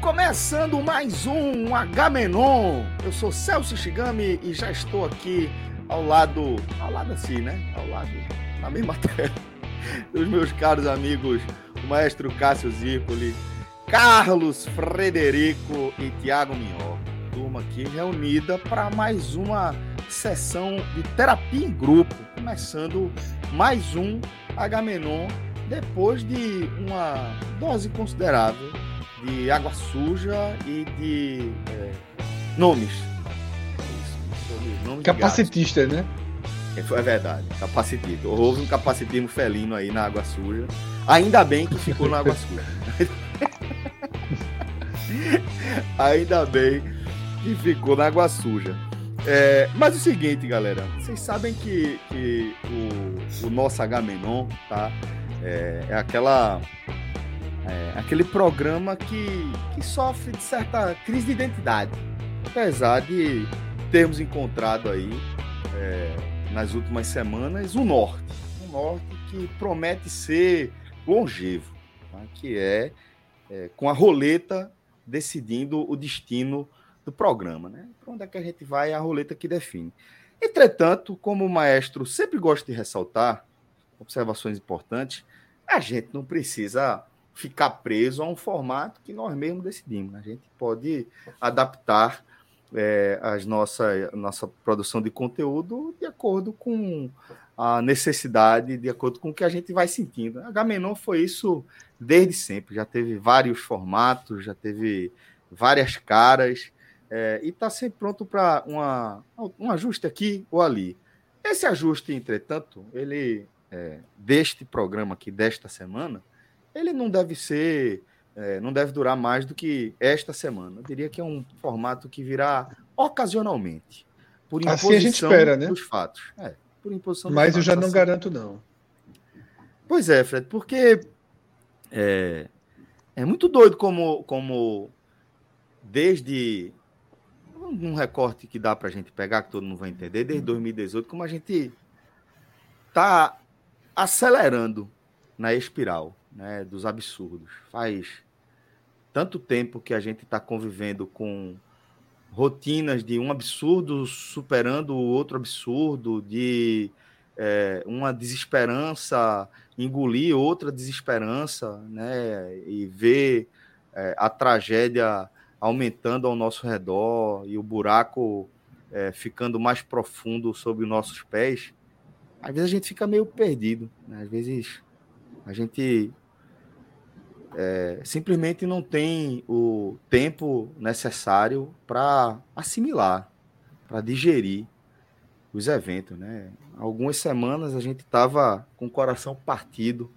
Começando mais um H-Menon. Eu sou Celso Shigami e já estou aqui ao lado, ao lado assim, né? Ao lado, na mesma terra, dos meus caros amigos, o maestro Cássio Zirpoli, Carlos Frederico e Tiago Minhó. Turma aqui reunida para mais uma sessão de terapia em grupo, começando mais um H-Menon depois de uma dose considerável de água suja e de é, nomes. Isso, Capacitista, né? É, é verdade, capacitista. Houve um capacitismo felino aí na água suja. Ainda bem que ficou na água suja. Ainda bem que ficou na água suja. É, mas o seguinte, galera, vocês sabem que, que o, o nosso H-Menon, tá? É, é aquela é, aquele programa que, que sofre de certa crise de identidade. Apesar de termos encontrado aí, é, nas últimas semanas, o Norte. Um Norte que promete ser longevo, tá? que é, é, com a roleta decidindo o destino do programa. Né? Para onde é que a gente vai, é a roleta que define. Entretanto, como o maestro sempre gosta de ressaltar, observações importantes, a gente não precisa ficar preso a um formato que nós mesmos decidimos. A gente pode adaptar é, as nossa, a nossa produção de conteúdo de acordo com a necessidade, de acordo com o que a gente vai sentindo. A Gamenon foi isso desde sempre, já teve vários formatos, já teve várias caras, é, e está sempre pronto para um ajuste aqui ou ali. Esse ajuste, entretanto, ele é, deste programa aqui, desta semana, ele não deve ser, é, não deve durar mais do que esta semana. Eu diria que é um formato que virá ocasionalmente, por imposição assim a gente espera, né? dos fatos. É, por imposição Mas fatos, eu já não assim. garanto, não. Pois é, Fred, porque é, é muito doido como, como desde um recorte que dá para a gente pegar, que todo mundo vai entender, desde 2018, como a gente está acelerando na espiral né, dos absurdos. Faz tanto tempo que a gente está convivendo com rotinas de um absurdo superando o outro absurdo, de é, uma desesperança engolir outra desesperança, né, e ver é, a tragédia aumentando ao nosso redor e o buraco é, ficando mais profundo sob os nossos pés, às vezes a gente fica meio perdido, né? às vezes a gente é, simplesmente não tem o tempo necessário para assimilar, para digerir os eventos. Né? Algumas semanas a gente estava com o coração partido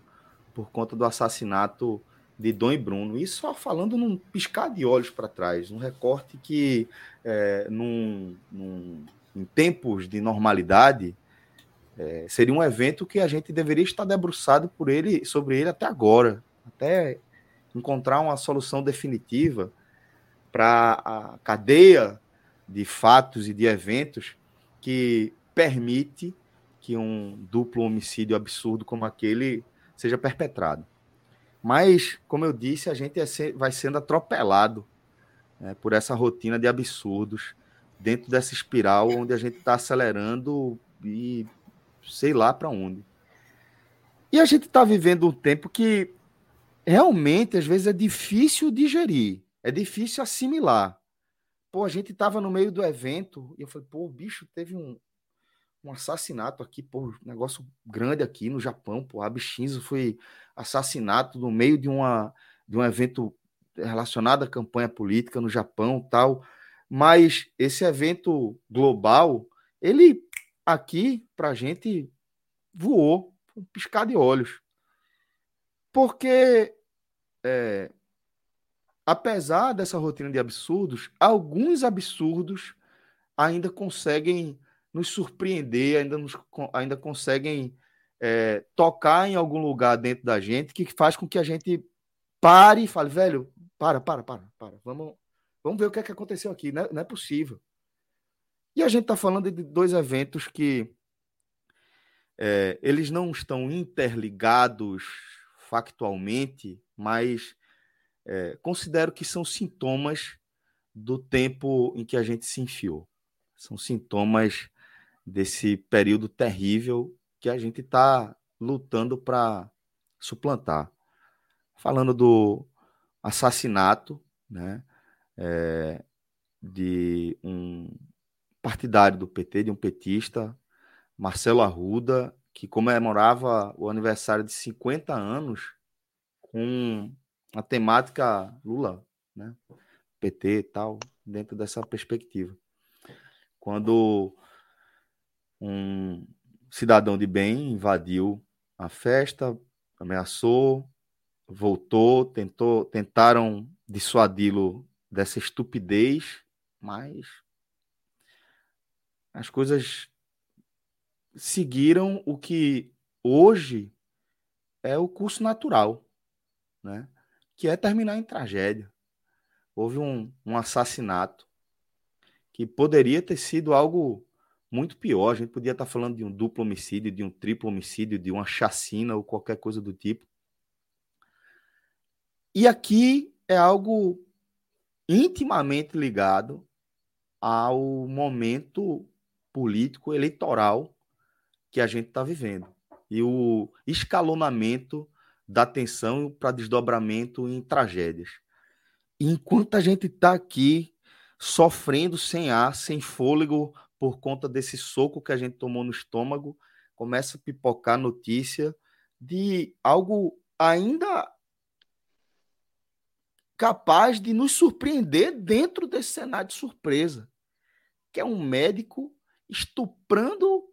por conta do assassinato de Dom e Bruno. E só falando num piscar de olhos para trás, um recorte que, é, num, num, em tempos de normalidade, é, seria um evento que a gente deveria estar debruçado por ele, sobre ele até agora, até encontrar uma solução definitiva para a cadeia de fatos e de eventos que permite que um duplo homicídio absurdo como aquele seja perpetrado. Mas, como eu disse, a gente é vai sendo atropelado né, por essa rotina de absurdos dentro dessa espiral onde a gente está acelerando e sei lá para onde. E a gente está vivendo um tempo que realmente, às vezes, é difícil digerir, é difícil assimilar. Pô, a gente estava no meio do evento e eu falei, pô, bicho teve um, um assassinato aqui, pô, negócio grande aqui no Japão, pô, Abe Shinzo foi assassinato no meio de, uma, de um evento relacionado à campanha política no Japão, tal. Mas esse evento global, ele aqui para a gente voou, um piscar de olhos, porque é, apesar dessa rotina de absurdos, alguns absurdos ainda conseguem nos surpreender, ainda, nos, ainda conseguem é, tocar em algum lugar dentro da gente que faz com que a gente pare e fale, velho, para, para, para, para, vamos, vamos ver o que, é que aconteceu aqui, não é, não é possível. E a gente está falando de dois eventos que é, eles não estão interligados factualmente, mas é, considero que são sintomas do tempo em que a gente se enfiou. São sintomas desse período terrível que a gente está lutando para suplantar. Falando do assassinato né, é, de um partidário do PT, de um petista, Marcelo Arruda, que comemorava o aniversário de 50 anos com a temática Lula, né? PT e tal, dentro dessa perspectiva. Quando um cidadão de bem invadiu a festa, ameaçou, voltou, tentou, tentaram dissuadi-lo dessa estupidez, mas as coisas seguiram o que hoje é o curso natural, né? que é terminar em tragédia. Houve um, um assassinato que poderia ter sido algo muito pior. A gente podia estar falando de um duplo homicídio, de um triplo homicídio, de uma chacina ou qualquer coisa do tipo. E aqui é algo intimamente ligado ao momento político eleitoral que a gente está vivendo e o escalonamento da tensão para desdobramento em tragédias. E enquanto a gente está aqui sofrendo sem ar, sem fôlego, por conta desse soco que a gente tomou no estômago, começa a pipocar notícia de algo ainda capaz de nos surpreender dentro desse cenário de surpresa, que é um médico estuprando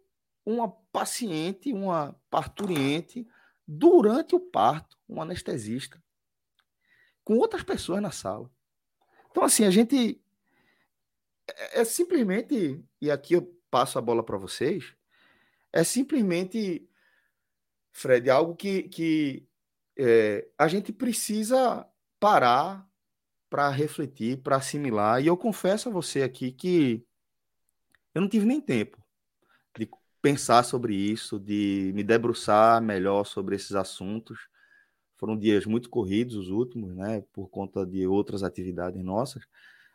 uma paciente, uma parturiente, durante o parto, um anestesista, com outras pessoas na sala. Então, assim, a gente é, é simplesmente, e aqui eu passo a bola para vocês, é simplesmente, Fred, algo que, que é, a gente precisa parar para refletir, para assimilar. E eu confesso a você aqui que eu não tive nem tempo pensar sobre isso, de me debruçar melhor sobre esses assuntos. Foram dias muito corridos os últimos, né, por conta de outras atividades nossas.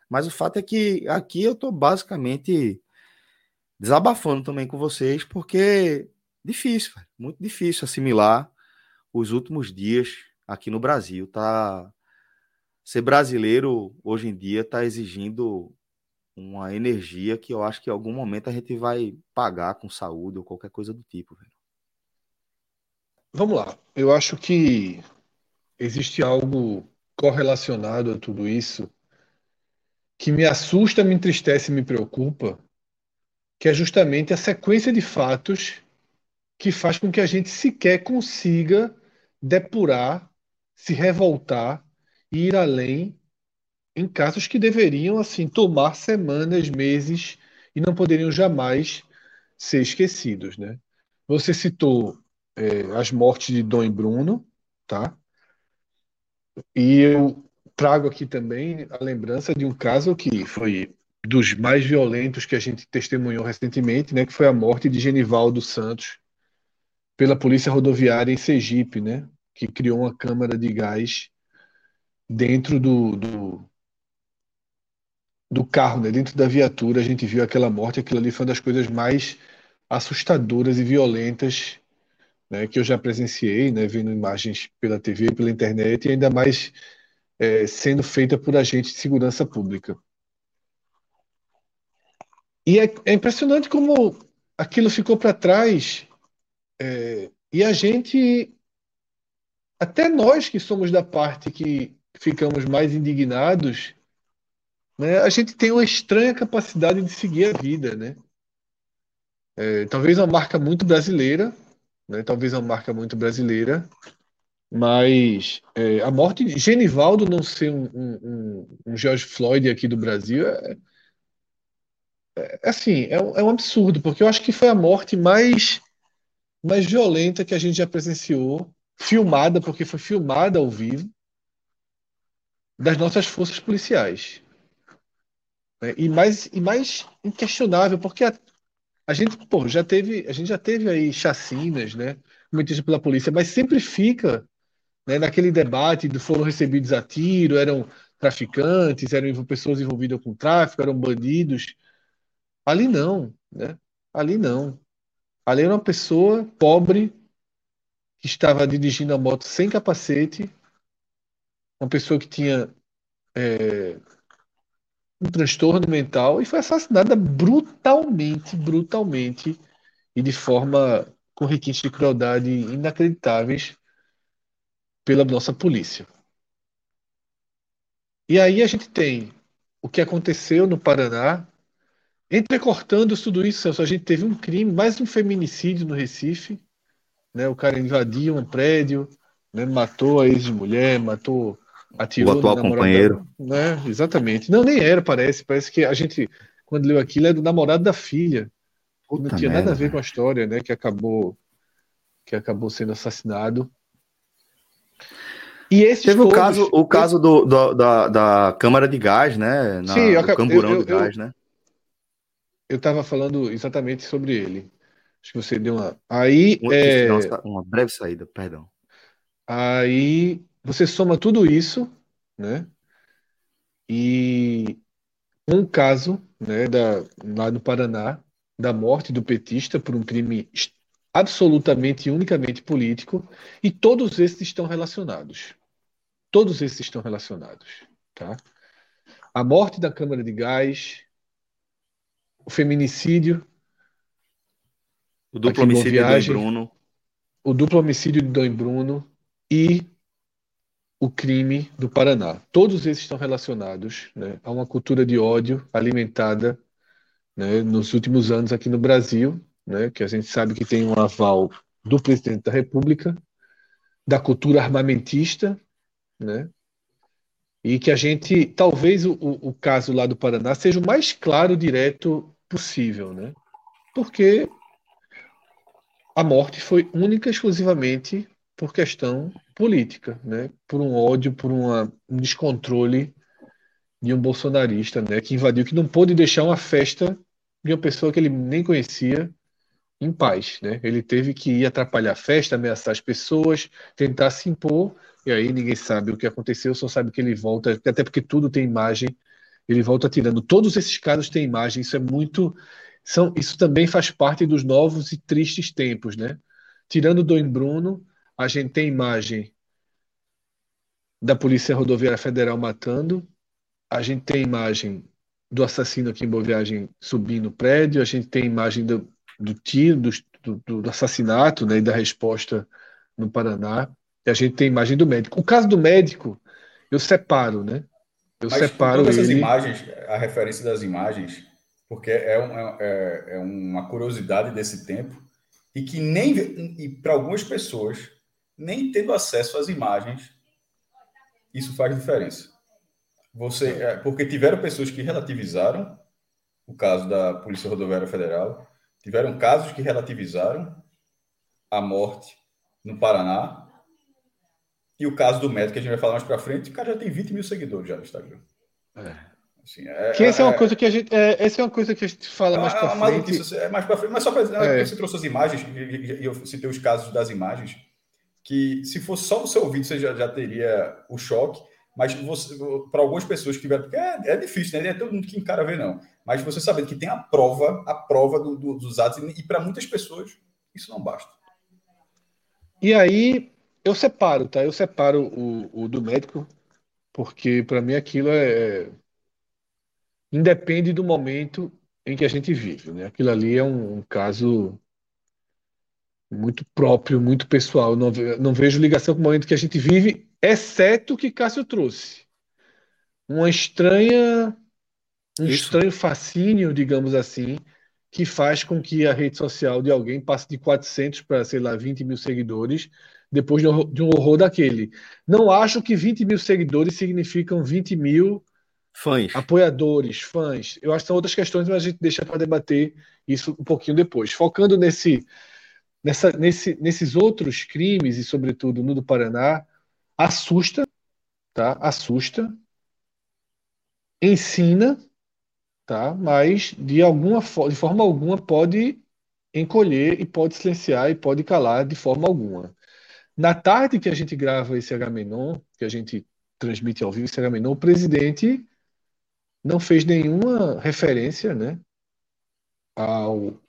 Mas o fato é que aqui eu estou basicamente desabafando também com vocês, porque difícil, muito difícil assimilar os últimos dias aqui no Brasil. Tá ser brasileiro hoje em dia está exigindo uma energia que eu acho que em algum momento a gente vai pagar com saúde ou qualquer coisa do tipo, velho. Vamos lá. Eu acho que existe algo correlacionado a tudo isso que me assusta, me entristece me preocupa, que é justamente a sequência de fatos que faz com que a gente sequer consiga depurar, se revoltar e ir além em casos que deveriam assim tomar semanas, meses e não poderiam jamais ser esquecidos, né? Você citou é, as mortes de Dom e Bruno, tá? E eu trago aqui também a lembrança de um caso que foi dos mais violentos que a gente testemunhou recentemente, né? Que foi a morte de Genivaldo Santos pela Polícia Rodoviária em Sergipe, né? Que criou uma câmara de gás dentro do, do do carro, né? Dentro da viatura, a gente viu aquela morte. Aquilo ali foi uma das coisas mais assustadoras e violentas né, que eu já presenciei, né, vendo imagens pela TV, pela internet, e ainda mais é, sendo feita por agentes de segurança pública. E é, é impressionante como aquilo ficou para trás é, e a gente, até nós que somos da parte que ficamos mais indignados, né, a gente tem uma estranha capacidade de seguir a vida, né? É, talvez uma marca muito brasileira, né? Talvez uma marca muito brasileira, mas é, a morte de Genivaldo não ser um, um, um, George Floyd aqui do Brasil é, é, é assim, é, é um absurdo, porque eu acho que foi a morte mais, mais violenta que a gente já presenciou, filmada, porque foi filmada ao vivo, das nossas forças policiais. Né? E mais, e mais inquestionável, porque a, a gente, pô, já teve, a gente já teve aí chacinas, né, cometidas pela polícia, mas sempre fica, né, naquele debate de foram recebidos a tiro, eram traficantes, eram pessoas envolvidas com tráfico, eram bandidos. Ali não, né? Ali não. Ali era uma pessoa pobre que estava dirigindo a moto sem capacete, uma pessoa que tinha é, um transtorno mental e foi assassinada brutalmente, brutalmente e de forma com requintes de crueldade inacreditáveis pela nossa polícia. E aí a gente tem o que aconteceu no Paraná, entrecortando tudo isso, a gente teve um crime, mais um feminicídio no Recife, né? O cara invadiu um prédio, né? matou a ex-mulher, matou atirou o atual companheiro. Né? Exatamente. Não, nem era, parece. Parece que a gente, quando leu aquilo, é do namorado da filha. Puta não tinha merda, nada a ver com a história, né? Que acabou, que acabou sendo assassinado. E esse Teve todos, o caso, o caso do, do, da, da câmara de gás, né? Na, Sim, eu, o camburão eu, eu, de gás, né? Eu estava falando exatamente sobre ele. Acho que você deu uma. Aí. Uma, é... uma breve saída, perdão. Aí você soma tudo isso, né? E um caso, né, da, lá no Paraná, da morte do petista por um crime absolutamente e unicamente político, e todos esses estão relacionados. Todos esses estão relacionados, tá? A morte da Câmara de Gás, o feminicídio, o duplo homicídio de Dom Bruno, o duplo homicídio de Dom Bruno e o crime do Paraná. Todos esses estão relacionados né, a uma cultura de ódio alimentada né, nos últimos anos aqui no Brasil, né, que a gente sabe que tem um aval do presidente da República, da cultura armamentista, né, e que a gente, talvez o, o caso lá do Paraná seja o mais claro, direto possível, né, porque a morte foi única e exclusivamente por questão política, né? Por um ódio, por uma, um descontrole de um bolsonarista, né? Que invadiu, que não pôde deixar uma festa de uma pessoa que ele nem conhecia em paz, né? Ele teve que ir atrapalhar a festa, ameaçar as pessoas, tentar se impor, e aí ninguém sabe o que aconteceu, só sabe que ele volta, até porque tudo tem imagem, ele volta tirando. Todos esses casos têm imagem, isso é muito. São, isso também faz parte dos novos e tristes tempos, né? Tirando Dom Bruno, a gente tem imagem da Polícia Rodoviária Federal matando, a gente tem imagem do assassino aqui em Boa Viagem subindo o prédio, a gente tem imagem do, do tiro, do, do, do, assassinato né, e da resposta no Paraná, e a gente tem imagem do médico. O caso do médico, eu separo, né? Eu Mas separo todas ele... imagens, a referência das imagens, porque é, um, é, é uma curiosidade desse tempo, e que nem, e para algumas pessoas, nem tendo acesso às imagens, isso faz diferença. Você, é, porque tiveram pessoas que relativizaram o caso da Polícia Rodoviária Federal, tiveram casos que relativizaram a morte no Paraná, e o caso do médico, que a gente vai falar mais para frente, o cara já tem 20 mil seguidores já no Instagram. É. Assim, é, que essa é, é uma coisa que a gente. É, essa é uma coisa que a gente fala mais para frente. É mais para frente. Mas só para é. você trouxe as imagens, e eu citei os casos das imagens que se fosse só o seu ouvido você já, já teria o choque, mas para algumas pessoas que tiveram, porque é, é difícil, né? É todo mundo que encara ver, não. Mas você sabendo que tem a prova, a prova do, do, dos atos, e para muitas pessoas isso não basta. E aí eu separo, tá? Eu separo o, o do médico, porque para mim aquilo é. Independe do momento em que a gente vive, né? Aquilo ali é um, um caso muito próprio, muito pessoal. Não, não vejo ligação com o momento que a gente vive, exceto o que Cássio trouxe. Uma estranha, um Isso. estranho fascínio, digamos assim, que faz com que a rede social de alguém passe de 400 para, sei lá, 20 mil seguidores depois de um horror daquele. Não acho que 20 mil seguidores significam 20 mil fãs. apoiadores, fãs. Eu acho que são outras questões, mas a gente deixa para debater isso um pouquinho depois. Focando nesse, nessa, nesse, nesses outros crimes, e sobretudo no do Paraná, assusta, tá? Assusta, ensina, tá? Mas de alguma de forma alguma pode encolher e pode silenciar e pode calar de forma alguma. Na tarde que a gente grava esse Agamenon, que a gente transmite ao vivo esse Agamenon, o presidente não fez nenhuma referência, né, ao,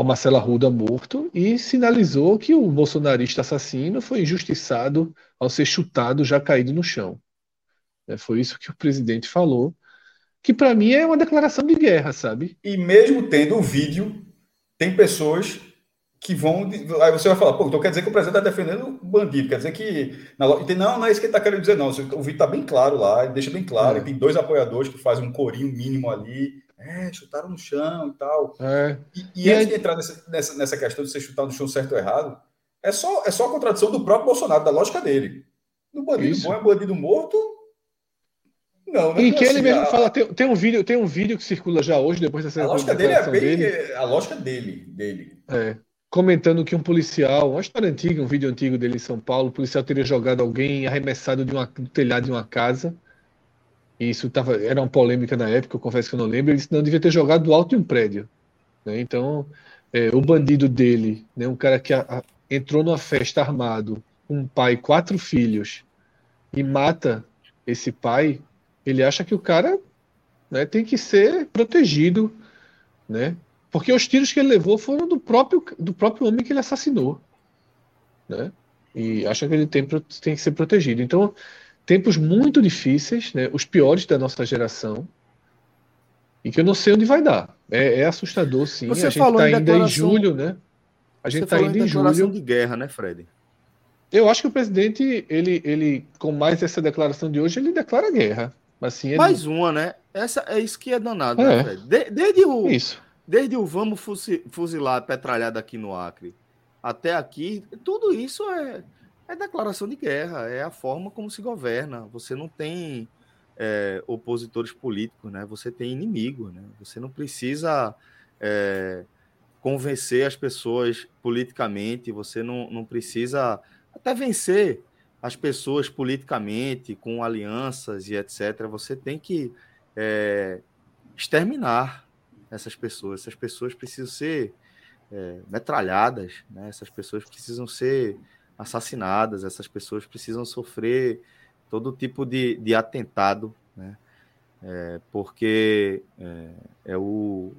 ao Marcelo Arruda morto e sinalizou que o bolsonarista assassino foi injustiçado ao ser chutado já caído no chão. É, foi isso que o presidente falou, que para mim é uma declaração de guerra, sabe? E mesmo tendo o vídeo, tem pessoas que vão. Aí você vai falar, pô, então quer dizer que o presidente está defendendo o bandido, quer dizer que. Não, não é isso que ele está querendo dizer, não. O vídeo está bem claro lá, ele deixa bem claro, é. tem dois apoiadores que fazem um corinho mínimo ali. É, chutaram no chão e tal. É. E, e, e antes de entrar nessa, nessa, nessa questão de você chutar no chão certo ou errado, é só, é só a contradição do próprio Bolsonaro, da lógica dele. No bandido isso. bom é bandido morto. Não, não e é que assim, ele mesmo a... fala, tem, tem, um vídeo, tem um vídeo que circula já hoje, depois dessa A lógica dele é bem. Dele. A lógica dele, dele. É comentando que um policial, uma história antiga, um vídeo antigo dele em São Paulo, o policial teria jogado alguém arremessado de uma, do telhado de uma casa. E isso tava, era uma polêmica na época, eu confesso que eu não lembro. Ele não devia ter jogado do alto de um prédio. Né? Então, é, o bandido dele, né, um cara que a, a, entrou numa festa armado, um pai, quatro filhos, e mata esse pai, ele acha que o cara né, tem que ser protegido, né? Porque os tiros que ele levou foram do próprio, do próprio homem que ele assassinou. Né? E acha que ele tem, tem que ser protegido. Então, tempos muito difíceis, né? os piores da nossa geração, e que eu não sei onde vai dar. É, é assustador, sim. Você a gente está ainda em julho, né? A gente está ainda em julho. de guerra, né, Fred? Eu acho que o presidente, ele, ele, com mais essa declaração de hoje, ele declara guerra. Assim, ele... Mais uma, né? Essa, é isso que é danado, né, é. né, Fred? De, desde o. Isso Desde o vamos fuzilar a petralhada aqui no Acre até aqui, tudo isso é, é declaração de guerra, é a forma como se governa. Você não tem é, opositores políticos, né? Você tem inimigo, né? Você não precisa é, convencer as pessoas politicamente, você não, não precisa até vencer as pessoas politicamente, com alianças e etc. Você tem que é, exterminar essas pessoas. Essas pessoas precisam ser é, metralhadas, né? essas pessoas precisam ser assassinadas, essas pessoas precisam sofrer todo tipo de, de atentado, né? É, porque é, é o,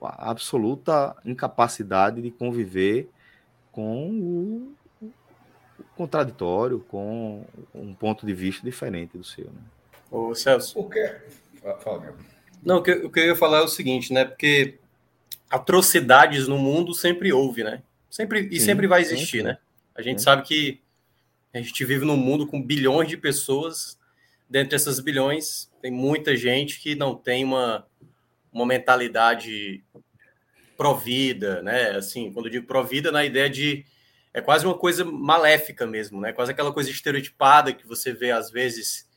a absoluta incapacidade de conviver com o, o, contraditório, com um ponto de vista diferente do seu. Né? Ô, Celso. O que? Fala, meu. Não, o que, o que eu ia falar é o seguinte, né? Porque atrocidades no mundo sempre houve, né? Sempre, e sim, sempre vai existir, sim, né? A gente sim. sabe que a gente vive num mundo com bilhões de pessoas. Dentre essas bilhões, tem muita gente que não tem uma, uma mentalidade pró-vida, né? Assim, quando eu digo pró-vida, na ideia de é quase uma coisa maléfica mesmo, né? Quase aquela coisa estereotipada que você vê às vezes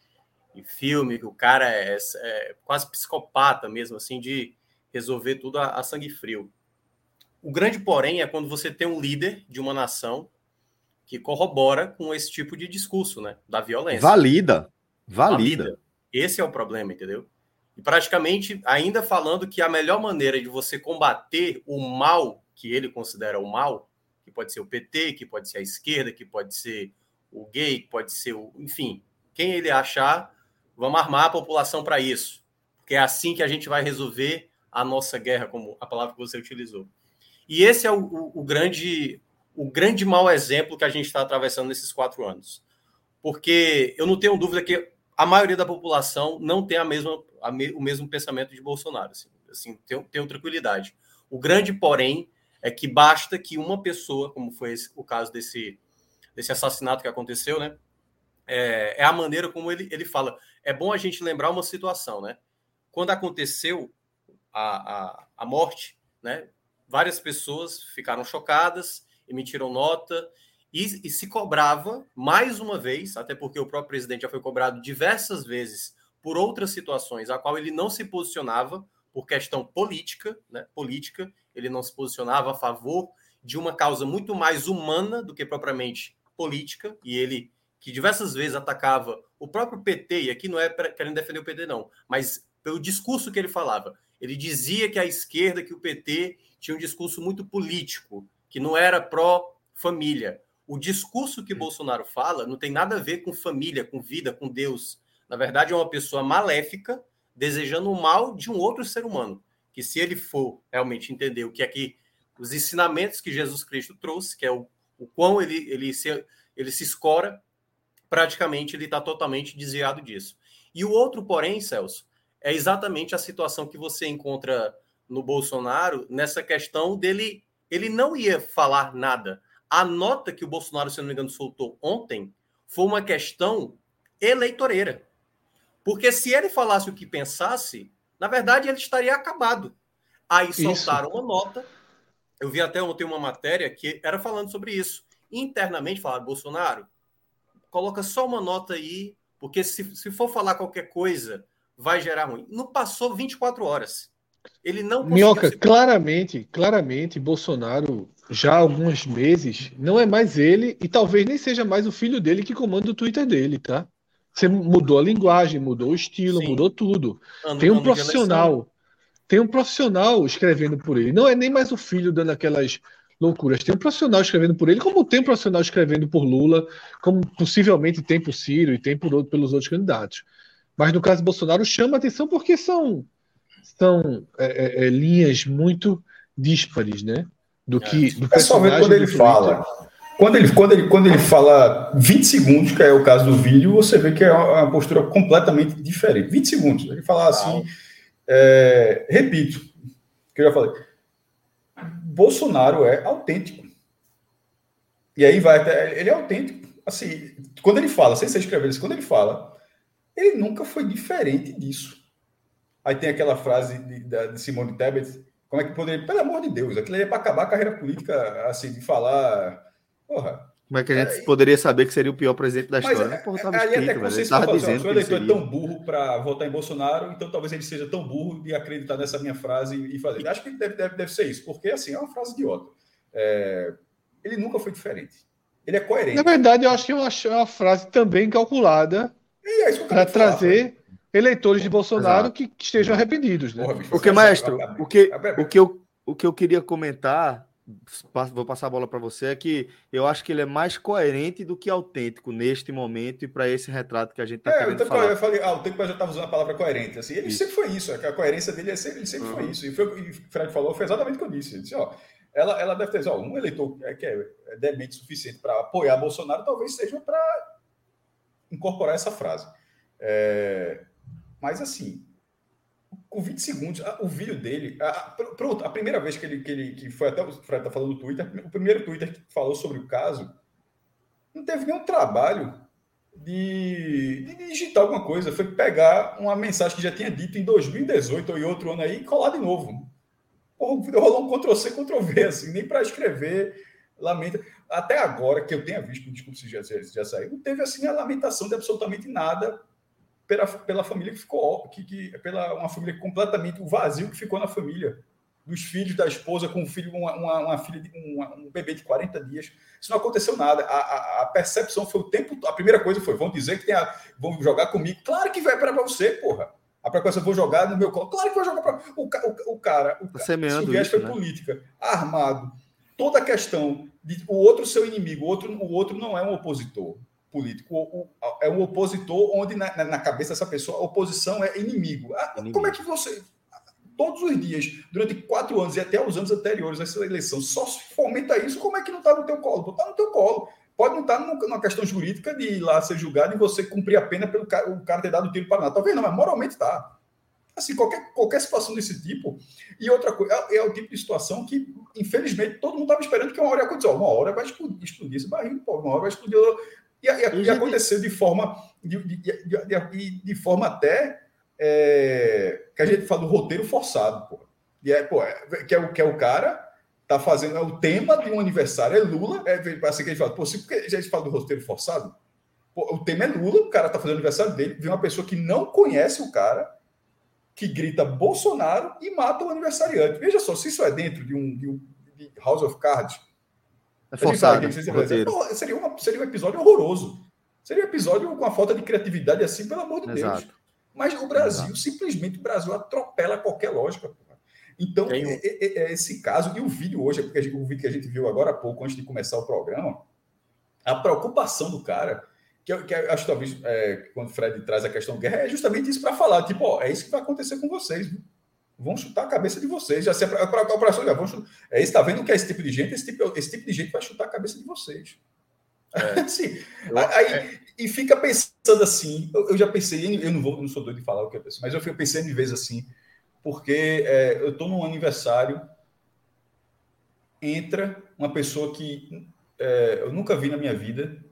em filme, que o cara é, é, quase psicopata mesmo, assim, de resolver tudo a, a, sangue frio. O grande porém é quando você tem um líder de uma nação que corrobora com esse tipo de discurso, né, da violência. Valida, valida. valida. Esse é o problema, entendeu? E praticamente ainda falando que a melhor maneira de você combater o mal que ele considera o mal, que pode ser o PT, que pode ser a esquerda, que pode ser o gay, que pode ser o, enfim, quem ele achar Vamos armar a população para isso, porque é assim que a gente vai resolver a nossa guerra, como a palavra que você utilizou. E esse é o, o, o grande o grande mau exemplo que a gente está atravessando nesses quatro anos. Porque eu não tenho dúvida que a maioria da população não tem a mesma, a me, o mesmo pensamento de Bolsonaro. Assim. Assim, tenho, tenho tranquilidade. O grande porém é que basta que uma pessoa, como foi esse, o caso desse, desse assassinato que aconteceu, né? É, é, a maneira como ele, ele fala. É bom a gente lembrar uma situação, né? Quando aconteceu a, a, a morte, né? Várias pessoas ficaram chocadas, emitiram nota e, e se cobrava mais uma vez, até porque o próprio presidente já foi cobrado diversas vezes por outras situações, a qual ele não se posicionava por questão política, né? Política, ele não se posicionava a favor de uma causa muito mais humana do que propriamente política, e ele que diversas vezes atacava o próprio PT, e aqui não é querendo defender o PT, não, mas pelo discurso que ele falava. Ele dizia que a esquerda, que o PT tinha um discurso muito político, que não era pró-família. O discurso que Bolsonaro fala não tem nada a ver com família, com vida, com Deus. Na verdade, é uma pessoa maléfica desejando o mal de um outro ser humano. Que se ele for realmente entender o que é que os ensinamentos que Jesus Cristo trouxe, que é o, o quão ele, ele, se, ele se escora, praticamente ele está totalmente desviado disso. E o outro, porém, Celso, é exatamente a situação que você encontra no Bolsonaro nessa questão dele. Ele não ia falar nada a nota que o Bolsonaro, se não me engano, soltou ontem foi uma questão eleitoreira. Porque se ele falasse o que pensasse, na verdade ele estaria acabado. Aí soltaram isso. uma nota. Eu vi até ontem uma matéria que era falando sobre isso. Internamente falaram, Bolsonaro, coloca só uma nota aí, porque se, se for falar qualquer coisa, vai gerar ruim. Não passou 24 horas. Ele não Minhoca, se... claramente, claramente, Bolsonaro, já há alguns meses, não é mais ele e talvez nem seja mais o filho dele que comanda o Twitter dele, tá? Você mudou a linguagem, mudou o estilo, Sim. mudou tudo. Ano, tem um profissional, tem um profissional escrevendo por ele. Não é nem mais o filho dando aquelas loucuras. Tem um profissional escrevendo por ele, como tem um profissional escrevendo por Lula, como possivelmente tem por Ciro e tem por, pelos outros candidatos. Mas no caso Bolsonaro chama atenção porque são são é, é, é, linhas muito díspares, né? Do que do é só ver quando ele fala. Quando ele, quando, ele, quando ele fala 20 segundos, que é o caso do vídeo, você vê que é uma postura completamente diferente. 20 segundos. Ele fala assim. É, repito, que eu já falei. Bolsonaro é autêntico. E aí vai até. Ele é autêntico. Assim, quando ele fala, sem ser escrever isso, quando ele fala, ele nunca foi diferente disso. Aí tem aquela frase de, de Simone Tebet, como é que poderia, pelo amor de Deus, aquilo aí é para acabar a carreira política, assim, de falar, porra. Como é que a gente é, poderia saber que seria o pior presidente da história? Mas, porra, tava aí escrito, até você estava dizendo assim, o eleitor é tão burro para votar em Bolsonaro, então talvez ele seja tão burro de acreditar nessa minha frase e fazer. Acho que deve, deve, deve ser isso, porque assim, é uma frase idiota. É, ele nunca foi diferente. Ele é coerente. Na verdade, eu acho que é uma, é uma frase também calculada é para trazer eleitores de Bolsonaro que, que, estejam arrependidos. Né? Porra, o que, maestro, o que, o, que eu, o que eu queria comentar, vou passar a bola para você, é que eu acho que ele é mais coerente do que autêntico neste momento e para esse retrato que a gente está é, querendo falar. Eu falei, ah, o tempo já estava usando a palavra coerente. Assim, ele isso. sempre foi isso, a coerência dele é sempre, ele sempre uhum. foi isso. E, foi, e o Fred falou, foi exatamente o que eu disse. Ele disse, ó, ela, ela deve ter, ó, um eleitor que é, é demente suficiente para apoiar Bolsonaro, talvez seja para incorporar essa frase. É, mas assim, com 20 segundos, o vídeo dele. A, pronto, a primeira vez que ele, que ele que foi até o Fred tá falando no Twitter, o primeiro Twitter que falou sobre o caso, não teve nenhum trabalho de, de digitar alguma coisa. Foi pegar uma mensagem que já tinha dito em 2018 ou em outro ano aí e colar de novo. Porra, rolou um Ctrl-C, Ctrl-V, assim, nem para escrever. Lamenta. Até agora, que eu tenha visto, desculpa se já, já saiu, não teve assim a lamentação de absolutamente nada pela, pela família que ficou, que, que, pela uma família completamente, o vazio que ficou na família, dos filhos da esposa com um filho, uma, uma, uma filha, de, uma, um bebê de 40 dias. Isso não aconteceu nada. A, a, a, percepção foi o tempo. A primeira coisa foi: vão dizer que tem a, vão jogar comigo. Claro que vai para você, porra. A preocupação, vou jogar no meu colo. Claro que vai jogar para o, o, o cara. O, tá semeando o viés foi né? política, armado. Toda a questão de o outro seu inimigo, o outro, o outro não é um opositor político. O, o, é um opositor onde, na, na, cabeça dessa pessoa, a oposição é inimigo. Ah, inimigo. Como é que você. Todos os dias, durante quatro anos e até os anos anteriores essa eleição, só se fomenta isso, como é que não está no teu colo? Está no teu colo. Pode não estar tá numa questão jurídica de ir lá ser julgado e você cumprir a pena pelo cara, o cara ter dado tiro para nada. Talvez não, mas moralmente está. Assim, qualquer, qualquer situação desse tipo. E outra coisa, é, é o tipo de situação que, infelizmente, todo mundo estava esperando que uma hora ia acontecer. Uma hora vai explodir, explodir esse barril, uma hora vai explodir. E, e, e aconteceu de forma, de, de, de, de forma até é, que a gente fala do roteiro forçado, pô. E é, pô, é, que, é o, que é o cara tá fazendo, é o tema de um aniversário, é Lula, é assim que a gente fala, pô, se a gente fala do roteiro forçado, pô, o tema é Lula, o cara tá fazendo aniversário dele, vem uma pessoa que não conhece o cara, que grita Bolsonaro e mata o aniversariante. Veja só, se isso é dentro de um, de um de House of Cards. É forçado. Aqui, seria, uma, seria um episódio horroroso. Seria um episódio com a falta de criatividade assim, pelo amor de Exato. Deus. Mas o Brasil, Exato. simplesmente, o Brasil atropela qualquer lógica. Então, é, é, é, esse caso, e o vídeo hoje, porque o vídeo que a gente viu agora há pouco, antes de começar o programa, a preocupação do cara que, eu, que acho talvez é, quando o Fred traz a questão guerra, é justamente isso para falar, tipo, ó, é isso que vai acontecer com vocês, viu? Vão chutar a cabeça de vocês, já se é para a operação, já vão chutar. É isso, tá vendo que é esse tipo de gente, esse tipo, esse tipo de gente vai chutar a cabeça de vocês. É. assim, eu, aí, é. e fica pensando assim, eu, eu, já pensei, eu não vou, não sou doido de falar o que eu penso, mas eu fico pensando em vezes assim, porque é, eu estou num aniversário, entra uma pessoa que é, eu nunca vi na minha vida,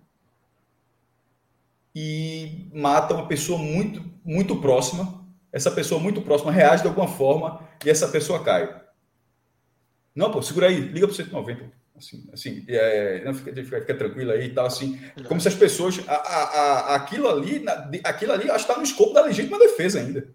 e mata uma pessoa muito, muito próxima. Essa pessoa muito próxima reage de alguma forma e essa pessoa cai. Não, pô, segura aí, liga para o 190. Assim, assim é, não, fica, fica, fica, tranquilo aí e tal, assim. Como se as pessoas. A, a, a, aquilo ali, na, aquilo ali, acho que está no escopo da legítima defesa ainda.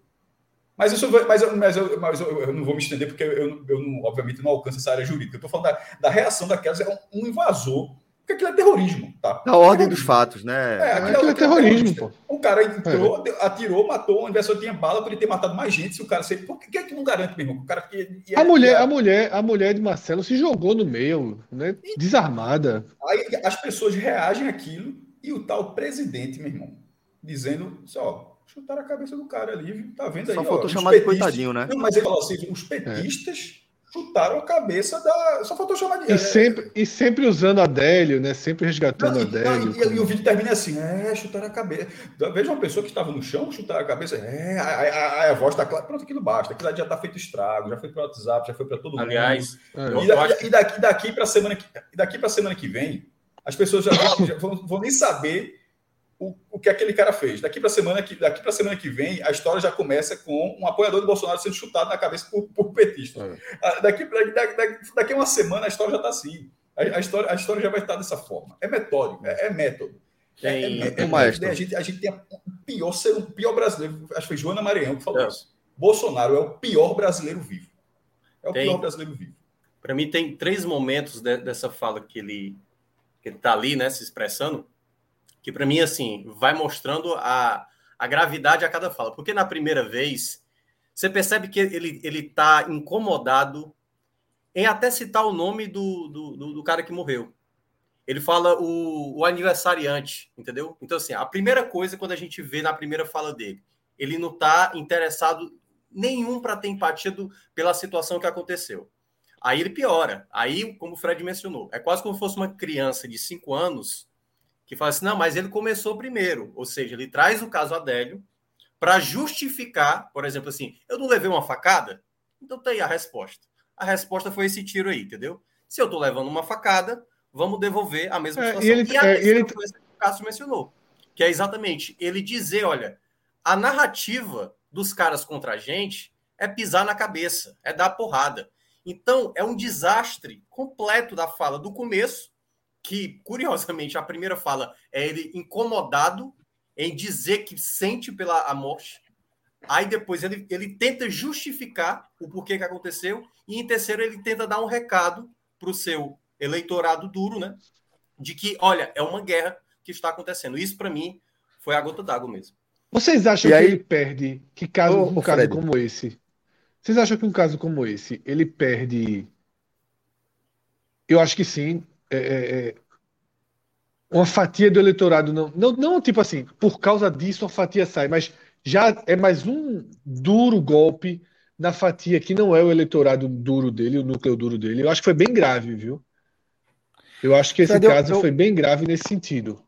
Mas, isso, mas, eu, mas, eu, mas eu, eu, não vou me estender, porque eu, eu não, obviamente não alcanço essa área jurídica. Eu estou falando da, da reação daquelas. É um, um invasor porque aquilo é terrorismo, tá? Na ordem dos fatos, né? É, aquilo, é, aquilo é, é terrorismo, pô. O cara entrou, é. atirou, matou, o investidor tinha bala para ele ter matado mais gente. Se o cara sempre. Por que é que não garante, meu irmão? O cara que. a, mulher, a, mulher, a mulher de Marcelo se jogou no meio, né? Desarmada. Aí as pessoas reagem àquilo e o tal presidente, meu irmão, dizendo: só, chutaram a cabeça do cara ali? Tá vendo aí? Só faltou ó, chamar de coitadinho, né? Não, mas ele falou assim: os petistas. Chutaram a cabeça da. Só faltou chamar de. E sempre, e sempre usando Adélio, né? Sempre resgatando não, Adélio. E, como... e, o vídeo termina assim: é, chutaram a cabeça. Veja uma pessoa que estava no chão, chutar a cabeça. É, a, a, a, a voz está clara. Pronto, aquilo basta. Aquilo já está feito estrago, já foi para o WhatsApp, já foi para todo mundo. Aliás, é. e, da, e, daqui, daqui para a semana, que, daqui semana que vem, as pessoas já, vão, já vão, vão nem saber o, o que aquele cara fez. Daqui para a semana que daqui para semana que vem, a história já começa com um apoiador do Bolsonaro sendo chutado na cabeça por, por petista. É. Ah, daqui, daqui, daqui a uma semana a história já está assim. A, a, história, a história já vai estar dessa forma. É metódico, é, é método. É, é, é, é a, gente, a gente tem o pior ser o pior brasileiro. Acho que foi Joana Maranhão que falou isso. Bolsonaro é o pior brasileiro vivo. É o tem, pior brasileiro vivo. Para mim, tem três momentos de, dessa fala que ele que está ali, né, se expressando, que para mim, assim, vai mostrando a, a gravidade a cada fala. Porque na primeira vez, você percebe que ele, ele tá incomodado em até citar o nome do, do, do, do cara que morreu. Ele fala o, o, aniversariante, entendeu? Então, assim, a primeira coisa, quando a gente vê na primeira fala dele, ele não está interessado nenhum para ter empatia do, pela situação que aconteceu. Aí ele piora. Aí, como o Fred mencionou, é quase como se fosse uma criança de cinco anos que fala assim: não, mas ele começou primeiro. Ou seja, ele traz o caso Adélio para justificar, por exemplo, assim, eu não levei uma facada? Então tem tá a resposta. A resposta foi esse tiro aí, entendeu? Se eu estou levando uma facada, vamos devolver a mesma situação. É, e, ele, e a é, ele... coisa que o Cássio mencionou, que é exatamente ele dizer: olha, a narrativa dos caras contra a gente é pisar na cabeça, é dar porrada. Então, é um desastre completo da fala do começo que, curiosamente, a primeira fala é ele incomodado em dizer que sente pela a morte. Aí depois ele, ele tenta justificar o porquê que aconteceu. E em terceiro, ele tenta dar um recado para o seu eleitorado duro, né? De que, olha, é uma guerra que está acontecendo. Isso, para mim, foi a gota d'água mesmo. Vocês acham e que aí... ele perde? Que caso, ô, um caso como esse? Vocês acham que um caso como esse, ele perde? Eu acho que sim. É, é, é, uma fatia do eleitorado não, não, não tipo assim, por causa disso uma fatia sai, mas já é mais um duro golpe na fatia que não é o eleitorado duro dele, o núcleo duro dele. Eu acho que foi bem grave, viu? Eu acho que esse caso eu, foi bem grave nesse sentido.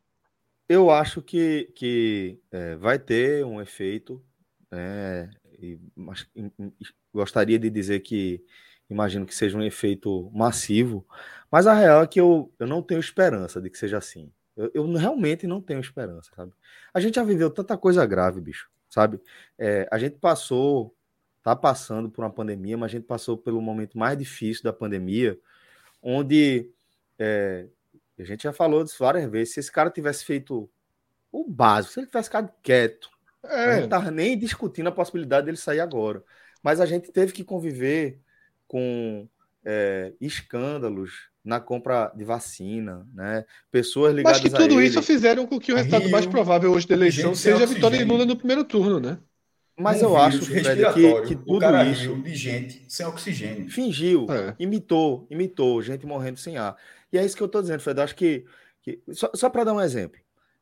Eu acho que, que é, vai ter um efeito, é, e, mas, gostaria de dizer que imagino que seja um efeito massivo, mas a real é que eu, eu não tenho esperança de que seja assim. Eu, eu realmente não tenho esperança, sabe? A gente já viveu tanta coisa grave, bicho, sabe? É, a gente passou, tá passando por uma pandemia, mas a gente passou pelo momento mais difícil da pandemia, onde é, a gente já falou disso várias vezes, se esse cara tivesse feito o básico, se ele tivesse ficado quieto, é. não tava nem discutindo a possibilidade dele sair agora. Mas a gente teve que conviver com é, escândalos na compra de vacina, né? Pessoas ligadas Mas que tudo isso fizeram com que o resultado Rio, mais provável hoje da eleição seja a vitória de Lula no primeiro turno, né? Mas um eu acho, Fred, que, que tudo isso de gente sem oxigênio. Fingiu, é. imitou, imitou, gente morrendo sem ar. E é isso que eu estou dizendo, Fred. Acho que, que só, só para dar um exemplo.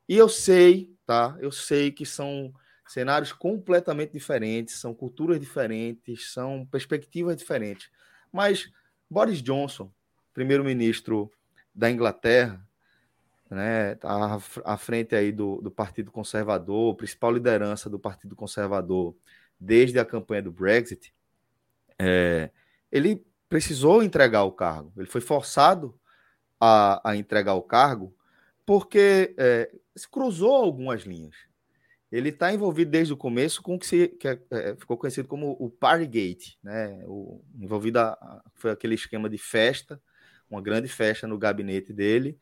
E eu sei, tá? Eu sei que são cenários completamente diferentes, são culturas diferentes, são perspectivas diferentes. Mas Boris Johnson, primeiro-ministro da Inglaterra, né, tá à frente aí do, do Partido Conservador, principal liderança do Partido Conservador desde a campanha do Brexit, é, ele precisou entregar o cargo, ele foi forçado a, a entregar o cargo porque é, se cruzou algumas linhas. Ele está envolvido desde o começo com o que, se, que é, é, ficou conhecido como o Partygate, né? O, envolvido a, foi aquele esquema de festa, uma grande festa no gabinete dele,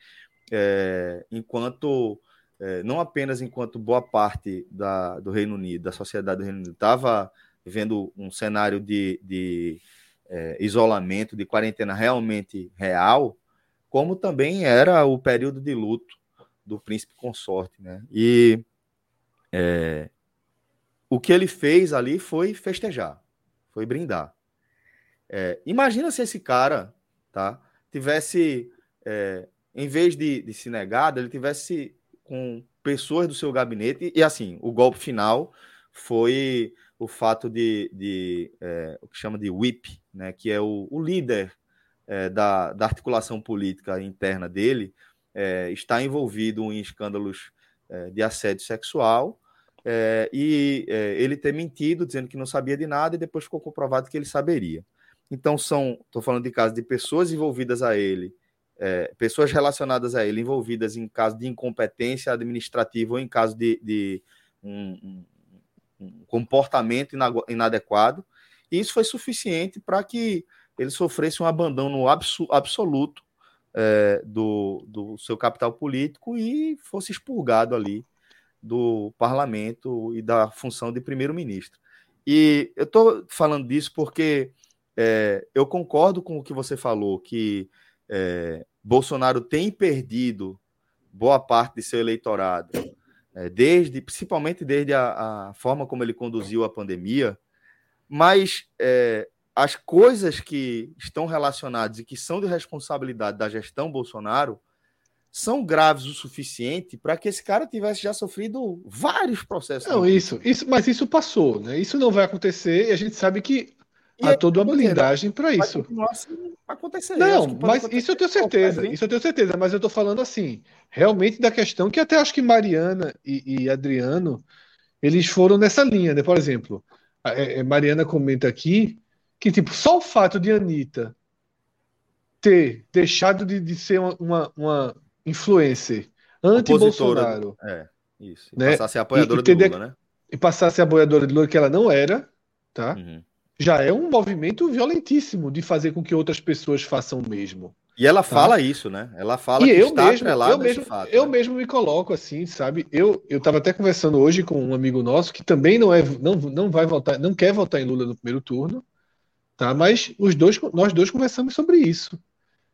é, enquanto é, não apenas enquanto boa parte da, do Reino Unido, da sociedade do Reino Unido, estava vivendo um cenário de, de é, isolamento, de quarentena realmente real, como também era o período de luto do príncipe consorte, né? E é, o que ele fez ali foi festejar, foi brindar. É, imagina se esse cara, tá, tivesse, é, em vez de, de se negar, ele tivesse com pessoas do seu gabinete e assim, o golpe final foi o fato de, de é, o que chama de whip, né, que é o, o líder é, da, da articulação política interna dele, é, está envolvido em escândalos é, de assédio sexual é, e é, ele ter mentido, dizendo que não sabia de nada, e depois ficou comprovado que ele saberia. Então, são, estou falando de casos de pessoas envolvidas a ele, é, pessoas relacionadas a ele, envolvidas em caso de incompetência administrativa ou em caso de, de um, um, comportamento inadequado. E isso foi suficiente para que ele sofresse um abandono absoluto é, do, do seu capital político e fosse expurgado ali do parlamento e da função de primeiro-ministro. E eu estou falando disso porque é, eu concordo com o que você falou, que é, Bolsonaro tem perdido boa parte de seu eleitorado, é, desde, principalmente desde a, a, forma como ele conduziu a pandemia, mas é, as coisas que estão relacionadas e que são de responsabilidade da gestão Bolsonaro são graves o suficiente para que esse cara tivesse já sofrido vários processos. Não, isso, isso, mas isso passou, né? Isso não vai acontecer e a gente sabe que e há toda uma blindagem para isso. Assim, acontecer. Não, mas isso eu tenho certeza, isso eu tenho certeza, mas eu estou falando assim, realmente da questão que até acho que Mariana e, e Adriano eles foram nessa linha, né? Por exemplo, a, a é, é, Mariana comenta aqui que tipo só o fato de Anitta ter deixado de, de ser uma, uma, uma influencer anti-Bolsonaro. É, isso. E né? passar a ser apoiadora e, e Lula, né? E passar a ser apoiadora de Lula, que ela não era, tá? Uhum. Já é um movimento violentíssimo de fazer com que outras pessoas façam o mesmo. E ela tá? fala isso, né? Ela fala e que eu está mesmo, eu mesmo, fato. Eu né? mesmo me coloco assim, sabe? Eu eu estava até conversando hoje com um amigo nosso que também não é não, não vai votar, não quer votar em Lula no primeiro turno, tá? Mas os dois nós dois conversamos sobre isso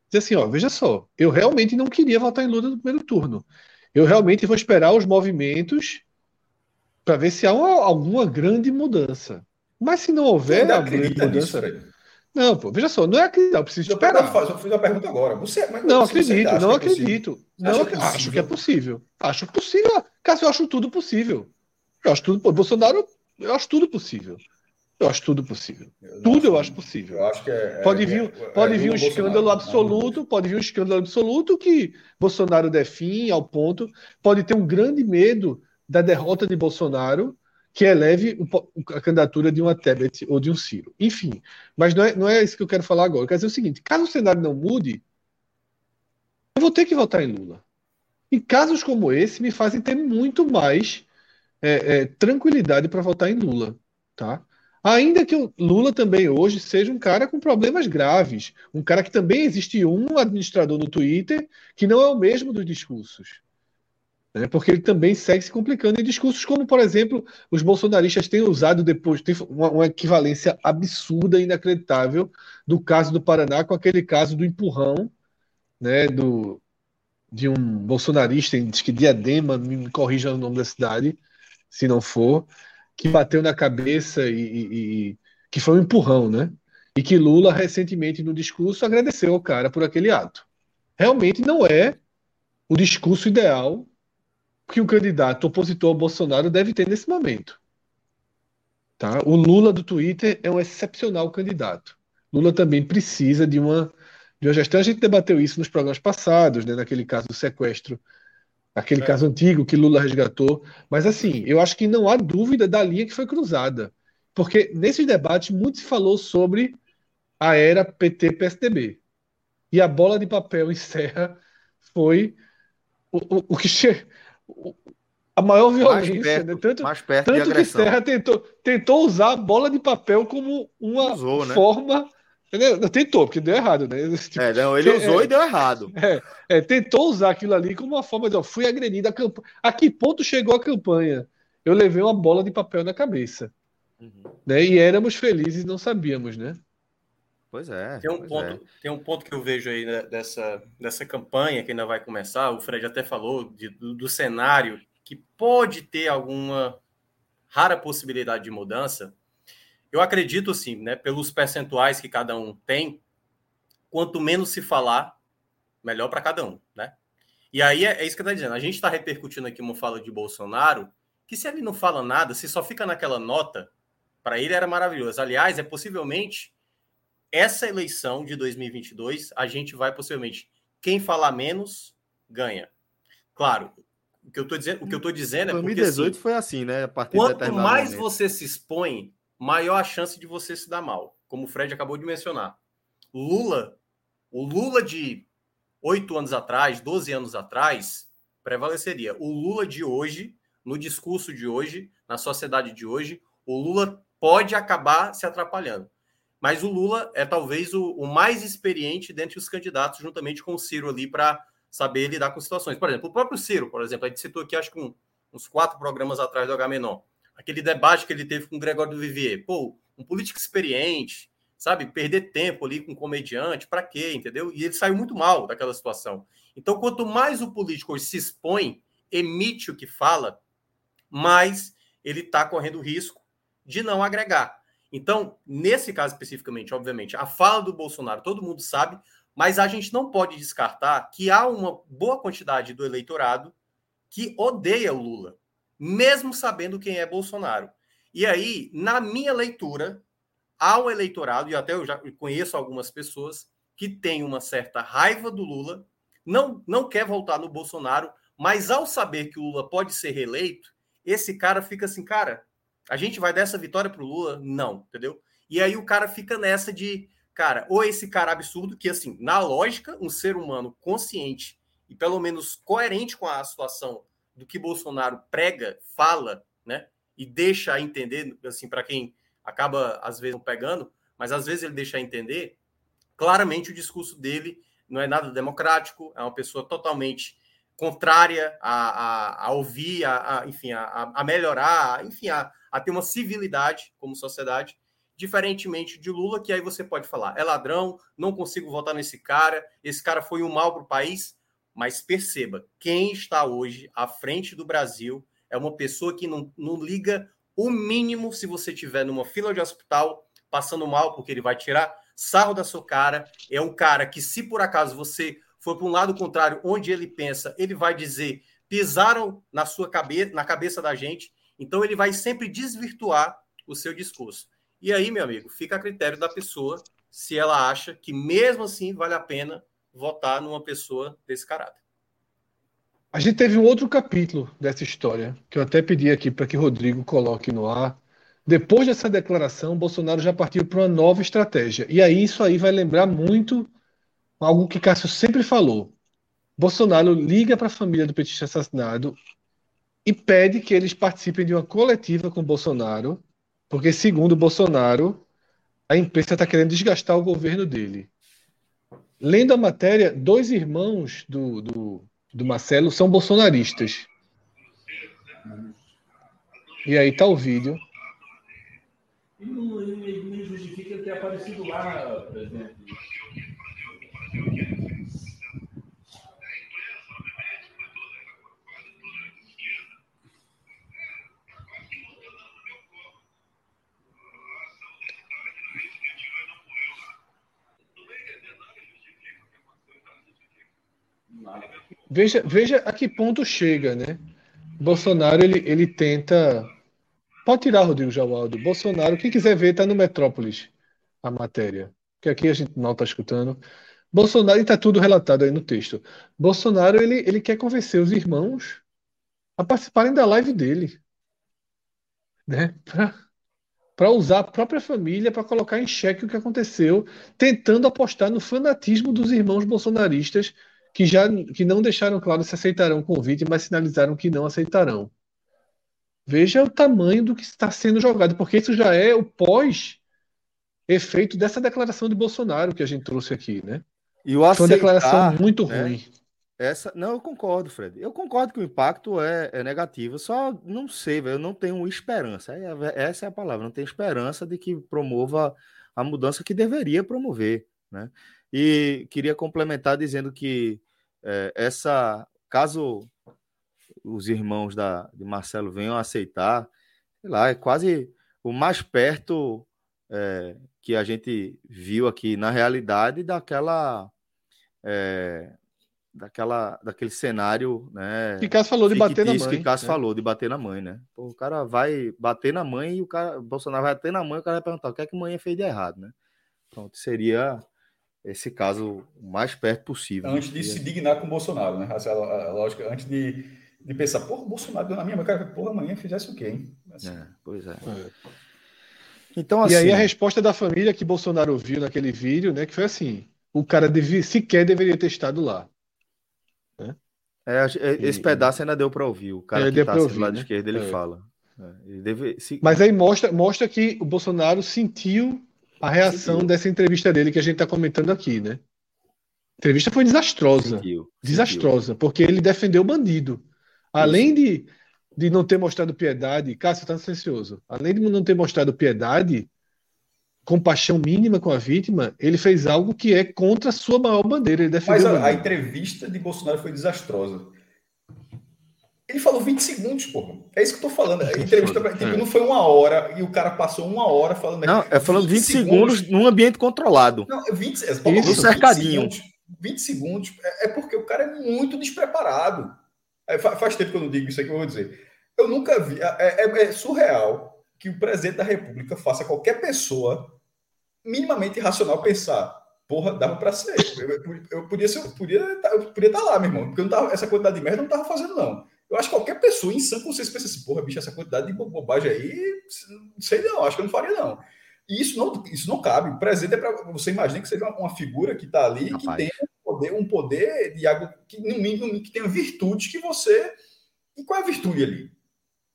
dizer assim, ó, veja só, eu realmente não queria votar em Lula no primeiro turno. Eu realmente vou esperar os movimentos para ver se há uma, alguma grande mudança. Mas se não houver a grande mudança. Nisso, não, pô, veja só, não é acreditar, eu preciso eu esperar. Eu fiz a pergunta agora. Você, não acredito, não é acredito. Não, ac acho que é possível. Acho possível. Cássio, eu acho tudo possível. Eu acho tudo. Bolsonaro, eu acho tudo possível. Eu acho tudo possível. Eu tudo eu acho possível. Eu acho que é, pode é, vir, é, pode vir um escândalo absoluto, pode vir um escândalo absoluto que Bolsonaro define ao ponto, pode ter um grande medo da derrota de Bolsonaro, que eleve a candidatura de uma Tebet ou de um Ciro. Enfim, mas não é, não é isso que eu quero falar agora. Eu quero dizer o seguinte: caso o cenário não mude, eu vou ter que votar em Lula. E casos como esse me fazem ter muito mais é, é, tranquilidade para votar em Lula. Tá? Ainda que o Lula também hoje seja um cara com problemas graves, um cara que também existe um administrador no Twitter que não é o mesmo dos discursos né? porque ele também segue se complicando em discursos como, por exemplo, os bolsonaristas têm usado depois, tem uma, uma equivalência absurda, inacreditável, do caso do Paraná com aquele caso do empurrão né, do, de um bolsonarista, diz que Diadema, me corrija o nome da cidade, se não for, que bateu na cabeça e, e, e, que foi um empurrão, né? E que Lula recentemente no discurso agradeceu ao cara por aquele ato. Realmente não é o discurso ideal que o candidato opositor ao Bolsonaro deve ter nesse momento. Tá? O Lula do Twitter é um excepcional candidato. Lula também precisa de uma, de uma gestão. A gente debateu isso nos programas passados, né? naquele caso do sequestro, aquele é. caso antigo que Lula resgatou. Mas, assim, eu acho que não há dúvida da linha que foi cruzada. Porque nesses debates muito se falou sobre a era PT-PSDB. E a bola de papel em serra foi o, o, o que che a maior violência, perto, né? Tanto, mais perto tanto que Serra tentou, tentou usar a bola de papel como uma usou, né? forma. Né? Tentou, porque deu errado, né? Tipo, é, não, ele usou é, e deu errado. É, é, tentou usar aquilo ali como uma forma de, ó, fui agredido. A, camp... a que ponto chegou a campanha? Eu levei uma bola de papel na cabeça. Uhum. Né? E éramos felizes não sabíamos, né? Pois é. Tem um, ponto, é. tem um ponto que eu vejo aí né, dessa, dessa campanha que ainda vai começar. O Fred até falou de, do, do, cenário que pode ter alguma rara possibilidade de mudança. Eu acredito, sim, né, pelos percentuais que cada um tem, quanto menos se falar, melhor para cada um. Né? E aí é, é isso que eu estou dizendo. A gente está repercutindo aqui uma fala de Bolsonaro, que se ele não fala nada, se só fica naquela nota, para ele era maravilhoso. Aliás, é possivelmente essa eleição de 2022, a gente vai possivelmente quem falar menos ganha. Claro, o que eu estou dizendo, o que eu tô dizendo é 2018 porque, assim, foi assim, né? A partir quanto mais momento. você se expõe, maior a chance de você se dar mal, como o Fred acabou de mencionar. Lula, o Lula de oito anos atrás, 12 anos atrás, prevaleceria. O Lula de hoje, no discurso de hoje, na sociedade de hoje, o Lula pode acabar se atrapalhando. Mas o Lula é talvez o, o mais experiente dentre os candidatos, juntamente com o Ciro ali, para saber lidar com situações. Por exemplo, o próprio Ciro, por exemplo, a gente citou aqui, acho que um, uns quatro programas atrás do H-Menon. Aquele debate que ele teve com o Gregório do Vivier. Pô, um político experiente, sabe? Perder tempo ali com um comediante, para quê, entendeu? E ele saiu muito mal daquela situação. Então, quanto mais o político se expõe, emite o que fala, mais ele está correndo risco de não agregar. Então, nesse caso especificamente, obviamente, a fala do Bolsonaro todo mundo sabe, mas a gente não pode descartar que há uma boa quantidade do eleitorado que odeia o Lula, mesmo sabendo quem é Bolsonaro. E aí, na minha leitura, há um eleitorado, e até eu já conheço algumas pessoas, que tem uma certa raiva do Lula, não, não quer voltar no Bolsonaro, mas ao saber que o Lula pode ser reeleito, esse cara fica assim, cara, a gente vai dessa vitória para o Lula? Não, entendeu? E aí o cara fica nessa de, cara, ou esse cara absurdo, que assim, na lógica, um ser humano consciente e pelo menos coerente com a situação do que Bolsonaro prega, fala, né? E deixa entender, assim, para quem acaba às vezes pegando, mas às vezes ele deixa entender, claramente o discurso dele não é nada democrático, é uma pessoa totalmente contrária a, a, a ouvir, a, a enfim, a, a melhorar, enfim, a, a ter uma civilidade como sociedade, diferentemente de Lula, que aí você pode falar, é ladrão, não consigo votar nesse cara, esse cara foi um mal para o país, mas perceba, quem está hoje à frente do Brasil é uma pessoa que não, não liga o mínimo se você tiver numa fila de hospital passando mal, porque ele vai tirar sarro da sua cara, é um cara que se por acaso você for para um lado contrário, onde ele pensa, ele vai dizer pisaram na sua cabeça, na cabeça da gente, então ele vai sempre desvirtuar o seu discurso. E aí, meu amigo, fica a critério da pessoa se ela acha que mesmo assim vale a pena votar numa pessoa desse caráter. A gente teve um outro capítulo dessa história, que eu até pedi aqui para que Rodrigo coloque no ar. Depois dessa declaração, Bolsonaro já partiu para uma nova estratégia. E aí isso aí vai lembrar muito algo que Cássio sempre falou. Bolsonaro liga para a família do petista assassinado e pede que eles participem de uma coletiva com Bolsonaro, porque, segundo Bolsonaro, a imprensa está querendo desgastar o governo dele. Lendo a matéria, dois irmãos do, do, do Marcelo são bolsonaristas. E aí tá o vídeo. E não, não justifica ter aparecido lá, presidente. Veja, veja a que ponto chega, né? Bolsonaro ele, ele tenta. Pode tirar, Rodrigo Jawaldo. Bolsonaro, quem quiser ver, está no Metrópolis a matéria. Que aqui a gente não está escutando. Bolsonaro, e está tudo relatado aí no texto. Bolsonaro ele, ele quer convencer os irmãos a participarem da live dele. Né? Para usar a própria família para colocar em xeque o que aconteceu, tentando apostar no fanatismo dos irmãos bolsonaristas que já que não deixaram claro se aceitarão o convite, mas sinalizaram que não aceitarão. Veja o tamanho do que está sendo jogado, porque isso já é o pós efeito dessa declaração de Bolsonaro que a gente trouxe aqui, né? E o aceitar, Foi uma declaração muito né? ruim. Essa, não, eu concordo, Fred. Eu concordo que o impacto é, é negativo. Só não sei, velho. Eu não tenho esperança. É, essa é a palavra. Não tenho esperança de que promova a mudança que deveria promover, né? E queria complementar dizendo que é, essa, caso os irmãos da, de Marcelo venham a aceitar, sei lá, é quase o mais perto é, que a gente viu aqui na realidade daquela é, daquela daquele cenário, né? Que Cássio falou de bater na mãe. Que Cássio né? falou de bater na mãe, né? Pô, o cara vai bater na mãe e o cara, o Bolsonaro vai bater na mãe e o cara vai perguntar o que é que a mãe fez de errado, né? Pronto, seria esse caso o mais perto possível. Antes de se dignar com o Bolsonaro, né? Essa é a, lógica, antes de, de pensar, porra, o Bolsonaro deu na minha mãe, cara, porra, amanhã fizesse o quê, hein? Assim. É, pois é. é. Então, assim, e aí a resposta da família que Bolsonaro ouviu naquele vídeo, né, que foi assim, o cara devia, sequer deveria ter estado lá. Né? É, esse e, pedaço ainda deu para ouvir. O cara é, que está do lado né? esquerdo, ele é. fala. É, ele deve, se... Mas aí mostra, mostra que o Bolsonaro sentiu a reação Sentiu. dessa entrevista dele que a gente está comentando aqui, né? A entrevista foi desastrosa. Sentiu. Desastrosa, Sentiu. porque ele defendeu o bandido. Além de, de não ter mostrado piedade, Cássio está silencioso. Além de não ter mostrado piedade, compaixão mínima com a vítima, ele fez algo que é contra a sua maior bandeira. Ele defendeu Mas a, a entrevista de Bolsonaro foi desastrosa. Ele falou 20 segundos, porra. É isso que eu tô falando. A entrevista tipo, é. não foi uma hora e o cara passou uma hora falando. Não, é falando 20, 20 segundos, segundos num ambiente controlado. Não, 20, é, no cercadinho. 20 segundos, 20 segundos é, é, porque o cara é muito despreparado. É, faz tempo que eu não digo isso aqui, eu vou dizer. Eu nunca vi. É, é, é surreal que o presidente da República faça qualquer pessoa minimamente racional pensar. Porra, dava para ser. Eu, eu, eu, podia ser, eu podia, eu podia estar lá, meu irmão. Porque eu não tava, essa quantidade de merda eu não tava fazendo, não. Eu acho que qualquer pessoa em sã consciência pensa assim, porra, bicho, essa quantidade de bobagem aí, não sei não, acho que eu não faria não. E isso não, isso não cabe. O presidente é para você imaginar que seja uma, figura que está ali, Rapaz. que tem um poder, um poder de algo que no mínimo que tenha virtudes que você. E qual é a virtude ali?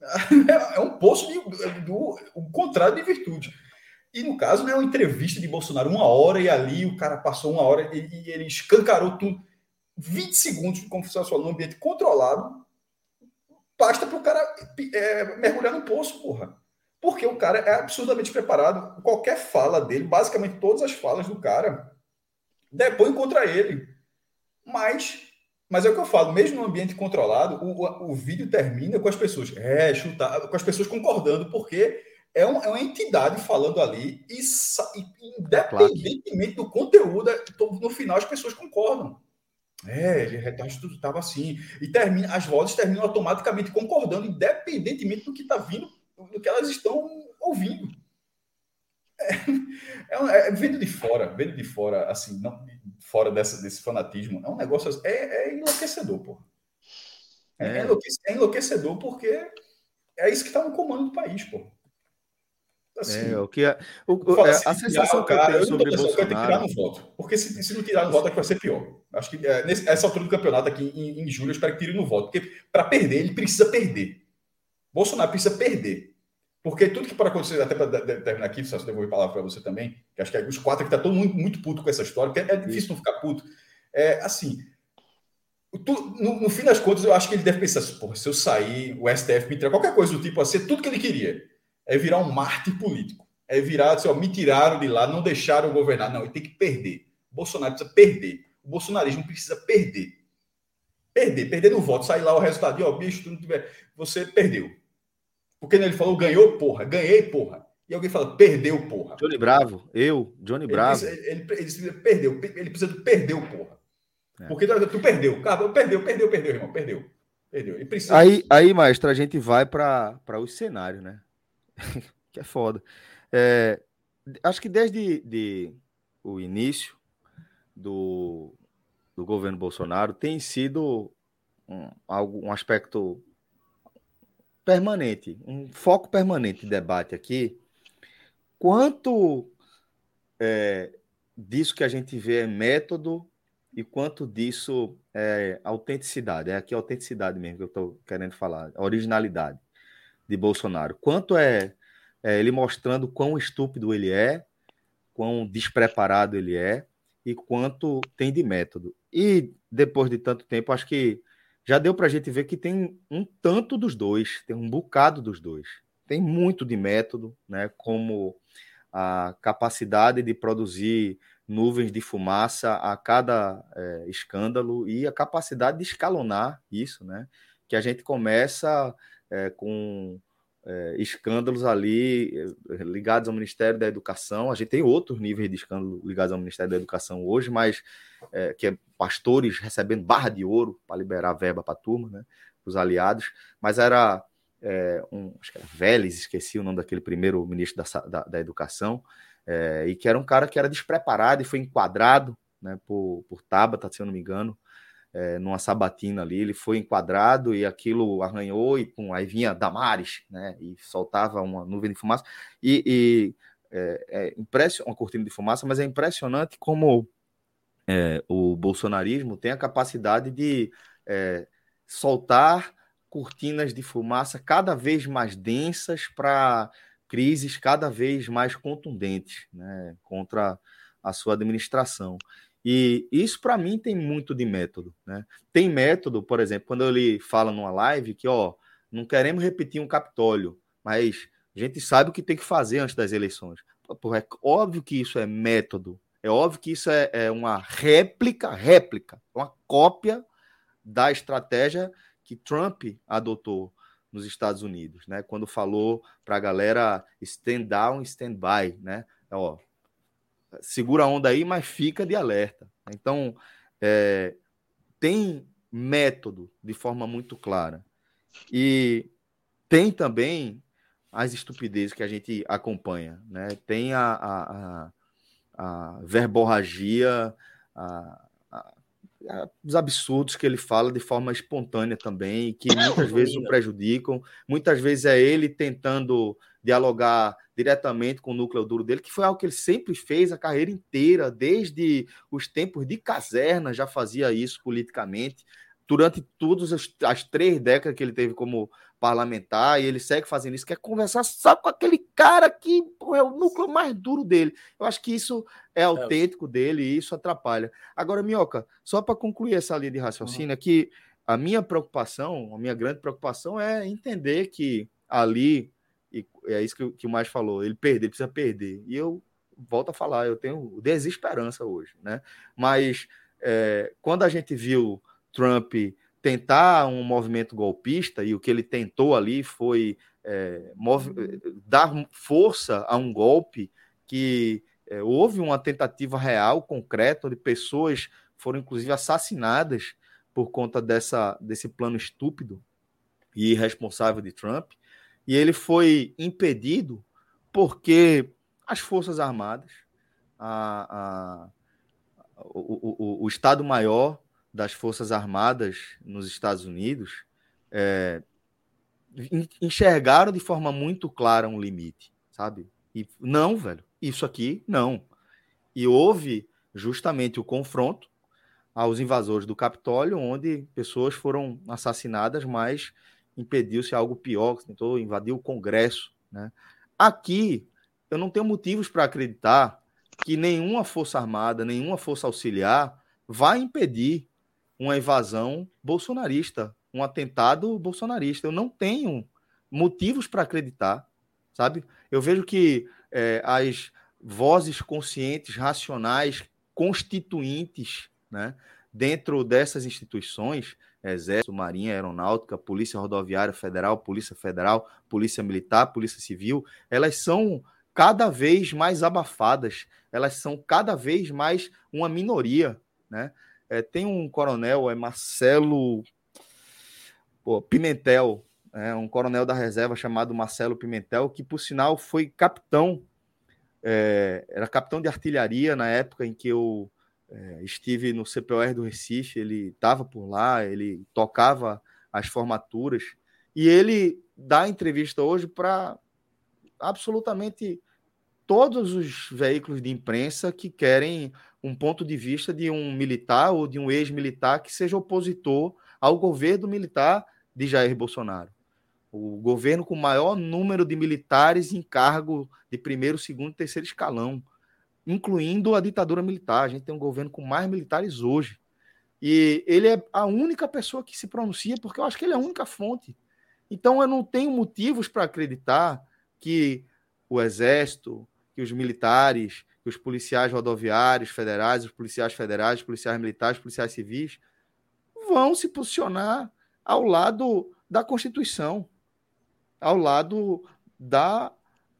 É um poço de, do o contrário de virtude. E no caso, é uma entrevista de Bolsonaro, uma hora e ali o cara passou uma hora e, e ele escancarou tudo. 20 segundos, como você falou, num ambiente controlado, basta para o cara é, mergulhar no poço, porra. Porque o cara é absurdamente preparado. Qualquer fala dele, basicamente todas as falas do cara, depõem contra ele. Mas, mas é o que eu falo, mesmo no ambiente controlado, o, o vídeo termina com as pessoas, é, chutar, com as pessoas concordando, porque é, um, é uma entidade falando ali e, e independentemente do conteúdo, no final as pessoas concordam. É, ele tudo estava assim. E termina, as vozes terminam automaticamente concordando, independentemente do que está vindo, do que elas estão ouvindo. É, é, é, vendo de fora, vendo de fora, assim, não, fora dessa, desse fanatismo, é um negócio, é, é enlouquecedor, pô. É, é. é enlouquecedor porque é isso que está no comando do país, pô. Assim, é, o que é, o, o, é, a sensação que eu tenho sobre Bolsonaro... Que tem que tirar no voto. Porque se, se não tirar no voto, é que vai ser pior. Acho que é, nesse, essa altura do campeonato aqui em, em julho, eu espero que tire no voto. Porque para perder, ele precisa perder. Bolsonaro precisa perder. Porque tudo que pode acontecer, até para terminar aqui, se eu devolver a palavra para você também, que acho que é os quatro que está todo mundo muito puto com essa história, porque é difícil não ficar puto. É assim, tu, no, no, fim das contas, eu acho que ele deve pensar assim, se eu sair, o STF me entregar qualquer coisa do tipo assim, tudo que ele queria é virar um mártir político. É virar, assim, ó, me tiraram de lá, não deixaram governar. Não, ele tem que perder. O Bolsonaro precisa perder. O bolsonarismo precisa perder. Perder, perder no voto, sair lá o resultado. E, ó, bicho, tu não tiver. Você perdeu. Porque ele falou, ganhou, porra, ganhei, porra. E alguém fala, perdeu, porra. Johnny Bravo, eu, Johnny Bravo. Ele, ele, ele, ele perdeu, ele precisa de perdeu, porra. É. Porque tu, tu perdeu, cara, perdeu, perdeu, perdeu, irmão, perdeu. Perdeu. Ele precisa... Aí, aí, maestro, a gente vai para os cenários, né? que é foda. É, acho que desde de, o início do, do governo Bolsonaro tem sido um, algo, um aspecto permanente, um foco permanente de debate aqui. Quanto é, disso que a gente vê é método e quanto disso é autenticidade. É aqui a autenticidade mesmo que eu estou querendo falar, originalidade de Bolsonaro. Quanto é, é ele mostrando quão estúpido ele é, quão despreparado ele é e quanto tem de método. E depois de tanto tempo, acho que já deu para a gente ver que tem um tanto dos dois, tem um bocado dos dois. Tem muito de método, né? Como a capacidade de produzir nuvens de fumaça a cada é, escândalo e a capacidade de escalonar isso, né? Que a gente começa é, com é, escândalos ali é, ligados ao Ministério da Educação. A gente tem outros níveis de escândalo ligados ao Ministério da Educação hoje, mas é, que é pastores recebendo barra de ouro para liberar verba para a turma, né? Os aliados, mas era é, um, acho que era Vélez, esqueci o nome daquele primeiro ministro da, da, da Educação, é, e que era um cara que era despreparado e foi enquadrado né, por, por Tabata, se eu não me engano, é, numa sabatina ali, ele foi enquadrado e aquilo arranhou e pum, aí vinha Damares, né, e soltava uma nuvem de fumaça, e, e é, é uma cortina de fumaça, mas é impressionante como é, o bolsonarismo tem a capacidade de é, soltar cortinas de fumaça cada vez mais densas para crises cada vez mais contundentes né, contra a sua administração. E isso, para mim, tem muito de método. Né? Tem método, por exemplo, quando ele fala numa live que, ó, não queremos repetir um Capitólio, mas a gente sabe o que tem que fazer antes das eleições. Pô, é óbvio que isso é método. É óbvio que isso é, é uma réplica, réplica, uma cópia da estratégia que Trump adotou nos Estados Unidos, né? Quando falou para a galera stand down, stand by, né? Ó, segura a onda aí, mas fica de alerta. Então, é, tem método de forma muito clara. E tem também as estupidezes que a gente acompanha, né? Tem a, a, a, a verborragia, a, os absurdos que ele fala de forma espontânea também, que muitas vezes o prejudicam. Muitas vezes é ele tentando dialogar diretamente com o núcleo duro dele, que foi algo que ele sempre fez a carreira inteira, desde os tempos de caserna, já fazia isso politicamente. Durante todas as, as três décadas que ele teve como parlamentar, e ele segue fazendo isso, quer conversar só com aquele cara que pô, é o núcleo mais duro dele. Eu acho que isso é, é. autêntico é. dele e isso atrapalha. Agora, Minhoca, só para concluir essa linha de raciocínio, uhum. que a minha preocupação, a minha grande preocupação é entender que ali, e é isso que, que o mais falou, ele perder, precisa perder. E eu volto a falar, eu tenho desesperança hoje, né? Mas é, quando a gente viu Trump tentar um movimento golpista, e o que ele tentou ali foi é, dar força a um golpe que é, houve uma tentativa real, concreta, de pessoas foram inclusive assassinadas por conta dessa, desse plano estúpido e irresponsável de Trump. E ele foi impedido porque as Forças Armadas, a, a, o, o, o Estado-Maior das Forças Armadas nos Estados Unidos é, enxergaram de forma muito clara um limite, sabe? E não, velho, isso aqui não. E houve justamente o confronto aos invasores do Capitólio, onde pessoas foram assassinadas, mas impediu-se algo pior, que tentou invadir o Congresso. Né? Aqui, eu não tenho motivos para acreditar que nenhuma força armada, nenhuma força auxiliar vai impedir uma invasão bolsonarista, um atentado bolsonarista. Eu não tenho motivos para acreditar, sabe? Eu vejo que é, as vozes conscientes, racionais, constituintes, né, dentro dessas instituições, Exército, Marinha, Aeronáutica, Polícia Rodoviária Federal, Polícia Federal, Polícia Militar, Polícia Civil, elas são cada vez mais abafadas, elas são cada vez mais uma minoria, né? É, tem um coronel, é Marcelo pô, Pimentel, é, um coronel da reserva chamado Marcelo Pimentel, que por sinal foi capitão, é, era capitão de artilharia na época em que eu é, estive no CPOR do Recife, ele estava por lá, ele tocava as formaturas, e ele dá entrevista hoje para absolutamente todos os veículos de imprensa que querem um ponto de vista de um militar ou de um ex-militar que seja opositor ao governo militar de Jair Bolsonaro. O governo com maior número de militares em cargo de primeiro, segundo e terceiro escalão incluindo a ditadura militar. A gente tem um governo com mais militares hoje. E ele é a única pessoa que se pronuncia, porque eu acho que ele é a única fonte. Então eu não tenho motivos para acreditar que o Exército, que os militares, que os policiais rodoviários federais, os policiais federais, os policiais militares, os policiais civis vão se posicionar ao lado da Constituição, ao lado da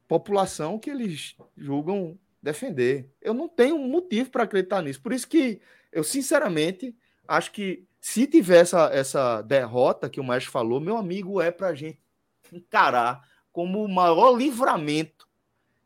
população que eles julgam defender. Eu não tenho motivo para acreditar nisso. Por isso que eu, sinceramente, acho que se tiver essa, essa derrota que o Mestre falou, meu amigo, é para a gente encarar como o maior livramento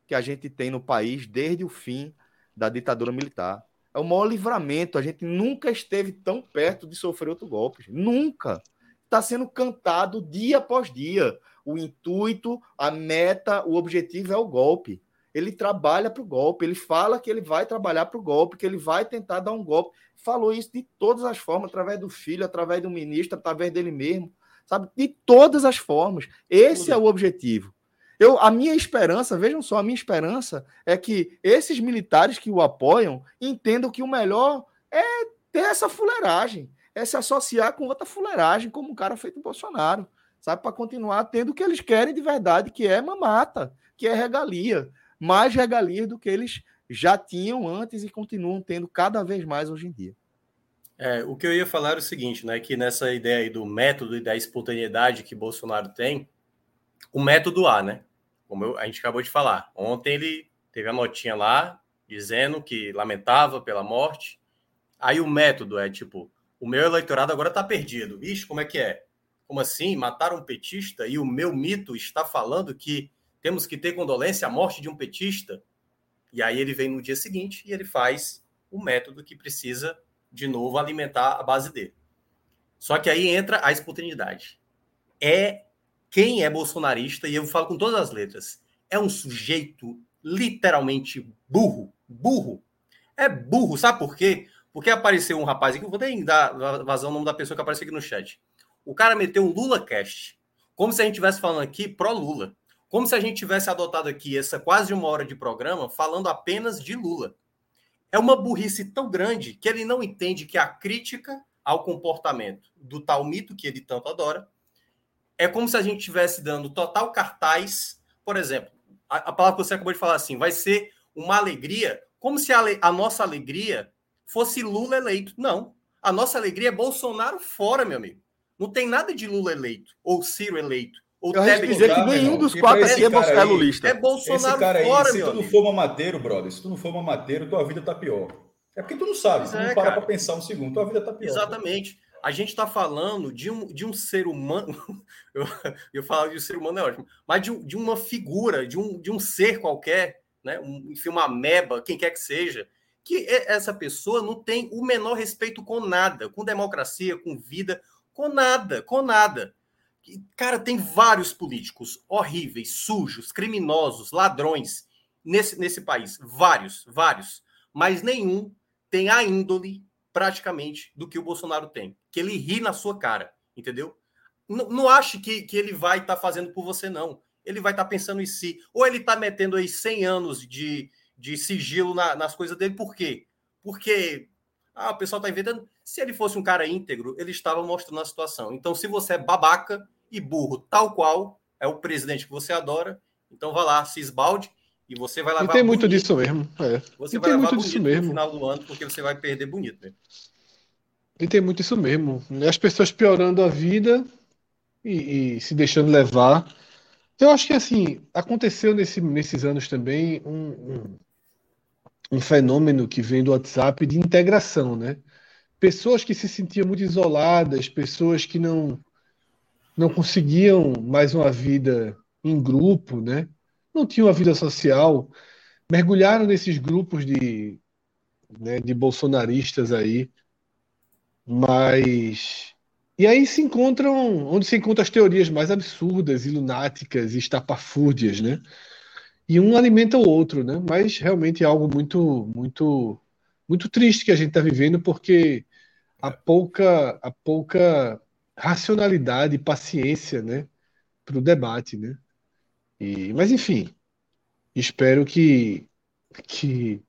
que a gente tem no país desde o fim da ditadura militar. É o maior livramento. A gente nunca esteve tão perto de sofrer outro golpe. Nunca. Está sendo cantado dia após dia. O intuito, a meta, o objetivo é o golpe ele trabalha para o golpe, ele fala que ele vai trabalhar para o golpe, que ele vai tentar dar um golpe. Falou isso de todas as formas, através do filho, através do ministro, através dele mesmo, sabe? De todas as formas. Esse é o objetivo. Eu, a minha esperança, vejam só, a minha esperança é que esses militares que o apoiam entendam que o melhor é ter essa fuleiragem, é se associar com outra fuleiragem, como o cara feito Bolsonaro, sabe? Para continuar tendo o que eles querem de verdade, que é mamata, que é regalia mais regalias do que eles já tinham antes e continuam tendo cada vez mais hoje em dia. É, o que eu ia falar é o seguinte, né? Que nessa ideia aí do método e da espontaneidade que Bolsonaro tem, o método A, né? Como eu, a gente acabou de falar. Ontem ele teve a notinha lá dizendo que lamentava pela morte. Aí o método é tipo, o meu eleitorado agora tá perdido. Ixi, como é que é? Como assim? Mataram um petista e o meu mito está falando que temos que ter condolência à morte de um petista. E aí ele vem no dia seguinte e ele faz o método que precisa, de novo, alimentar a base dele. Só que aí entra a espontaneidade. É quem é bolsonarista, e eu falo com todas as letras, é um sujeito literalmente burro. Burro. É burro, sabe por quê? Porque apareceu um rapaz aqui, vou nem dar vazão o nome da pessoa que apareceu aqui no chat. O cara meteu um Lula Cast, como se a gente estivesse falando aqui pró-Lula. Como se a gente tivesse adotado aqui essa quase uma hora de programa falando apenas de Lula. É uma burrice tão grande que ele não entende que a crítica ao comportamento do tal mito que ele tanto adora é como se a gente estivesse dando total cartaz, por exemplo, a, a, palavra que você acabou de falar assim, vai ser uma alegria, como se a, a nossa alegria fosse Lula eleito. Não. A nossa alegria é Bolsonaro fora, meu amigo. Não tem nada de Lula eleito ou Ciro eleito. O eu Tebet dizer que nenhum dos quatro aqui é, é lulista. É Bolsonaro esse cara aí, fora, se tu não for mamadeiro, brother, se tu não for mamadeiro, tua vida tá pior. É porque tu não sabe, tu é, não para para pensar um segundo, tua vida tá pior. Exatamente. A gente está falando de um, de um ser humano, eu, eu falo de um ser humano é ótimo, mas de, de uma figura, de um, de um ser qualquer, né? Um, enfim, uma meba, quem quer que seja, que essa pessoa não tem o menor respeito com nada, com democracia, com vida, com nada, com nada. Cara, tem vários políticos horríveis, sujos, criminosos, ladrões nesse, nesse país. Vários, vários. Mas nenhum tem a índole, praticamente, do que o Bolsonaro tem. Que ele ri na sua cara, entendeu? Não, não ache que, que ele vai estar tá fazendo por você, não. Ele vai estar tá pensando em si. Ou ele está metendo aí 100 anos de, de sigilo na, nas coisas dele. Por quê? Porque ah, o pessoal está inventando. Se ele fosse um cara íntegro, ele estava mostrando a situação. Então, se você é babaca e burro, tal qual é o presidente que você adora, então vá lá, se esbalde e você vai levar. E tem muito bonito. disso mesmo. É. Você e vai muito disso mesmo. no final do ano, porque você vai perder bonito. Né? E tem muito isso mesmo. As pessoas piorando a vida e, e se deixando levar. Eu acho que assim aconteceu nesse, nesses anos também um, um um fenômeno que vem do WhatsApp de integração, né? Pessoas que se sentiam muito isoladas, pessoas que não não conseguiam mais uma vida em grupo, né? Não tinham uma vida social, mergulharam nesses grupos de, né, de bolsonaristas aí, mas e aí se encontram onde se encontram as teorias mais absurdas lunáticas e estapafúrdias, né? E um alimenta o outro, né? Mas realmente é algo muito, muito, muito triste que a gente está vivendo, porque a pouca, a pouca racionalidade e paciência, né, para o debate, né? E, mas enfim, espero que que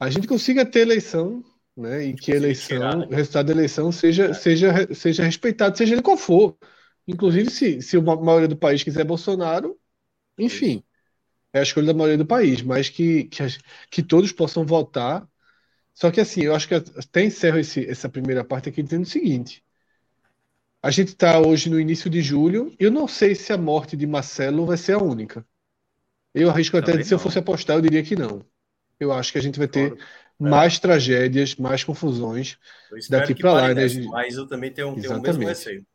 a gente consiga ter eleição, né? E que a eleição, tirar, né? o resultado da eleição seja, é. seja, seja respeitado, seja ele qual for. Inclusive, se, se a maioria do país quiser Bolsonaro, enfim é a escolha da maioria do país, mas que, que, que todos possam votar. Só que assim, eu acho que até encerro esse, essa primeira parte aqui dizendo o seguinte. A gente está hoje no início de julho. Eu não sei se a morte de Marcelo vai ser a única. Eu arrisco até de se eu fosse apostar, eu diria que não. Eu acho que a gente vai ter claro. mais tragédias, mais confusões daqui para lá. Né? Mas eu também tenho, tenho o mesmo receio.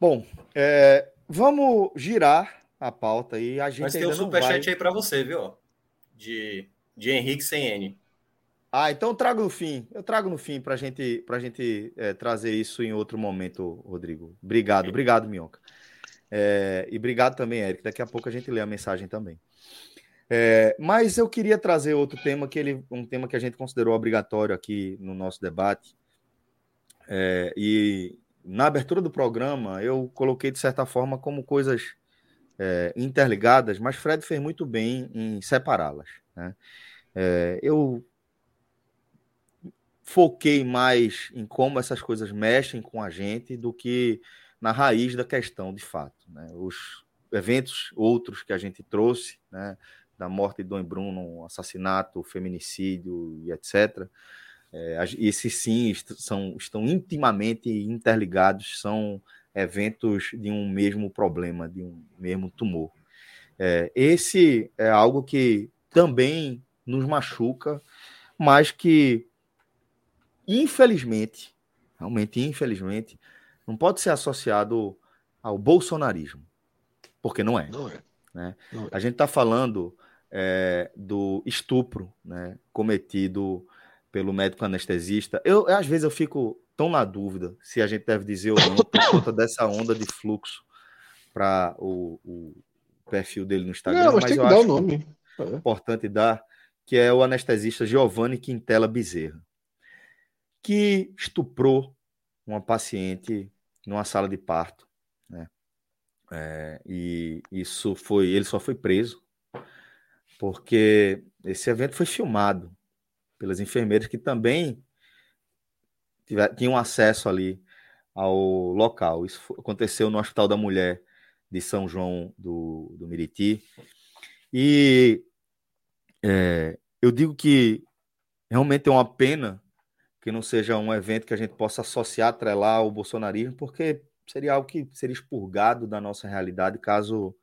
Bom, é, vamos girar a pauta e a gente Mas tem um superchat vai... aí para você, viu? De, de Henrique sem N. Ah, então eu trago no fim. Eu trago no fim para gente, a gente é, trazer isso em outro momento, Rodrigo. Obrigado, obrigado, Minhoca. É, e obrigado também, Eric. Daqui a pouco a gente lê a mensagem também. É, mas eu queria trazer outro tema que ele, um tema que a gente considerou obrigatório aqui no nosso debate. É, e na abertura do programa eu coloquei de certa forma como coisas é, interligadas, mas Fred fez muito bem em separá-las. Né? É, eu foquei mais em como essas coisas mexem com a gente do que na raiz da questão, de fato. Né? Os eventos outros que a gente trouxe, né? da morte de Dom Bruno, assassinato, feminicídio e etc., é, esses sim são, estão intimamente interligados, são eventos de um mesmo problema, de um mesmo tumor. É, esse é algo que também nos machuca, mas que, infelizmente, realmente infelizmente, não pode ser associado ao bolsonarismo, porque não é. Não é. Né? Não é. A gente está falando é, do estupro né, cometido pelo médico anestesista. Eu, às vezes, eu fico tão na dúvida se a gente deve dizer ou não por conta dessa onda de fluxo para o, o, perfil dele no Instagram. Não, mas, mas eu acho o nome. É. importante dar, que é o anestesista Giovanni Quintela Bezerra, que estuprou uma paciente numa sala de parto, né? É, e isso foi, ele só foi preso porque esse evento foi filmado pelas enfermeiras que também tinham acesso ali ao local. Isso aconteceu no Hospital da Mulher de São João do, do Miriti. E é, eu digo que realmente é uma pena que não seja um evento que a gente possa associar, atrelar ao bolsonarismo, porque seria algo que seria expurgado da nossa realidade caso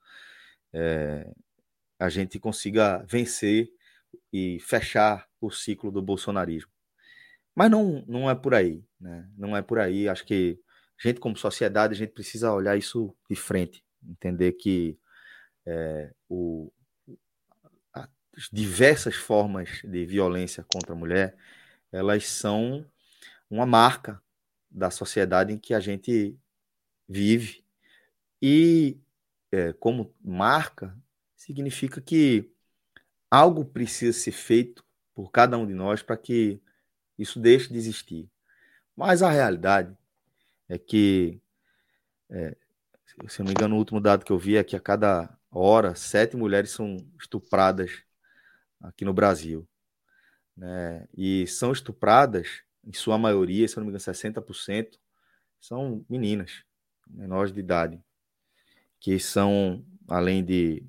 é, a gente consiga vencer e fechar o ciclo do bolsonarismo. Mas não, não é por aí, né? Não é por aí. Acho que a gente, como sociedade, a gente precisa olhar isso de frente, entender que é, o, as diversas formas de violência contra a mulher, elas são uma marca da sociedade em que a gente vive. E é, como marca, significa que algo precisa ser feito por cada um de nós para que isso deixe de existir. Mas a realidade é que, é, se não me engano, o último dado que eu vi é que a cada hora, sete mulheres são estupradas aqui no Brasil. Né? E são estupradas, em sua maioria, se não me engano, 60%, são meninas, menores de idade, que são, além de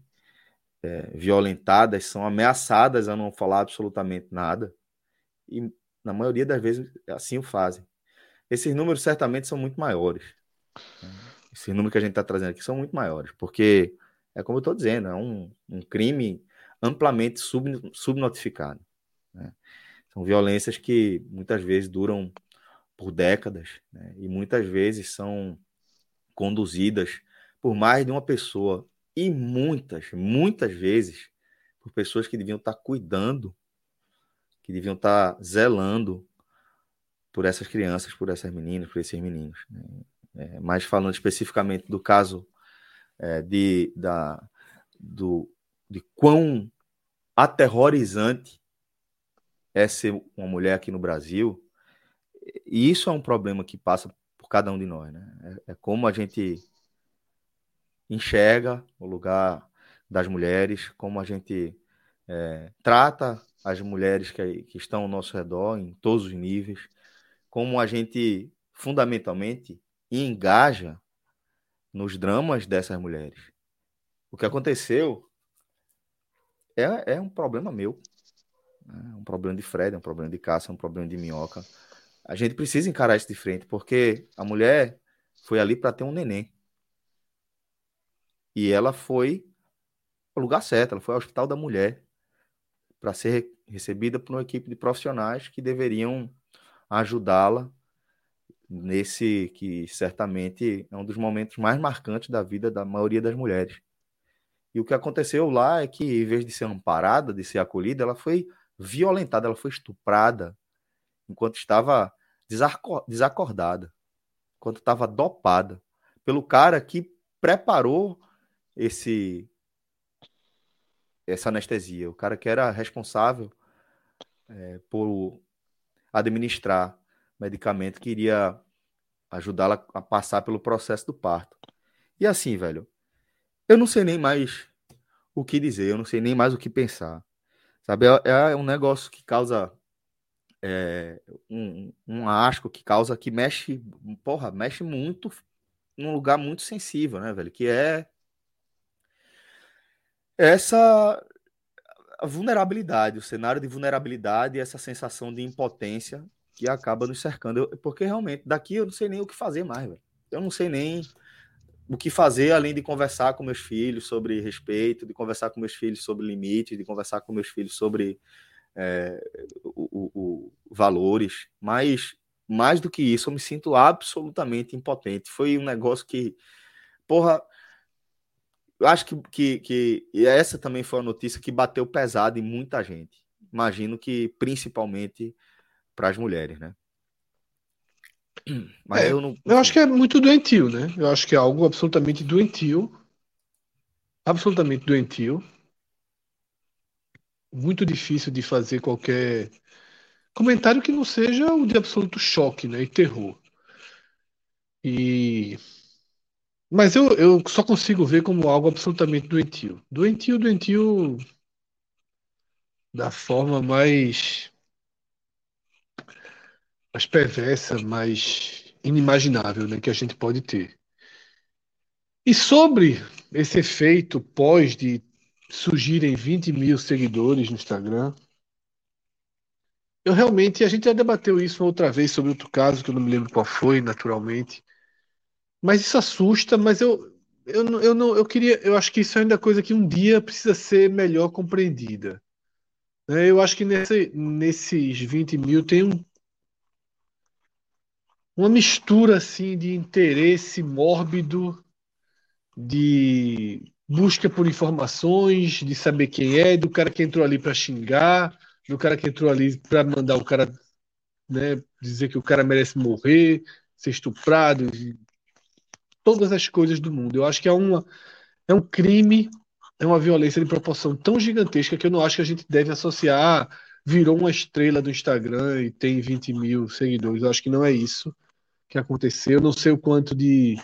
é, violentadas, são ameaçadas a não falar absolutamente nada. E, na maioria das vezes, assim o fazem. Esses números certamente são muito maiores. Né? Esses números que a gente está trazendo aqui são muito maiores, porque é como eu estou dizendo, é um, um crime amplamente sub, subnotificado. Né? São violências que muitas vezes duram por décadas né? e muitas vezes são conduzidas por mais de uma pessoa e muitas, muitas vezes por pessoas que deviam estar cuidando, que deviam estar zelando por essas crianças, por essas meninas, por esses meninos. Né? É, mas falando especificamente do caso é, de, da, do, de quão aterrorizante é ser uma mulher aqui no Brasil, e isso é um problema que passa por cada um de nós, né? É, é como a gente enxerga o lugar das mulheres, como a gente é, trata as mulheres que, que estão ao nosso redor em todos os níveis, como a gente fundamentalmente engaja nos dramas dessas mulheres. O que aconteceu é, é um problema meu. É um problema de Fred, é um problema de caça, é um problema de minhoca. A gente precisa encarar isso de frente, porque a mulher foi ali para ter um neném. E ela foi ao lugar certo, ela foi ao Hospital da Mulher para ser recebida por uma equipe de profissionais que deveriam ajudá-la nesse que certamente é um dos momentos mais marcantes da vida da maioria das mulheres. E o que aconteceu lá é que, em vez de ser amparada, de ser acolhida, ela foi violentada, ela foi estuprada enquanto estava desacordada, enquanto estava dopada pelo cara que preparou esse essa anestesia, o cara que era responsável é, por administrar medicamento que iria ajudá-la a passar pelo processo do parto. E assim, velho, eu não sei nem mais o que dizer, eu não sei nem mais o que pensar. Sabe, é, é um negócio que causa é, um, um asco que causa que mexe, porra, mexe muito num lugar muito sensível, né, velho? Que é essa vulnerabilidade, o cenário de vulnerabilidade essa sensação de impotência que acaba nos cercando. Eu, porque realmente, daqui eu não sei nem o que fazer mais, velho. Eu não sei nem o que fazer além de conversar com meus filhos sobre respeito, de conversar com meus filhos sobre limites, de conversar com meus filhos sobre é, o, o, o, valores. Mas, mais do que isso, eu me sinto absolutamente impotente. Foi um negócio que, porra, eu acho que, que, que e essa também foi a notícia que bateu pesado em muita gente. Imagino que principalmente para as mulheres, né? Mas é, eu não. Eu acho que é muito doentio, né? Eu acho que é algo absolutamente doentio. Absolutamente doentio. Muito difícil de fazer qualquer comentário que não seja o de absoluto choque, né? E terror. E. Mas eu, eu só consigo ver como algo absolutamente doentio. Doentio, doentio da forma mais mais perversa, mais inimaginável né, que a gente pode ter. E sobre esse efeito pós de surgirem 20 mil seguidores no Instagram, eu realmente, a gente já debateu isso outra vez sobre outro caso, que eu não me lembro qual foi, naturalmente. Mas isso assusta, mas eu, eu, eu, não, eu queria, eu acho que isso é ainda coisa que um dia precisa ser melhor compreendida. Né? Eu acho que nesse, nesses 20 mil tem um uma mistura assim de interesse mórbido, de busca por informações, de saber quem é, do cara que entrou ali para xingar, do cara que entrou ali para mandar o cara, né, dizer que o cara merece morrer, ser estuprado. Todas as coisas do mundo. Eu acho que é, uma, é um crime, é uma violência de proporção tão gigantesca que eu não acho que a gente deve associar. Ah, virou uma estrela do Instagram e tem 20 mil seguidores. Eu acho que não é isso que aconteceu. Eu não sei o quanto de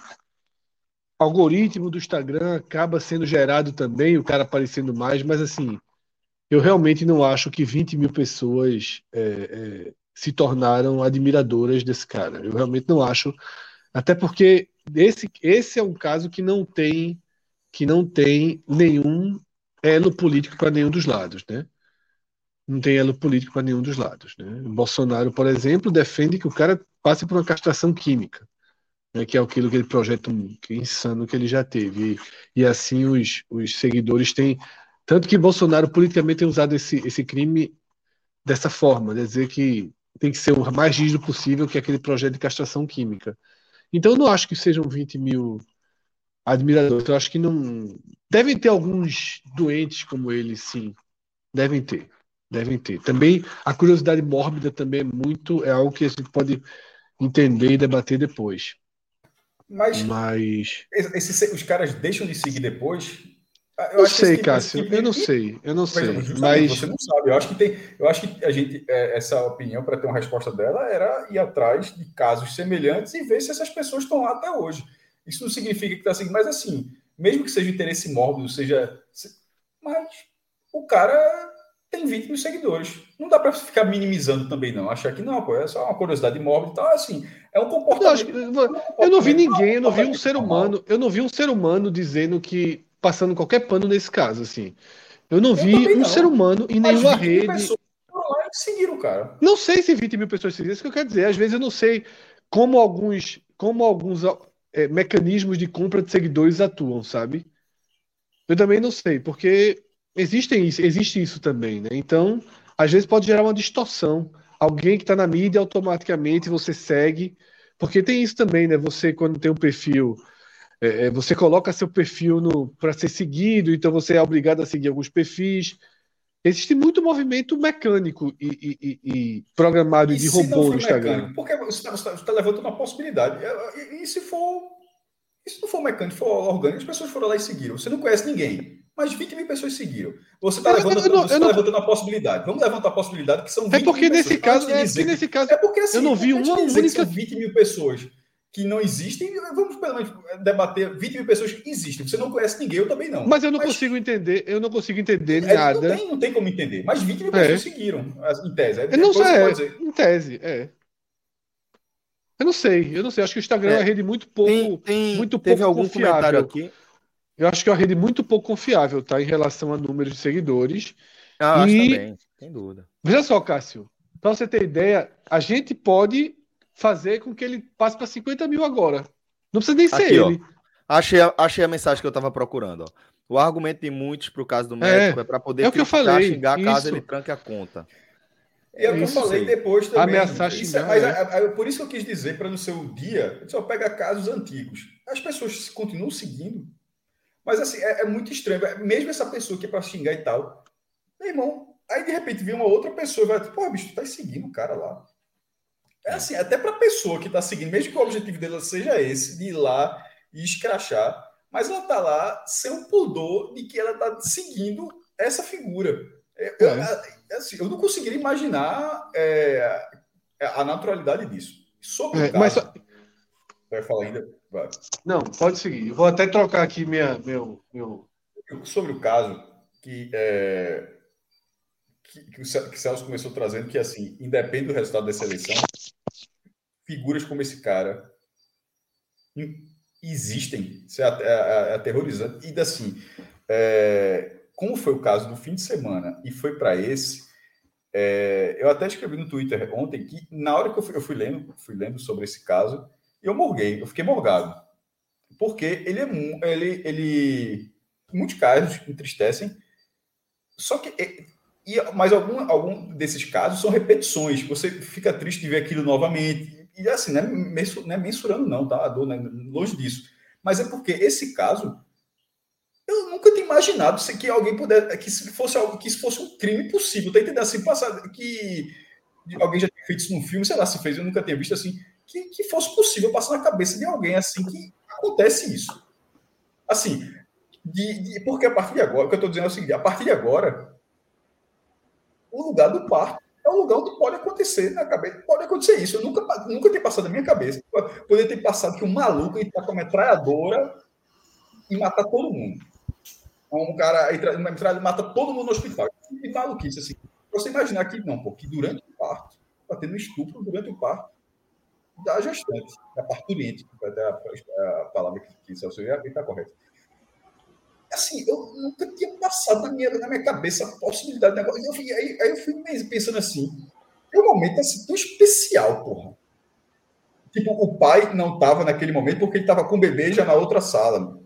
algoritmo do Instagram acaba sendo gerado também, o cara aparecendo mais, mas assim, eu realmente não acho que 20 mil pessoas é, é, se tornaram admiradoras desse cara. Eu realmente não acho, até porque esse, esse é um caso que não tem que não tem nenhum elo político para nenhum dos lados, né? Não tem elo político para nenhum dos lados. Né? Bolsonaro, por exemplo, defende que o cara passe por uma castração química né, que é aquilo que ele projeta que insano que ele já teve. E, e assim os, os seguidores têm. Tanto que Bolsonaro politicamente tem usado esse, esse crime dessa forma, de dizer que tem que ser o mais rígido possível que aquele projeto de castração química. Então eu não acho que sejam 20 mil admiradores. Eu acho que não. Devem ter alguns doentes como ele, sim. Devem ter. Devem ter. Também a curiosidade mórbida também é muito. É algo que a gente pode entender e debater depois. Mas, Mas... Esse, os caras deixam de seguir depois. Eu, eu sei, tipo Cássio. Tipo eu não sei. Eu não sei. Mas você não sabe. Eu acho que tem. Eu acho que a gente é, essa opinião para ter uma resposta dela era ir atrás de casos semelhantes e ver se essas pessoas estão lá até hoje. Isso não significa que está seguindo, mas assim, mesmo que seja interesse mórbido, seja, mas o cara tem 20 mil seguidores. Não dá para ficar minimizando também, não. Achar que não, pô, é só uma curiosidade mórbida e tal. Assim, é um comportamento. Eu, não, eu não vi ninguém, eu não vi um ser humano, eu não vi um ser humano dizendo que. Passando qualquer pano nesse caso, assim. Eu não vi um não. ser humano em nenhuma rede. seguiram, cara. Não sei se 20 mil pessoas seguiram, é isso que eu quero dizer. Às vezes eu não sei como alguns, como alguns é, mecanismos de compra de seguidores atuam, sabe? Eu também não sei, porque Existem isso, existe isso também, né? Então, às vezes pode gerar uma distorção. Alguém que está na mídia, automaticamente você segue. Porque tem isso também, né? Você, quando tem um perfil, é, é você coloca seu perfil para ser seguido, então você é obrigado a seguir alguns perfis. Existe muito movimento mecânico e, e, e programado e de robô no Instagram. Mecânico, porque você está tá levantando uma possibilidade. E, e, se for. Se não for mecânico, for orgânico, as pessoas foram lá e seguiram. Você não conhece ninguém mas 20 mil pessoas seguiram. Você está levantando, eu não, eu tá não... levantando a possibilidade. Vamos levantar a possibilidade que são 20 É porque nesse pessoas. caso, é porque nesse caso, é porque assim, eu não vi uma única 20 mil pessoas que não existem. Vamos pelo menos debater 20 mil pessoas que existem. Você não conhece ninguém, eu também não. Mas eu não mas, consigo entender, eu não consigo entender é, nada. Não tem, não tem como entender. Mas 20 mil pessoas é. seguiram, em tese. É, eu não sei, é, em tese, é. Eu não sei, eu não sei. Acho que o Instagram é, uma rede muito pouco, tem, tem, muito teve pouco algum confiável. comentário aqui eu acho que é uma rede muito pouco confiável, tá? Em relação a número de seguidores. Ah, e... acho também, sem dúvida. Veja só, Cássio, para você ter ideia, a gente pode fazer com que ele passe para 50 mil agora. Não precisa nem ser Aqui, ele. Ó. Achei, a, achei a mensagem que eu estava procurando. Ó. O argumento de muitos para o caso do médico é, é para poder é o que eu falei, xingar isso. caso ele tranque a conta. É o que eu falei depois também. Ameaçar xingar. Mas é. por isso que eu quis dizer, para no seu dia, só pega casos antigos. As pessoas continuam seguindo. Mas assim, é, é muito estranho. É, mesmo essa pessoa que é para xingar e tal, meu irmão, aí de repente vem uma outra pessoa e vai, pô, bicho, tu tá seguindo o cara lá. É assim, até para a pessoa que tá seguindo, mesmo que o objetivo dela seja esse, de ir lá e escrachar, mas ela tá lá sem o pudor de que ela tá seguindo essa figura. É, eu, é. assim, eu não conseguiria imaginar é, a naturalidade disso. Sobre o caso, mas... Vai falar ainda? Vai. Não, pode seguir. Vou até trocar aqui minha, meu, meu... Sobre o caso que, é, que, que, o, Celso começou trazendo, que assim, independe do resultado dessa eleição, figuras como esse cara existem. Isso é, é, é aterrorizante. E assim, é, como foi o caso do fim de semana e foi para esse, é, eu até escrevi no Twitter ontem que na hora que eu fui, eu fui lendo, fui lendo sobre esse caso, eu morguei, eu fiquei morgado. Porque ele é ele, ele muitos casos entristecem. Só que e mas algum, algum desses casos são repetições. Você fica triste de ver aquilo novamente. E assim, não é, não é mensurando não, tá? A dor, né? longe disso. Mas é porque esse caso eu nunca tinha imaginado que alguém pudesse que se fosse algo que isso fosse um crime possível. Tá entendendo assim, passar que alguém já tinha feito isso num filme, sei lá se fez, eu nunca tinha visto assim que, que fosse possível passar na cabeça de alguém assim que acontece isso. Assim, de, de, porque a partir de agora, o que eu estou dizendo é o seguinte: a partir de agora, o lugar do parto é um lugar onde pode acontecer na cabeça. Pode acontecer isso. Eu nunca, nunca tinha passado na minha cabeça. Poderia ter passado que um maluco entrar com uma metralhadora e matar todo mundo. Um cara entra uma metralhadora e mata todo mundo no hospital. Que maluquice, assim. Você imaginar que não, pô, que durante o parto, está tendo estupro durante o parto da gestante, da parturiente, a, a, palavra que, que Celso está correta assim, eu nunca tinha passado na minha, na minha cabeça a possibilidade de negócio. Eu aí, aí eu fui pensando assim, é um momento assim, tão especial, porra. Tipo, o pai não estava naquele momento porque ele estava com o bebê já na outra sala.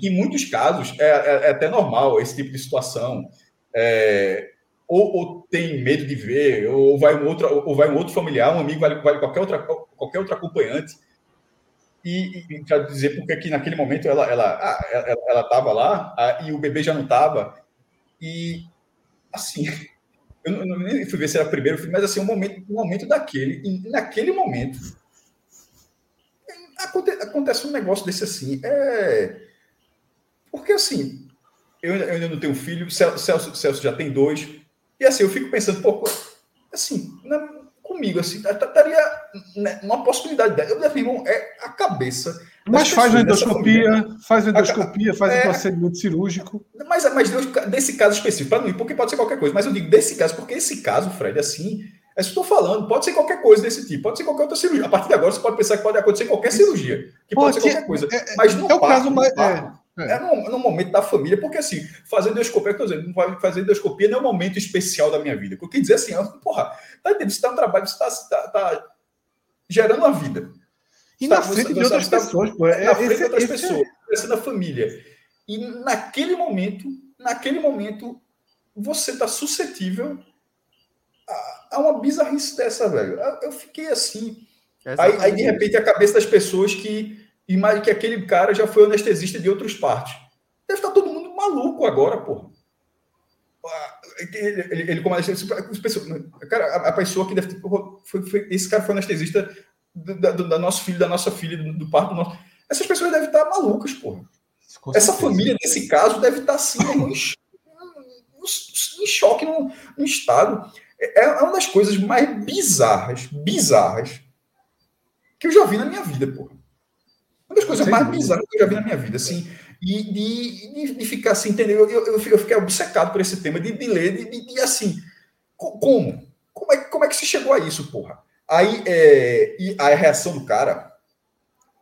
Em muitos casos, é, é, é até normal esse tipo de situação. É, ou, ou, tem medo de ver, ou vai um outro, ou vai um outro familiar, um amigo, vai, vai qualquer, outra, qualquer outro acompanhante e, e dizer porque que naquele momento ela ela ela estava lá ah, e o bebê já não estava e assim eu não, nem fui ver se era primeiro filho, mas assim um momento um momento daquele. E naquele momento acontece, acontece um negócio desse assim é porque assim eu, eu ainda não tenho filho Celso, Celso já tem dois. E assim eu fico pensando pô assim na, comigo, assim, estaria né, uma possibilidade. Eu meu irmão, é a cabeça. Mas faz endoscopia, faz endoscopia, faz é, um procedimento cirúrgico. Mas, mas desse caso específico, para não ir, porque pode ser qualquer coisa, mas eu digo desse caso, porque esse caso, Fred, assim, é isso que eu estou falando, pode ser qualquer coisa desse tipo, pode ser qualquer outra cirurgia. A partir de agora, você pode pensar que pode acontecer qualquer cirurgia, que pode, pode ser qualquer coisa. É, mas no é o parto, caso mais. É, é no, no, momento da família, porque assim, fazer endoscopia, quer dizer, fazer endoscopia não é um momento especial da minha vida. Eu queria dizer assim, porra, tá entendendo? Você está no trabalho, você está tá, tá gerando uma vida. E na frente você, de outras pessoas, pô. É, na frente de outras pessoas, crescendo a família. E naquele momento, naquele momento, você está suscetível a, a, uma bizarrice dessa, velho. Eu, eu fiquei assim. Aí, aí, de repente, a cabeça das pessoas que imagina que aquele cara já foi anestesista de outros partes. Deve estar todo mundo maluco agora, porra. Ah, ele, ele, ele como anestesista, cara, a, pessoa que deve ter, foi, foi, esse cara foi anestesista do, nosso filho, da nossa filha, do, do parto do nosso. Essas pessoas devem estar malucas, porra. Essa família, nesse caso, deve estar assim, em, choque, no, no estado. É, é uma das coisas mais bizarras, bizarras, que eu já vi na minha vida, porra. Uma das coisas mais bizarras que eu já vi na minha vida, assim, e de, de, de ficar assim, entendeu? Eu, eu, eu, fiquei obcecado por esse tema, de, de ler, de, de, de assim, como? Como é, como é que se chegou a isso, porra? Aí, é, e a reação do cara,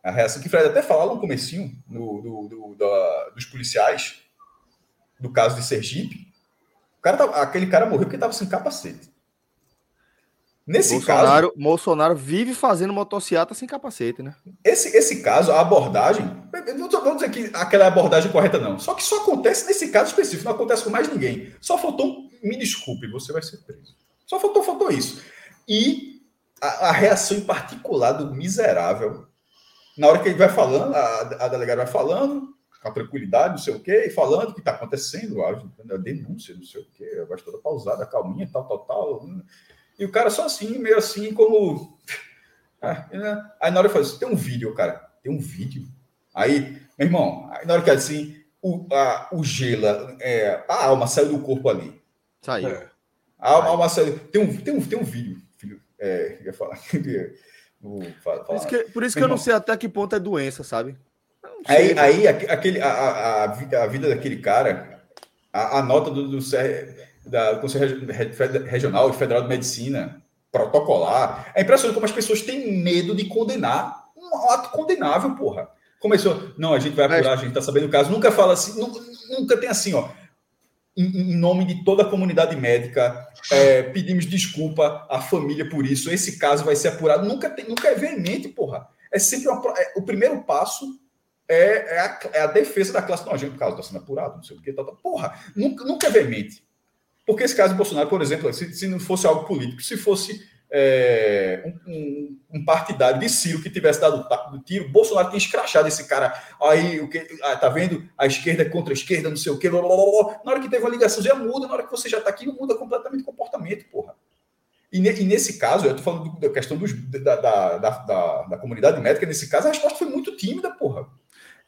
a reação que o Fred até falou no comecinho, no, do, do, da, dos policiais, do caso de Sergipe, o cara, aquele cara morreu porque estava sem capacete. Nesse Bolsonaro, caso. Bolsonaro vive fazendo motocicleta sem capacete, né? Esse, esse caso, a abordagem. Não vamos dizer que aquela é a abordagem correta, não. Só que só acontece nesse caso específico, não acontece com mais ninguém. Só faltou. Me desculpe, você vai ser preso. Só faltou, faltou isso. E a, a reação em particular do miserável, na hora que ele vai falando, a, a delegada vai falando, com a tranquilidade, não sei o quê, e falando o que está acontecendo, a denúncia, não sei o quê, a voz toda pausada, calminha, tal, tal, tal. E o cara só assim, meio assim, como. Ah, né? Aí na hora eu falei assim, tem um vídeo, cara. Tem um vídeo. Aí, meu irmão, aí na hora que assim, o, a, o gelo, é, a alma saiu do corpo ali. Saiu. É. A alma, a alma saiu. Tem um, tem um, tem um vídeo, filho. É, ia falar. falar por isso que, por isso que eu não sei até que ponto é doença, sabe? Aí, aí aquele, a, a, a, vida daquele cara, a, a nota do, do da, do Conselho Regional e Federal de Medicina, protocolar. É impressionante como as pessoas têm medo de condenar um ato condenável, porra. Começou, não, a gente vai apurar, a gente tá sabendo o caso. Nunca fala assim, nunca, nunca tem assim, ó. Em, nome de toda a comunidade médica, é, pedimos desculpa à família por isso. Esse caso vai ser apurado. Nunca, tem, nunca é veemente, porra. É sempre uma, é, o primeiro passo é, é, a, é, a, defesa da classe. Não, a gente, o caso está sendo apurado, não sei o que, tá, tá. porra. Nunca, nunca é veemente. Porque esse caso do Bolsonaro, por exemplo, se, se não fosse algo político, se fosse é, um, um, um, partidário de Ciro que tivesse dado o tiro, Bolsonaro tinha escrachado esse cara. Aí, o que, ah, tá vendo? A esquerda é contra a esquerda, não sei o quê. Blá, blá, blá. Na hora que teve uma ligação, já muda. Na hora que você já tá aqui, muda completamente o comportamento, porra. E, ne, e nesse caso, eu tô falando da questão dos, da, da, da, da, comunidade médica, nesse caso, a resposta foi muito tímida, porra.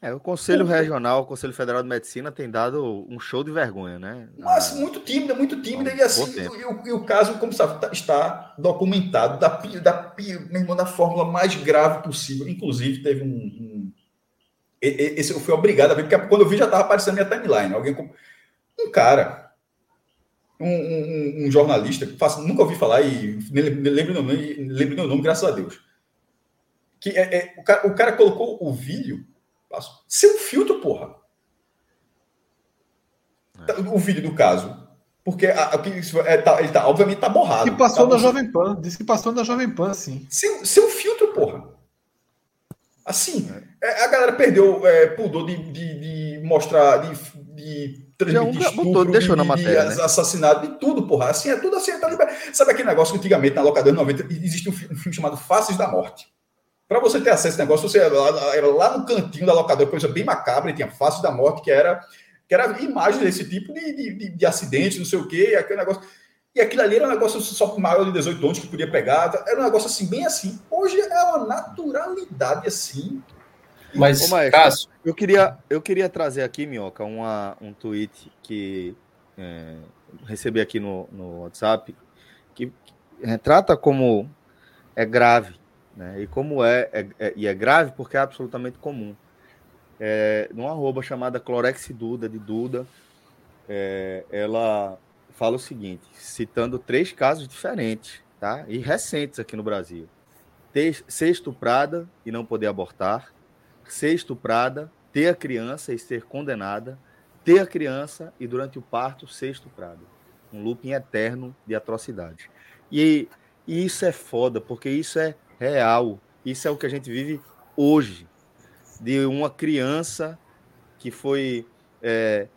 É, o Conselho Regional, o Conselho Federal de Medicina tem dado um show de vergonha, né? Mas muito tímida, muito tímida, e assim, e o, e o, caso, como sabe, tá, está documentado da, da, mesmo, da fórmula mais grave possível. Inclusive, teve um, um. esse eu fui obrigado a ver, porque quando eu vi já estava aparecendo minha timeline. Alguém com. Um cara, um, um, um jornalista, faço, nunca ouvi falar e lembro meu nome, lembro meu nome, graças a Deus. Que é, é o, cara, o cara colocou o vídeo seu filtro, porra. É. O vídeo do caso. Porque a, a, é, tá, ele tá, obviamente tá borrado. Que passou tá na Jovem Pan. Disse que passou na Jovem Pan, sim. Seu, seu filtro, porra. Assim, é. a galera perdeu é, pudor de, de, de, mostrar, de, de transmitir Já estupro, botou, deixou de, na matéria, de né? assassinato, de tudo, porra. Assim, é tudo assim. Tá Sabe aquele negócio que antigamente, na locadora 90, existe um filme, um filme chamado Faces da Morte. Para você ter acesso a esse negócio, você era lá, era lá no cantinho da locadora, coisa bem macabra, e tinha Face da Morte, que era, que era imagem desse tipo de, de, de acidente, não sei o quê, aquele negócio. E aquilo ali era um negócio só maior de 18 anos que podia pegar, era um negócio assim, bem assim. Hoje é uma naturalidade assim. Mas, Ô, Maestro, Cássio... eu, queria, eu queria trazer aqui, Minhoca, uma, um tweet que é, recebi aqui no, no WhatsApp, que, que retrata como é grave né? E como é, é, é, e é grave porque é absolutamente comum. É, numa arroba chamada Clorex Duda, de Duda, é, ela fala o seguinte, citando três casos diferentes, tá? E recentes aqui no Brasil. Ter, ser estuprada e não poder abortar, ser estuprada, ter a criança e ser condenada, ter a criança e durante o parto ser estuprada. Um looping eterno de atrocidade. E, e isso é foda, porque isso é real. Isso é o que a gente vive hoje. De uma criança que foi é,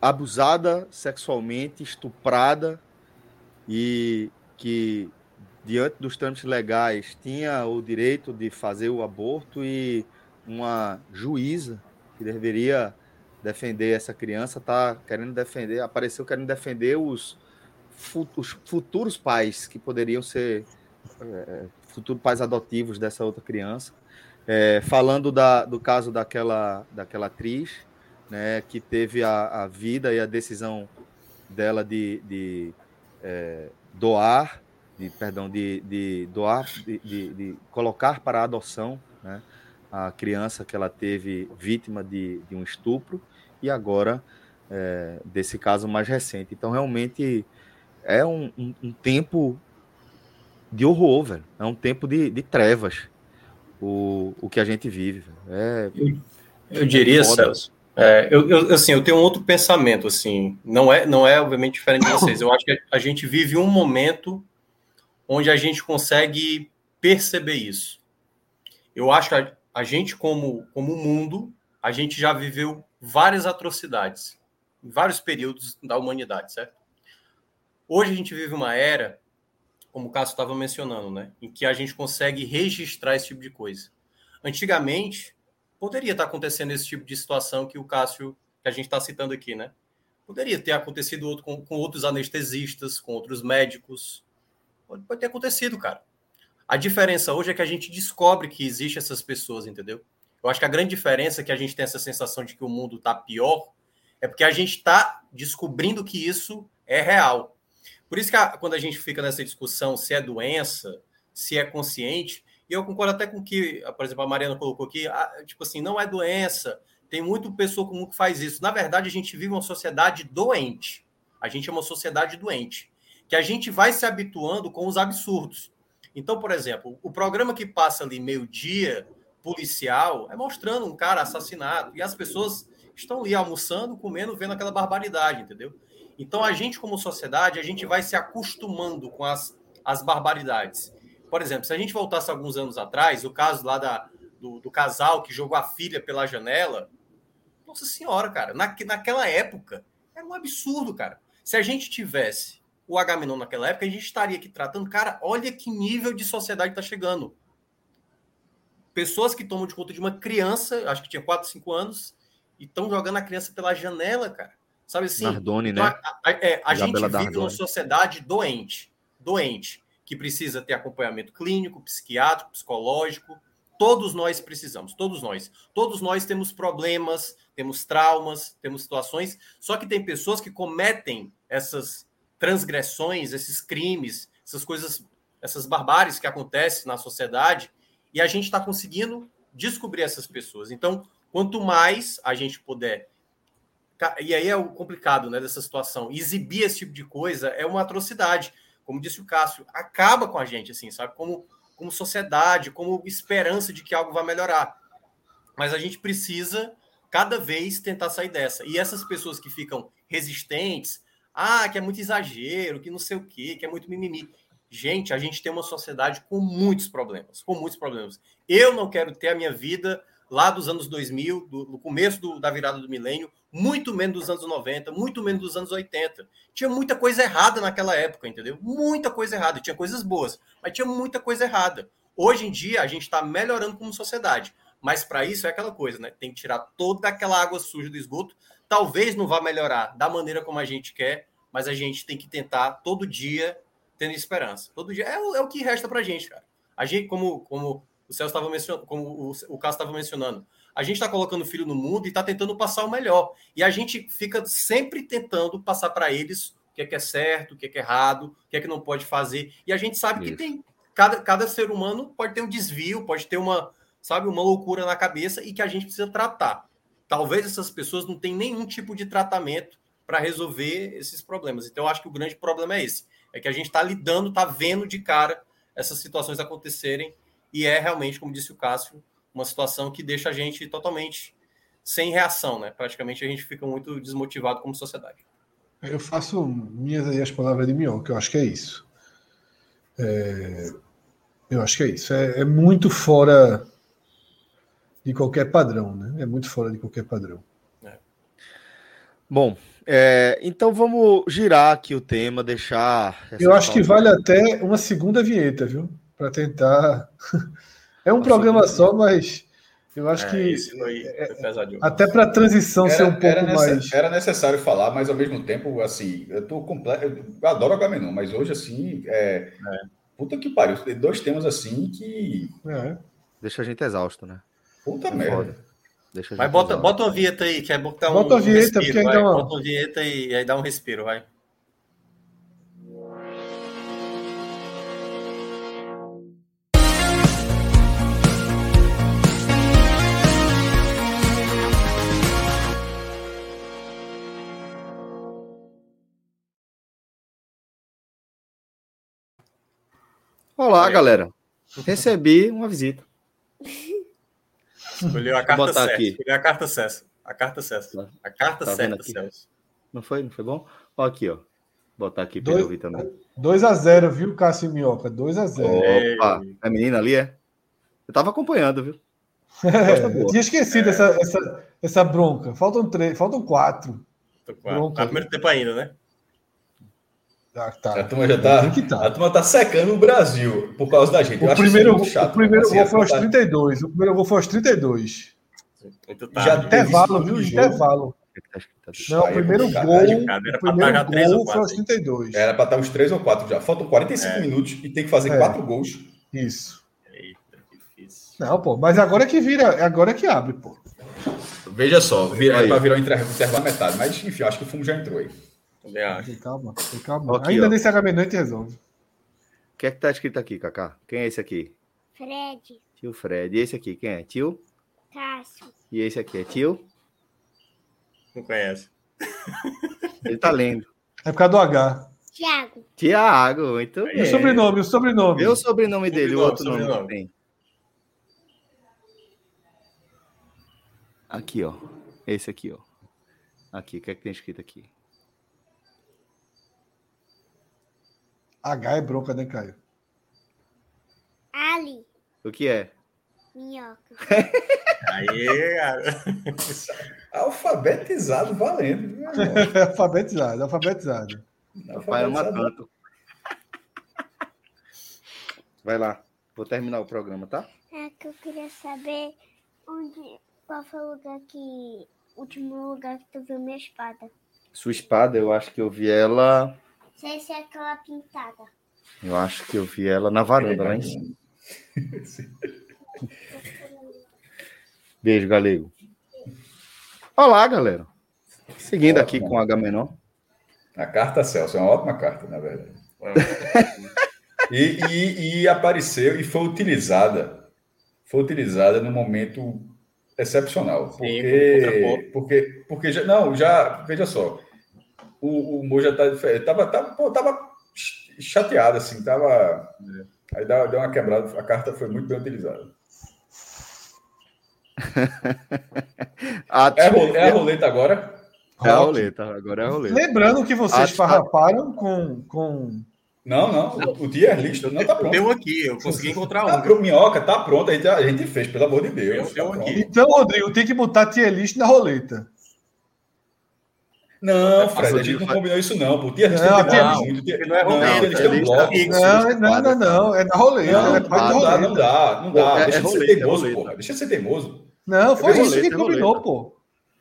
abusada sexualmente, estuprada e que, diante dos trâmites legais, tinha o direito de fazer o aborto e uma juíza que deveria defender essa criança está querendo defender, apareceu querendo defender os, os futuros pais que poderiam ser é, futuros pais adotivos dessa outra criança. É, falando da, do caso daquela, daquela atriz, né, que teve a, a vida e a decisão dela de, de é, doar, de, perdão, de, de doar, de, de, de, colocar para adoção né, a criança que ela teve vítima de, de um estupro e agora é, desse caso mais recente. Então, realmente é um, um, um tempo de horror, velho. É um tempo de, de trevas o, o que a gente vive. É, eu, eu diria, Celso, é, eu, eu, assim, eu tenho um outro pensamento, assim, não é, não é obviamente diferente de vocês. Eu acho que a gente vive um momento onde a gente consegue perceber isso. Eu acho que a, a gente, como, como mundo, a gente já viveu várias atrocidades em vários períodos da humanidade, certo? Hoje a gente vive uma era como o Cássio estava mencionando, né? Em que a gente consegue registrar esse tipo de coisa. Antigamente, poderia estar acontecendo esse tipo de situação que o Cássio, que a gente está citando aqui, né? Poderia ter acontecido outro, com, com, outros anestesistas, com outros médicos. Pode, pode ter acontecido, cara. A diferença hoje é que a gente descobre que existe essas pessoas, entendeu? Eu acho que a grande diferença é que a gente tem essa sensação de que o mundo está pior é porque a gente está descobrindo que isso é real. Por isso que a, quando a gente fica nessa discussão se é doença, se é consciente, e eu concordo até com que, por exemplo, a Mariana colocou aqui, a, tipo assim, não é doença, tem muito pessoa comum que faz isso. Na verdade, a gente vive uma sociedade doente. A gente é uma sociedade doente, que a gente vai se habituando com os absurdos. Então, por exemplo, o programa que passa ali meio-dia, policial, é mostrando um cara assassinado, e as pessoas estão ali almoçando, comendo, vendo aquela barbaridade, entendeu? Então, a gente, como sociedade, a gente vai se acostumando com as, as barbaridades. Por exemplo, se a gente voltasse alguns anos atrás, o caso lá da, do, do casal que jogou a filha pela janela, nossa senhora, cara, na, naquela época, era um absurdo, cara. Se a gente tivesse o Agamenon naquela época, a gente estaria aqui tratando, cara, olha que nível de sociedade está chegando. Pessoas que tomam de conta de uma criança, acho que tinha 4, 5 anos, e estão jogando a criança pela janela, cara. Sabe assim? Nardone, então, né? A, a, é, a gente vive Nardone. numa sociedade doente, doente, que precisa ter acompanhamento clínico, psiquiátrico, psicológico, Todos nós precisamos, todos nós. Todos nós temos problemas, temos traumas, temos situações, só que tem pessoas que cometem essas transgressões, esses crimes, essas coisas, essas barbáries que acontecem na sociedade, e a gente está conseguindo descobrir essas pessoas. Então, quanto mais a gente puder e aí é o complicado né, dessa situação. Exibir esse tipo de coisa é uma atrocidade. Como disse o Cássio, acaba com a gente, assim, sabe? Como, como sociedade, como esperança de que algo vai melhorar. Mas a gente precisa, cada vez, tentar sair dessa. E essas pessoas que ficam resistentes, ah, que é muito exagero, que não sei o quê, que é muito mimimi. Gente, a gente tem uma sociedade com muitos problemas, com muitos problemas. Eu não quero ter a minha vida lá dos anos 2000, do, no começo do, da virada do milênio, muito menos dos anos 90, muito menos dos anos 80. Tinha muita coisa errada naquela época, entendeu? Muita coisa errada. Tinha coisas boas, mas tinha muita coisa errada. Hoje em dia, a gente está melhorando como sociedade. Mas para isso é aquela coisa, né? Tem que tirar toda aquela água suja do esgoto. Talvez não vá melhorar da maneira como a gente quer, mas a gente tem que tentar todo dia tendo esperança. Todo dia é o, é o que resta para a gente, cara. A gente, como, como o Celso estava mencionando, como o, o Cássio estava mencionando, a gente está colocando o filho no mundo e está tentando passar o melhor. E a gente fica sempre tentando passar para eles o que é, que é certo, o que é, que é errado, o que é que não pode fazer. E a gente sabe Isso. que tem. Cada, cada ser humano pode ter um desvio, pode ter uma, sabe, uma loucura na cabeça e que a gente precisa tratar. Talvez essas pessoas não tenham nenhum tipo de tratamento para resolver esses problemas. Então, eu acho que o grande problema é esse. É que a gente está lidando, está vendo de cara essas situações acontecerem e é realmente, como disse o Cássio, uma situação que deixa a gente totalmente sem reação, né? Praticamente a gente fica muito desmotivado como sociedade. Eu faço minhas aí as palavras de Minhoca, eu acho que é isso. É, eu acho que é isso. É, é, muito fora de qualquer padrão, né? É muito fora de qualquer padrão. É. Bom, é, então vamos girar aqui o tema, deixar. Eu acho que vale até uma segunda vinheta, viu? para tentar. é um programa só, mas eu acho é, que foi, é, foi até para a transição era, ser um pouco era mais. Era necessário falar, mas ao mesmo tempo, assim, eu tô completo. Eu adoro Agamenon, mas hoje, assim, é, é. puta que pariu. Tem dois temas assim que. É. Deixa a gente exausto, né? Puta é merda. Deixa mas bota, bota uma vinheta aí, que é botar um. Bota a vinheta, respiro, porque ainda. Bota uma vinheta e aí dá um respiro, vai. Olá, galera. Recebi uma visita. Escolheu a carta certa. Aqui. Escolheu a carta certa. A carta certa. A carta tá certa, Celso. Não foi? Não foi bom? Ó, aqui, ó. Vou botar aqui para ouvir também. 2x0, viu, Cássio Minhoca? 2x0. Opa, é a menina ali, é? Eu tava acompanhando, viu? É, tinha esquecido é. essa, essa, essa bronca. Faltam três, faltam quatro. quatro. Tá primeiro tempo ainda, né? Ah, tá. A turma já tá, tá, A turma tá secando o Brasil por causa da gente. O primeiro, chato, o primeiro assim, gol foi aos 32. O primeiro gol foi aos 32. Já intervalo, viu? Intervalo. Não, o primeiro gol, o primeiro gol foi aos 32. Era para estar uns 3 ou 4 já. Faltam 45 é. minutos e tem que fazer é. 4 gols. Isso. Eita, difícil. Não, pô, mas agora é que vira, agora é que abre, pô. Veja só, vira, é para virar o intervalo metade, mas enfim, acho que o fumo já entrou aí. Também acho. Calma, calma. Aqui, Ainda ó. nesse HB noite resolve. O que é que tá escrito aqui, Cacá? Quem é esse aqui? Fred. Tio Fred. E esse aqui, quem é? Tio? Cássio. E esse aqui é tio? Não conhece. Ele tá lendo. É por causa do H. Tiago. Tiago, muito bem. E o sobrenome, o sobrenome. o sobrenome dele, o outro sobrenome. nome tem. Aqui, ó. Esse aqui, ó. Aqui, o que é que tem escrito aqui? H é bronca, né, Caio? Ali. O que é? Minhoca. Aí, cara. Alfabetizado valendo. alfabetizado, alfabetizado. Pai ama tanto. Vai lá. Vou terminar o programa, tá? É que eu queria saber onde. Qual foi o lugar que. O último lugar que tu viu minha espada? Sua espada, eu acho que eu vi ela sei se é aquela pintada. Eu acho que eu vi ela na varanda lá em cima. Beijo, Galego. Olá, galera. Seguindo aqui com H menor. A carta Celso é uma ótima carta, na verdade. E, e- e apareceu e foi utilizada. Foi utilizada num momento excepcional. Sim, Porque, porque, porque já, não, já, veja só. O, o Mo já tá diferente. Tava, tava, pô, tava chateado, assim, tava. Aí deu, deu uma quebrada, a carta foi muito bem utilizada. É, a ro- é a roleta agora? É a roleta, agora é a roleta. Lembrando que vocês farraparam com, com. Não, não. O tier list não tá pronto. Deu aqui, eu consegui encontrar Tá um. pro minhoca, tá pronto. A gente, a gente fez, pelo amor de Deus. Eu- eu tá aqui. Então, Rodrigo, tem que botar tier list na roleta. Não, Fred, a gente não combinou isso, não. Pô, tier list Não, tem tier demorar list- muito. Não é Não, tier list é um é- Não, não, não, não. É na roleta. Não, é não dá, não dá, não dá. É- Deixa é de ser é teimoso, porra. Deixa de ser teimoso. Não, foi É isso que é combinou, pô.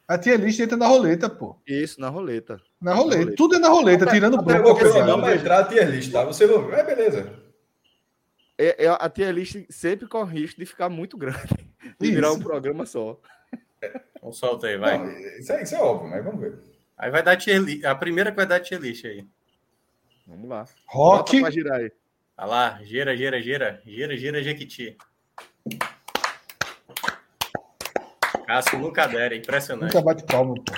A tier list entra na roleta, pô. Isso, na roleta. Na roleta. roleta. Tudo é na roleta, tirando o bloco. porque senão vai entrar a tier list, tá? Você vai ver. É, beleza. É, é- a tier list sempre corre risco de ficar muito grande. De Isso. virar um programa só. Então solta aí, vai. Não, isso, é, isso é óbvio, mas vamos ver. Aí vai dar tier list. A primeira que vai dar tier list aí. Vamos lá. Rock. Bota pra girar aí. Olha lá, gira, gira, gira. Gira, gira, Jequiti. Cássio nunca dera, impressionante. Nunca bate palma, pô.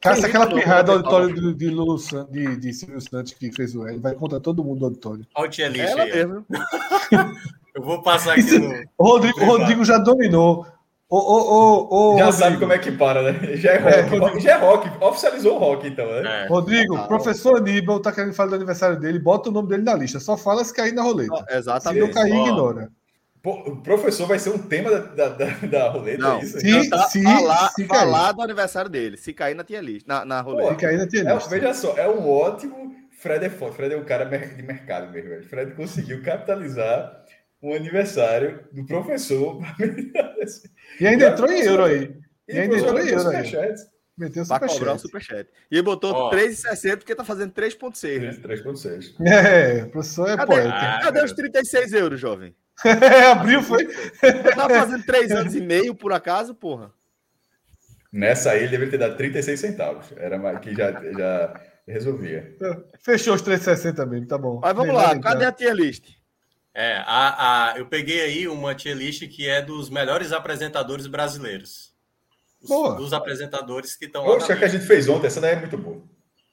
Caça aquela pirrada do auditório de, de, Lulu San- de, de Silvio Santos que fez o L. Vai contra todo mundo do auditório. Olha o tier list Ela aí. mesmo. Eu vou passar aqui no. O Rodrigo, o Rodrigo já dominou. Ô, ô, ô, ô, Já Rodrigo, sabe como é que para, né? Já é É, rock. Rodrigo. já é rock. Oficializou o rock, então, né? É. Rodrigo, Ah, professor Aníbal tá querendo falar do aniversário dele, bota o nome dele na lista. Só fala se cair na roleta. Se Exatamente. não cair, ignora. Pô, o professor vai ser um tema da, da, da, da roleta, Não. é isso? Se, Tá- se, falar, se cair. falar do aniversário dele. Se cair na tier list, na, na roleta. Se cair na tier É, list. veja só, é um ótimo. Fred é foda. Fred é um cara de mercado mesmo. velho. Fred conseguiu capitalizar um aniversário do professor. E ainda entrou em euro aí. E ainda o entrou em euro aí. superchat. Meteu Pra cobrar o superchat. E ele botou Ó. 3,60 porque tá fazendo 3,6. né? 3.6. É, o professor é Cadê, poeta. Ah, cadê os 36 euros, jovem? Abriu, foi. Tá fazendo 3 anos e meio, por acaso, porra? Nessa aí ele deveria ter dado 36 centavos. Era mais que já, já resolvia. Fechou os 360 mesmo, tá bom. Mas vamos Melhor lá, entrar. cadê a tier list? É, a, a, eu peguei aí uma tier list que é dos melhores apresentadores brasileiros. Os- Boa. Dos apresentadores que estão lá. Poxa, que a gente fez ontem, essa daí é muito boa.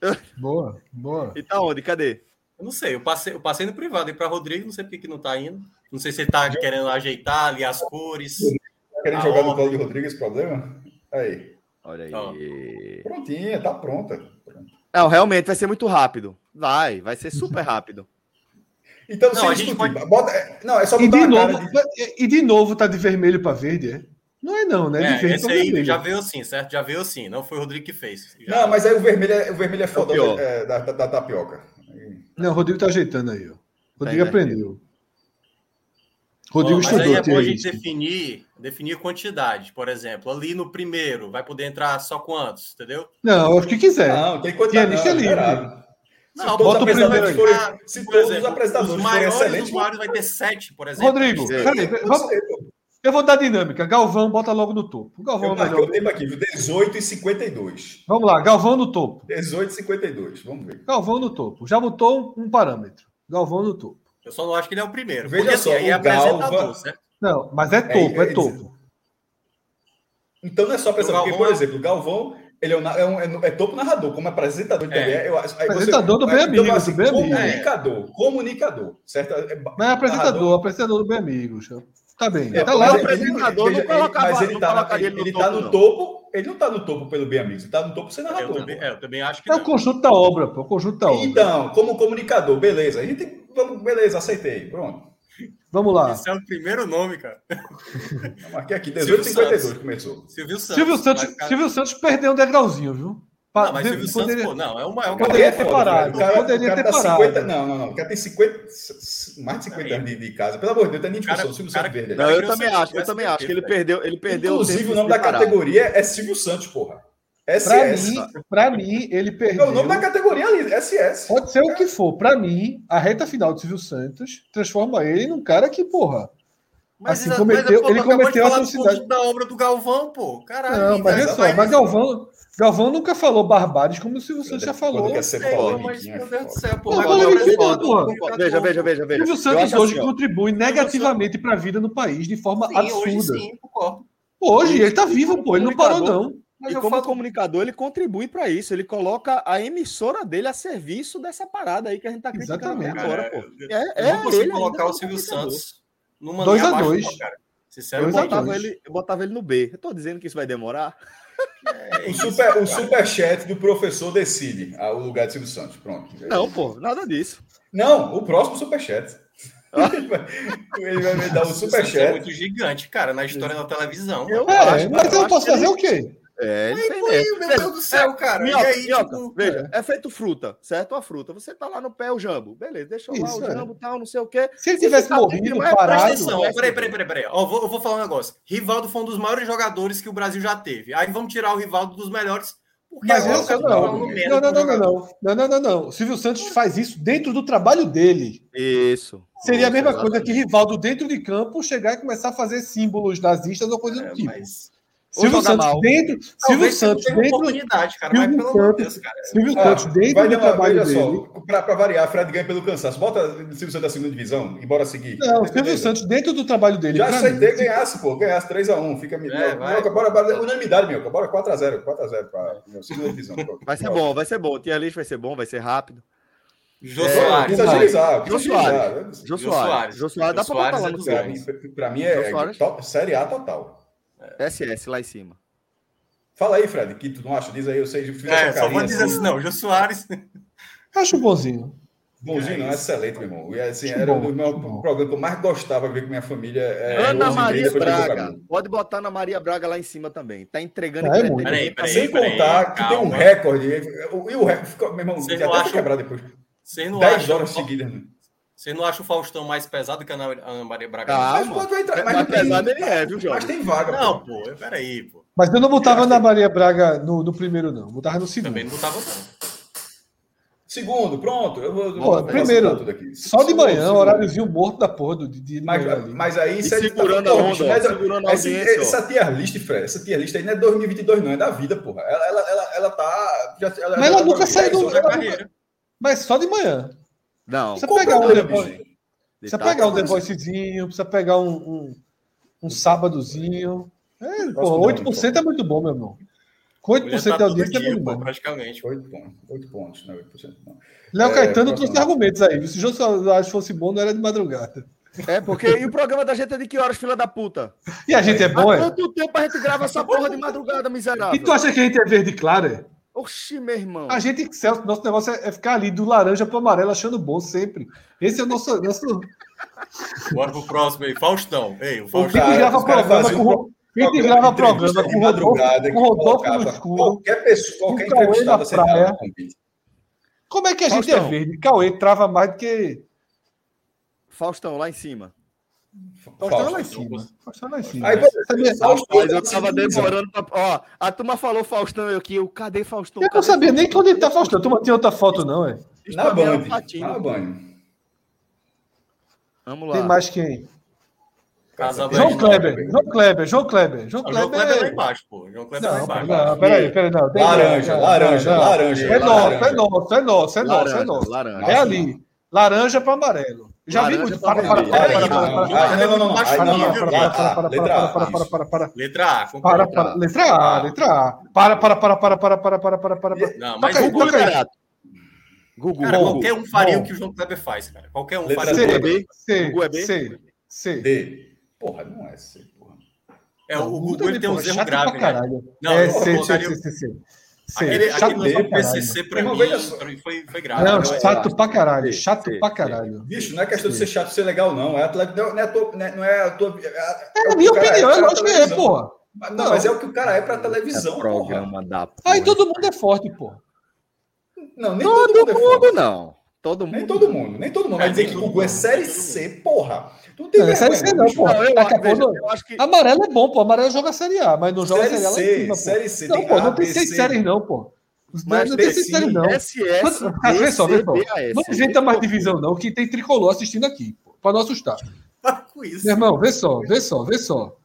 Boa, boa. E tá onde? Cadê? Eu não sei, eu passei, eu passei no privado aí para Rodrigo, não sei por que não tá indo. Não sei se ele tá querendo ajeitar ali as cores. Tá querendo jogar no colo de Rodrigo esse problema? Aí. Olha aí. Ó. Prontinha, tá pronta. Não, realmente vai ser muito rápido. Vai, vai ser super rápido. Então, Não, sem a gente discutir, pode- bota- é, não, é só E de, uma cara novo, de... e de novo tá de vermelho para verde, é? Não é não, né? De É, verde esse pra aí vermelho. já veio assim, certo? Já veio assim, não foi o Rodrigo que fez. Já- Não, mas aí o vermelho é, o vermelho é foda pior. é, da, da, da tapioca. Não, o Rodrigo tá ajeitando aí, ó. Rodrigo Tá aprendeu. Ó, Rodrigo mas aí estudou é bom a gente definir, definir quantidade. Por exemplo, ali no primeiro vai poder entrar só quantos, entendeu? Não, é o que quiser. Não, tem quanto Tier list é livre. Se Não, todos bota os o primeiro forem, se Por todos os exemplo, apresentadores os forem maiores excelentes, usuários vai ter sete, por exemplo. Rodrigo, É. peraí, vamos, eu vou dar dinâmica. Galvão bota logo no topo. Galvão eu é marquei o tempo aqui, viu? 18 e 52. Vamos lá, Galvão no topo. 18 e 52, vamos ver. Galvão no topo. Já botou um parâmetro. Galvão no topo. Eu só não acho que ele é o primeiro. Veja porque assim, só, aí é Galva- certo? Não, mas é topo, É, é, é topo. Então não é só pensar, porque, Galvão por é- exemplo, o Galvão, ele é, um, é, um- é- é topo narrador, como apresentador É. também. é, Eu, acho- aí você- Apresentador do Bem então, Amigos, assim, Bem. Comunicador, comunicador, certo? É, Mas é apresentador, narrador- apresentador do Bem Amigos. Tá bem. É, tá lá. ele- apresentador veja, não colocava- mas ele não tá, ele no ele topo, tá no não. topo, ele não tá no topo pelo bem amigos, ele tá no topo sendo Eu narrador. também, pô. é, eu também acho que É o conjunto da obra, pô. O conjunto da obra. Então, como comunicador, beleza. A gente, vamos, beleza, aceitei. Pronto. Vamos lá. Esse é o primeiro nome, cara. Eu marquei aqui, Silvio 1852 Santos. começou. Silvio Santos. Silvio Santos, ficar- Silvio Santos perdeu um degrauzinho, viu? Pa- Não, mas Silvio Santos, poderia- pô, não, é o maior. Poderia É ter foda, parado. O cara, poderia ter tá parado. 50, não, não, não. O cara tem 50, mais de 50 anos de, de casa. Pelo amor de Deus, tem nem discussão. Silvio Santos. Não, Cara, eu também acho, eu também acho que ele perdeu, ele perdeu Inclusive, o nome da categoria é Silvio Santos, porra. Pra SS. mim, pra mim, ele É perdeu. o nome da categoria ali, SS. Pode ser o que for. Pra mim, a reta final de Silvio Santos transforma ele num cara que, porra, Mas, Assim, mas, cometeu- pô, ele cometeu do atrocidade. da obra do Galvão, pô. Caralho. Não, mas olha só, mas Galvão, Galvão nunca falou barbáries como o Silvio Santos já Quando falou. quer ser Sei, pô, polêmico, mas, é meu Deus do céu, pô. Não, mas mas agora ele é foda, não, pô. Veja, veja, veja, veja. Silvio Santos hoje assim, ó, contribui negativamente para a vida no país de forma absurda. hoje Hoje, ele tá vivo, pô. Ele não parou, não. Mas e eu como falo- comunicador, ele contribui para isso. Ele coloca a emissora dele a serviço dessa parada aí que a gente tá criticando Exatamente. agora, Cara, pô. eu- É, Eu é não consigo ele colocar o Silvio. Santos numa Dois linha a abaixo, dois. não, cara. Eu Sinceramente. botava, dois. ele, eu botava ele no B. Eu tô dizendo que isso vai demorar. O, super, o superchat do professor decide ah, o lugar de Silvio Santos. Pronto. Não, pô, nada disso. Não, o próximo superchat. ele, vai, ele vai me dar o Isso é superchat. muito gigante, cara, na história da televisão. Eu É, acho, mas eu posso fazer ele- o quê? É, ele fez Ih, mesmo. meu Deus do céu, cara. Minhoca, e aí, minhoca, tipo, veja, é. feito fruta, certo? A fruta. Você tá lá no pé, o jambo. Beleza, deixa eu lá Isso, o é. jambo e tal, não sei o quê. Se ele tivesse morrido, mas parado. Presta atenção, vai peraí, peraí, peraí, peraí. Ó, vou- eu vou falar um negócio. Rivaldo foi um dos maiores jogadores que o Brasil já teve. Aí vamos tirar o Rivaldo dos melhores, porque Mas cara tá não. Não, não, do não, não, não. Não, não, não, não. O Silvio Santos faz isso dentro do trabalho dele. Isso. Seria a Isso, mesma coisa que exatamente. Rivaldo dentro de campo chegar e começar a fazer símbolos nazistas ou coisa do É, tipo. mas Silvio Santos mal. dentro, Silvio Santos dentro, oportunidade, cara. Mas Silvio pelo amor de Santos- Deus, cara. Silvio Ah, Santos dentro vai do trabalho veja dele. só, pra, pra variar, Fred ganha pelo cansaço. Bota Silvio Santos da segunda divisão e bora seguir. Não, Silvio Beleza. Santos dentro do trabalho dele. Já aceitei mim, ganhasse, pô. Ganhasse 3x1. Fica. É, vai. Minhoca, bora, bora. Unanimidade, Minhoca. Bora 4x0. 4x0 pra meu, segunda divisão. pronto. Vai ser bom, vai ser bom. O Tia List vai ser bom, vai ser rápido. Jô É, Soares. Agilizar. Jô Soares. Jô Soares. Soares. Jô Soares, dá pra botar lá é no Pra seu. mim, é, é Série A total. SS lá em cima. Fala aí, Fred, que tu não acha? Diz aí, eu sei. Fiz É, essa só carinha vou dizer assim, não. Jô Soares. Acho bonzinho. Bonzinho, não, é isso. excelente, meu irmão. E, assim, era bom, o meu que bom. programa que eu mais gostava de ver com minha família. É, Ana 11 Maria Braga. Pode botar Ana Maria Braga lá em cima também. Tá entregando É, entretenimento. Peraí, peraí. Sem contar que tem um calma. recorde. E o recorde ficou, meu irmão, já até acham- quebrado depois. Vocês não 10 acham horas seguidas. né? Vocês não acham o Faustão mais pesado que a Ana Ana Maria Braga? Calma. Mas pode vai entrar. Mas, Mas pesado ele é, viu, João? mas tem vaga. Não, pô. pô, peraí, pô. Mas eu não botava Eu acho na que- Maria Braga no, no primeiro, não. Botava no segundo. Também não botava, não. Segundo, pronto. Eu vou, eu Pô, vou primeiro, facilitar tudo aqui. Só de manhã, segundo. horáriozinho morto da porra do dia de Mas, manhã ali. mas aí E tá- segurando a Pô, onda, mas- segurando a ó. Essa tier list, Fred, essa tier list aí não é 2022, não, é da vida, porra. Ela, ela, ela, ela tá. Já, ela, Mas ela nunca tá- saiu do- é, a. Mas só de manhã. Não. Precisa compra pegar um, The. Voice- precisa pegar um The Voicezinho, precisa pegar um, um, um sábadozinho. É, pô, não, 8% é muito bom, meu irmão. Com 8% Mulher de tá todo audiência é dia, muito pô, bom. praticamente. 8 pontos, 8 pontos, não é 8%. Não. Léo É, Caetano trouxe argumentos aí. Se o Jô Soares fosse bom, não era de madrugada. É, porque e o programa da gente é de que horas, fila da puta? E a gente é bom, Há é? quanto tempo a gente grava essa porra de madrugada, miserável? E tu acha que a gente é verde claro, é? Oxi, meu irmão. A gente, Celso, nosso negócio é é ficar ali do laranja pro amarelo achando bom sempre. Esse é o nosso. nosso... Bora pro próximo aí. Faustão. Ei, o Faustão. cara- grava caras programa com. o- A gente grava programa com o madrugada Rodolfo, com o Rodolfo no escuro. Qualquer pessoa, qualquer o entrevistado aceitava praia. o. Como é que a gente Faustão. é verde? Cauê trava mais do que. Faustão, lá em cima. Faustão é lá em cima. Faustão é lá em cima. Aí, Faustão eu tá tava demorando pra. Ó, a turma falou Faustão eu aqui. Eu, cadê Faustão? Eu não sabia nem onde ele tá Faustão. Tu tinha outra foto, não, é? Na um patinho. Na Band. Vamos lá. Tem mais quem? Casa João Kleber. João Kleber. João Kleber. João não. O João Kleber. Kleber é lá embaixo, pô. João Kleber é lá Não, embaixo. não, peraí, peraí, não. Tem- Laranja, não, laranja, não, não. laranja, É nosso, é nosso, é nosso, é nosso, é nosso. laranja. É ali. Laranja para amarelo. Já vi muito. Para, para, para, para, para, não, para, ah, não, para, A, para, letra para, A, para, para, isso. para, para. Letra A, Para, para, letra A, letra A. Para, para, para, para, para, para, para, para, para. Não, mas toca aí. Liberato. Gugu. Cara, qualquer um faria o que o João Kleber faz, cara. Qualquer um faria. C. o que- B. C, Gugu é B? C, C. D. Porra, não é C, porra. É, o ele tem pra né? caralho. Não, é C, C, C, o- C, C. Aquele, Chato aquele pra do caralho. PCC pra mim só. foi, foi grave. Não, né? chato pra caralho. Chato C, pra caralho. Bicho, não é questão de ser chato ser legal, não. É a, tele- não, não é a tua. Não é, é a tua. É, É a que minha o cara opinião, é lógico que é, porra. Não, Não. mas é o que o cara é pra televisão, É porra. programa da porra. Aí todo mundo é forte, porra. Não, nem todo, Todo mundo é mundo forte. não. Todo mundo. Nem todo mundo. Nem todo mundo. Vai dizer que Gugu é Série C, porra. Tu tem não, é Série C não, porra. acabou eu, acho que... Amarelo é bom, pô. Amarelo joga Série A, mas não joga Série, série C. É Cima, série C. Não, pô. Não tem seis séries não, pô. Mas não tem seis séries não. SS, mas, ah, vê só, vê só. Não inventa mais divisão não, que tem tricolor assistindo aqui, pô. Pra não assustar. com isso. Meu irmão, vê só, vê só, vê só.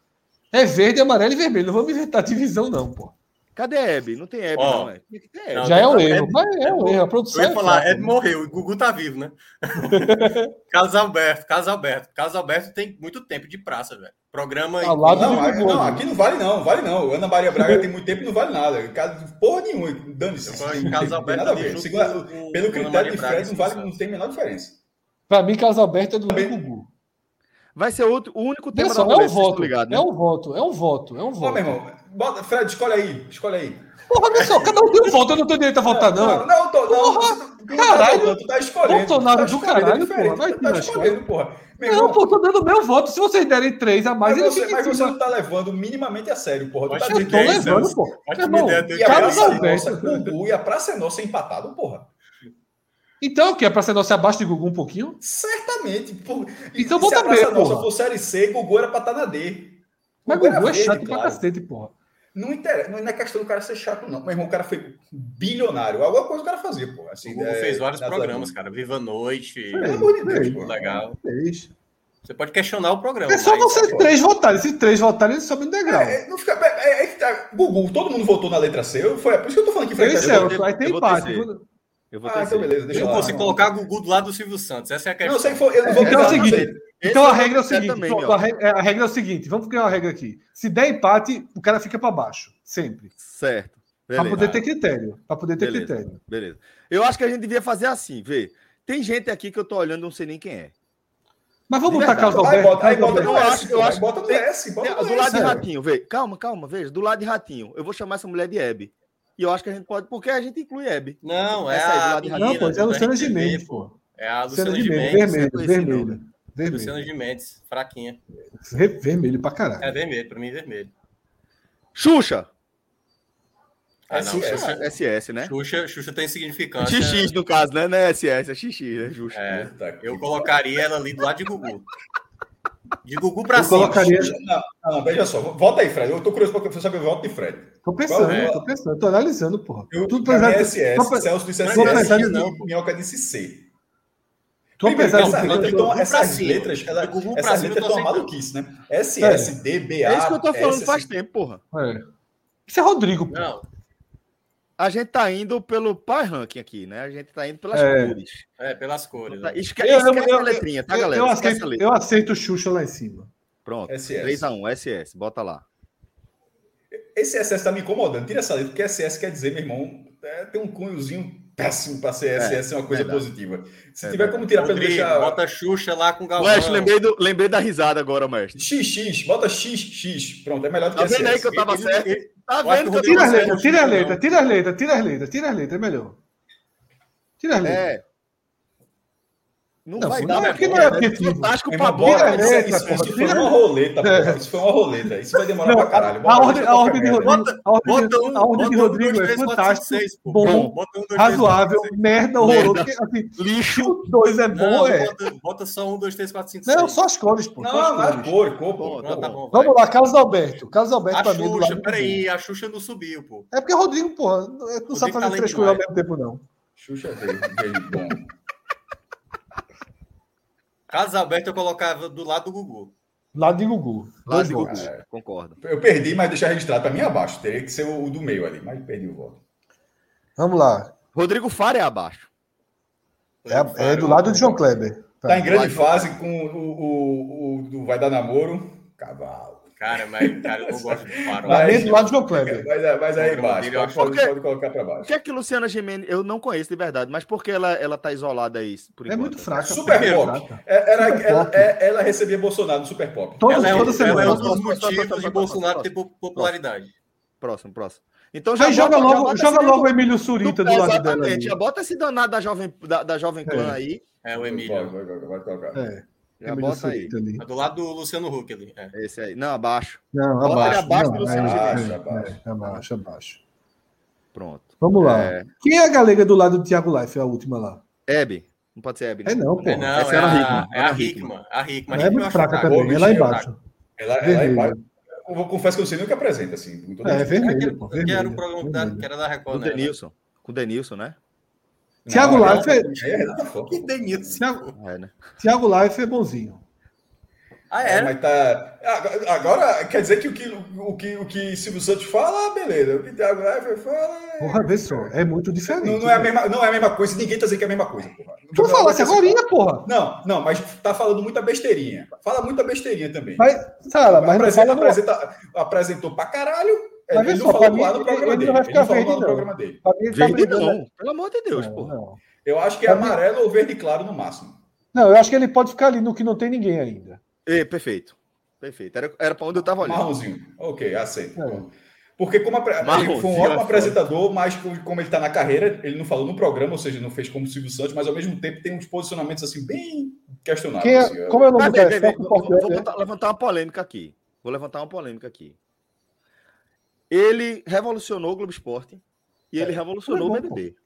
É verde, amarelo e vermelho. Não vamos inventar divisão não, pô. Cadê a Hebe? Não tem Hebe, oh, não, é. não, é Já é um erro, mas é um erro. A produção. Eu ia falar, Ed né? morreu, e Gugu tá vivo, né? Carlos Alberto, Carlos Alberto. Carlos Alberto tem muito tempo de praça, velho. Programa. Tá ao não, Gugu, não, né? aqui não vale, não, vale não. Ana Maria Braga tem muito tempo e não vale nada. Porra nenhuma, dane-se. Carlos Alberto. Nada a tá ver. Segundo, pelo critério de Fred, não, vale, não tem a menor diferença. Pra mim, Carlos Alberto é do Também... Gugu. Vai ser outro, o único tema Pensa, da é um voto, ligado, é né? É um voto, é um voto, é um voto. Meu irmão, Bota, Fred, escolhe aí. Escolhe aí. Porra, meu só, cada um tem um voto, eu não tenho direito a votar, não. Não, não, tô, não porra, tá- tá caralho, tu tá escolhendo. Bolsonaro tá do é caralho, porra. Tu tá escolhendo, porra. Não, pô, tô dando meu voto. Se vocês derem três a mais, mas ele você, Mas você não tá levando minimamente a sério, porra. Tu mas tá eu tô levando, pô. porra. Mas irmão, ideia, e a Praça é Nossa, Gugu e a Praça é Nossa empatado, porra. Então, o que? A Praça é Nossa abaixo de Gugu um pouquinho? Certamente. porra. Então, bota B, porra. Se a Praça é Nossa Série C, Gugu era pra estar na D. Mas Gugu é chato pra cacete, porra. Não, interessa, não é questão do cara ser chato, não. Meu irmão, o cara foi bilionário. Alguma coisa o cara fazia, pô. Assim, o é, fez vários programas, cara. Viva a Noite. Pelo amor de Deus, pô. Legal. Você pode questionar o programa. É só você vocês três votarem. Se três votarem, eles sobem no degrau. É, é, não fica, é, é, é tá, Gugu, todo mundo votou na letra C. Foi é por isso que eu tô falando que foi letra C. Aí tem. Eu vou ah, então beleza, deixa eu lá. Colocar Gugu do lado do Silvio Santos, essa é a questão. Não, sei, eu não vou é, então, é o seguinte, então a é regra é o seguinte: também, pronto, a, regra, é, a, regra, é o seguinte, vamos criar uma regra aqui. Se der empate, o cara fica para baixo, sempre. Certo. Para poder ter critério. Para poder ter Beleza. critério. Beleza. Eu acho que a gente devia fazer assim, vê. Tem gente aqui que eu tô olhando, não sei nem quem é. Mas vamos botar Carlos Alberto. Aí bota, aí bota, eu acho, eu acho. Bota o S. Bota do lado de Ratinho, vê. Calma, calma, veja. Do lado de Ratinho, eu vou chamar essa mulher de Hebe. E eu acho que a gente pode, porque a gente inclui Hebe. Não, é essa aí, do lado de Ratinho. Não, pô, né? é a Luciana Gimenez, pô. É a Luciana Gimenez. Vermelho, vermelho. Vermelho. Luciano de Mendes, fraquinha. Vermelho pra caralho. É vermelho, pra mim é vermelho. Xuxa! Ah, não, SS, é... SS, né? Xuxa, Xuxa tem significância. XX, no caso, né? Não é SS, é XX, né? Xuxa. É, eu colocaria ela ali do lado de Gugu. De Gugu pra eu cima. Colocaria... Não, não, veja só. Volta aí, Fred. Eu tô curioso pra saber o voto de Fred. Tô pensando, é? tô pensando. Tô analisando, porra. Eu, Tudo pra SS, pra... Celso disse SS, não, não, não, Minhoca disse C. Então, Primeiro, não, essa, então, então essas letras, ela, essas letras estão maluquice, né? S, é. S, D, B, A. É isso que eu tô falando faz tempo, porra. É. Isso é Rodrigo. Não. A gente tá indo pelo pai ranking aqui, né? A gente tá indo pelas é. cores. É, pelas cores. Né? Eu, esquece eu, a letrinha, tá, eu, galera? Eu aceito, letra. eu aceito o Xuxa lá em cima. Pronto. SS. 3x1, SS, bota lá. Esse SS tá me incomodando. Tira essa letra, porque SS quer dizer, meu irmão, é, tem um cunhozinho péssimo para CSS é, é uma coisa é positiva. Se é tiver como tirar para deixar. Bota Xuxa lá com Galvão. Mestre, lembrei, do, lembrei da risada agora, mestre. XX, bota XX. Pronto, é melhor do que tá vendo aí que eu tava certo. Tá vendo que eu tava tá certo? tira, as letras, tira as letras, tira as letras, tira as letras, é melhor. Tira as letras. É. Não, não vai dar. Não, né? porque não é né? afetivo. Fantástico é pra bola. Né? Isso, isso, isso foi uma roleta, é. porra. Isso foi uma roleta. Isso vai demorar não, pra caralho. A ordem, a ordem de Rodrigo. Bota, um, a ordem de Rodrigo é fantástico. Bom, razoável, merda, horroroso. Assim, Lixo. Dois é bom, é. Bota só um, dois, três, quatro, cinco, seis. Não, só as cores, pô. Não, não, cor, então cor, tá Vamos lá, Carlos Alberto. Carlos Alberto pra mim. Xuxa, peraí, a Xuxa não subiu, pô. É porque o Rodrigo, pô, não sabe tá fazer três coisas ao mesmo tempo, não. Xuxa veio, veio bom. Carlos Alberto eu colocava do lado do Gugu. Lado de Gugu. Lado de Gugu. É, concordo. Eu perdi, mas deixa registrado. Para mim abaixo. Teria que ser o do meio ali, mas perdi o voto. Vamos lá. Rodrigo Faria é abaixo. É, é do lado de João Kleber. Tá, tá em grande fase com o, o, o do Vai Dar Namoro. Cavalo. Cara, mas cara, eu não gosto do Farol. Mas, mas, do lado do João Kleber. Mas, mas aí embaixo, é pode colocar para baixo. O que é que Luciana Gimenez, eu não conheço de verdade, mas por que ela, ela tá isolada aí? Por é enquanto? é muito fraca. Super pop. É, era, super ela, pop. Ela, ela, recebia Bolsonaro no Super Pop. Todos, ela é, toda semana. é um dos motivos de Bolsonaro ter popularidade. Próximo, próximo. Então já Aí joga bota, logo, já joga logo o Emílio Surita do, do lado dela. Exatamente, já bota esse danado da Jovem, da, da jovem Clã é. aí. É, o Emílio. Vai, vai, vai, vai tocar. É. Já bota aí. Tá ali. É do lado do Luciano Huck ali. É. é esse aí. Não, abaixo. Não, bota abaixo. abaixo não, do Luciano é, abaixo, abaixo, é, abaixo, abaixo. Pronto. Vamos lá. É... Quem é a galega do lado do Thiago Life, a última lá? Hebe. Não pode ser Hebe, né? É não, pô. É, não, Essa é, era a Hickman. É a Hickman. A Hickman. A Hickman é fraca também, Pô, é lá embaixo. Eu vou, confesso que eu sei nem o que apresenta, assim. É, é vermelho, pô. Era o programa que era da Record, né? Com o Denilson, né? Tiago Life é. Né? Que Denilson. Tiago Life é bonzinho. Ah, é? é? Mas tá. Agora, quer dizer que o que, o que, o que Silvio Santos fala, beleza. O que Thiago Leifert fala. É... Porra, vê só, é muito diferente. Não, não é a né? mesma, não é a mesma coisa, ninguém tá dizendo que é a mesma coisa, porra. Tu falasse agora, assim, porra. Não, não, mas tá falando muita besteirinha. Fala muita besteirinha também. Mas, fala, mas apresenta, não fala apresenta, apresentou pra caralho, mas ele não falou mim, lá no ele- programa ele dele. não vai Ele ficar não falou verde, lá no não. programa dele. Mim, tá Verde brigando- não, pelo amor de Deus, Não, porra. não. Eu acho que é Pra mim- amarelo ou verde claro no máximo. Não, eu acho que ele pode ficar ali no que não tem ninguém ainda. É, perfeito. Perfeito. Era, era pra onde eu tava olhando. Marronzinho. Ok, aceito. É. Porque como apre- ele foi um é ótimo apresentador, mas como ele está na carreira, ele não falou no programa, ou seja, não fez como o Silvio Santos, mas ao mesmo tempo tem uns posicionamentos assim bem questionáveis. Quem assim, é, como é o nome do bem, cara? bem, bem, Celso vou, levantar uma polêmica aqui. Vou levantar uma polêmica aqui. Ele revolucionou o Globo Esporte e ele revolucionou o é bom, BBB.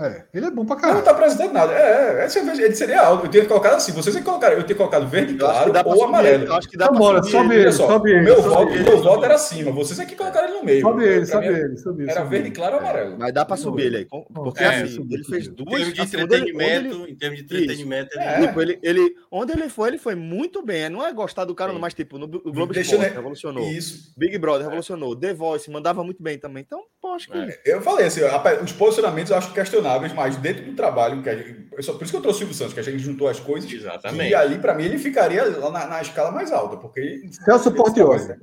É, ele é bom pra Ele não caralho. está apresentando nada. É, é, é- ele seria algo. Eu teria colocado assim. Vocês têm que colocar. Eu teria colocado verde claro ou subir amarelo. eu acho que dá Então pra subir sobe ele. sobe o ele, meu, sobe voto, ele, meu sobe voto ele. era acima. Vocês é que colocaram ele no meio. Sobe ele, sobe ele, sobe ele. Era sobe verde claro ou amarelo. Mas dá pra subir ele aí. Porque É, assim, ele fez. Em duas. termos de assim, onde ele- onde entretenimento, ele- em termos de entretenimento, ele- É. Ele, onde ele foi, ele foi muito bem. Não é gostar do cara, mas tipo, no Globo Esporte, revolucionou. Isso. Big Brother revolucionou. The Voice mandava muito bem também. Então, pô, acho que. É. Eu falei assim, os posicionamentos eu acho questionáveis, mas dentro do trabalho, que a gente, só- por isso que eu trouxe o Silvio Santos, que a gente juntou as coisas. Exatamente. E ali, para mim, ele ficaria lá na, na escala mais alta, porque. Celso Portiolli.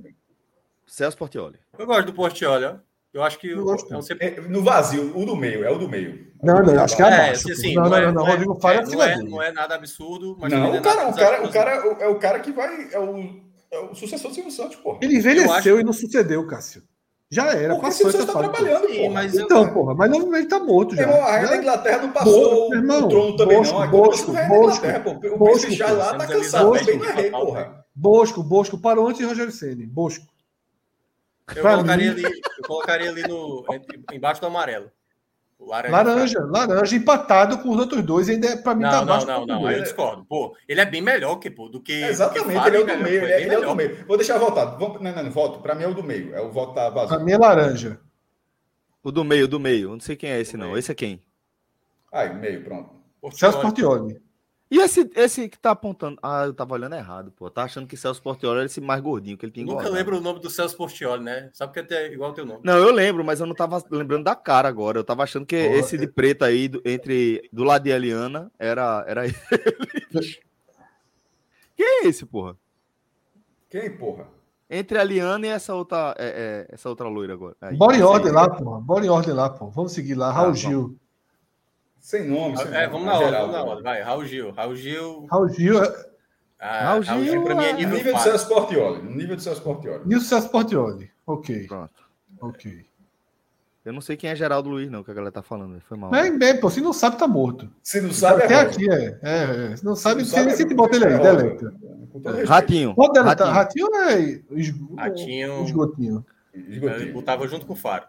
Celso Portioli. Eu gosto do Portiolli, ó. Eu acho que Eu gosto. é sempre- É, No vazio, o do meio, é o do meio. Não, não, eu acho que é É, abaixo. assim, assim, não, não, é- não, não, é- Rodrigo Faro é é, não, é, não é nada absurdo, mas Não, também o não é cara, o cara, o cara é o cara que vai. É o, é o sucessor do Silvio Santos, pô. Ele Eu envelheceu acho- e não sucedeu, Cássio. Já era, Porque o passou Silvio essa Santos tá fase. trabalhando, pô. mas eu- Então, porra, mas não, ele tá morto já. Irmão, a rainha Já- da Inglaterra não Bosco, passou meu irmão, o trono também, Bosco, não. A Bosco, rainha da Bosco, Inglaterra, pô. O Bosco, Charles lá tá cansado também, não é rei, porra. Bosco, Bosco parou antes de Rogério Ceni. Bosco. Eu Pra colocaria, mim- ali, eu colocaria ali no, entre- embaixo do amarelo. O laranja. Laranja, laranja, empatado com os outros dois, ainda é, pra mim tá Não, não, abaixo não, do não. outro Aí eu discordo. Pô, ele é bem melhor que, pô, do que. Exatamente, do que ele é o do né? meio. Ele é, ele é o do meio. Vou deixar voltado. Vamos, não, não, não, voto. Pra mim é o do meio. É o voto tá Pra vazio. mim é laranja. O do meio, do meio. Não sei quem é esse, não. Esse é quem? Aí, meio, pronto. Celso. Portioli. E esse, esse que tá apontando. Ah, eu tava olhando errado, pô. Tá achando que Celso Portioli era esse mais gordinho que ele tinha Nunca engordado. lembro o nome do Celso Portioli, né? Sabe que é igual o teu nome. Não, eu lembro, mas eu não tava lembrando da cara agora. Eu tava achando que Pô, esse de preto aí, do- entre do lado de Eliana, era, era ele. Quem é esse, porra? Quem, porra? Entre a Liana e essa outra, é, é, essa outra loira agora. Aí, Bora em aí. ordem lá, pô. Bora em ordem lá, pô. Vamos seguir lá. Raul Ah, Gil. Sem nome, sem É, nome, vamos na geral, vamos na pô. ordem. Vai, Raul Gil. Raul Gil. Raul Gil, é- Ah, Raul Gil Gil pra mim é é- No nível nível do. Celso Portioli. No nível do Celso Portioli. e o Celso Portioli. Ok, Pronto. ok. Eu não sei quem é Geraldo Luiz, não, que a galera tá falando. Foi mal. Bem, bem, pô. Se não sabe, tá morto. Se não sabe, é Até rosa. aqui é. é, é. Se não sabe, Se você não nem sabe, bota ele aí, é deleta. Ratinho. Pode deletar. Ratinho. Ratinho é esgotinho. Ele Esgotinho. botava junto com o Faro.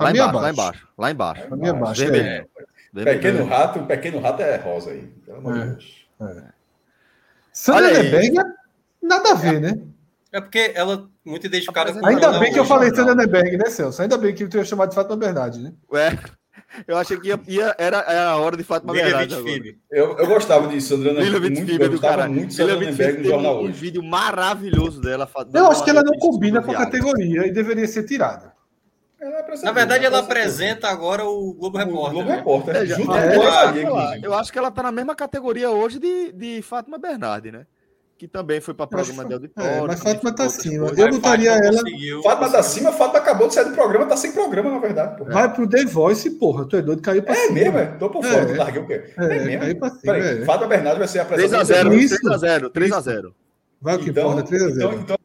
Lá embaixo, é lá embaixo. Lá embaixo. Pra mim é baixo. Vermelho. É. Vermelho. Pequeno rato, pequeno rato é rosa aí. Pelo amor É. de Deus. Sandra Olha aí. Neberg, nada a ver, né? É porque ela muito identificada com o Ainda bem que eu falei. Sandra Neberg, né, Celso? Ainda bem que eu tinha chamado de Fátima Bernardi, né? É, eu achei que ia, ia- era, era a hora de Fátima. Vitfib. Eu, eu gostava de Sandra. Vitfib Muito, é eu do gostava cara. muito de Sandra Nemberg no jornal um, um hoje. vídeo maravilhoso dela. Eu acho que ela não combina com a categoria e deveria ser tirada. Ela é Na verdade, ela apresenta agora o Globo O Repórter. Globo né? Repórter. É, junto Ah, com é? a eu, acho que ela, inclusive. eu acho que ela tá na mesma categoria hoje de, de Fátima Bernardi, né? Que também foi para programa acho- de auditório. é, mas Fátima tá outras acima. coisas. Eu botaria Fátima ela- conseguiu- Fátima da conseguiu- Cima, Fátima acabou de sair do programa, tá sem programa, na verdade. pô. Vai pro The Voice, porra. Tu é doido, caiu pra É cima. mesmo, é? Tô por É. fora, larguei o quê? É, É, mesmo? caiu pra cima. Peraí, é. Fátima Bernardes vai ser 3x0, apresentadora. Isso. 3x0, 3x0. Vai o que Então, importa, 3x0. então, então.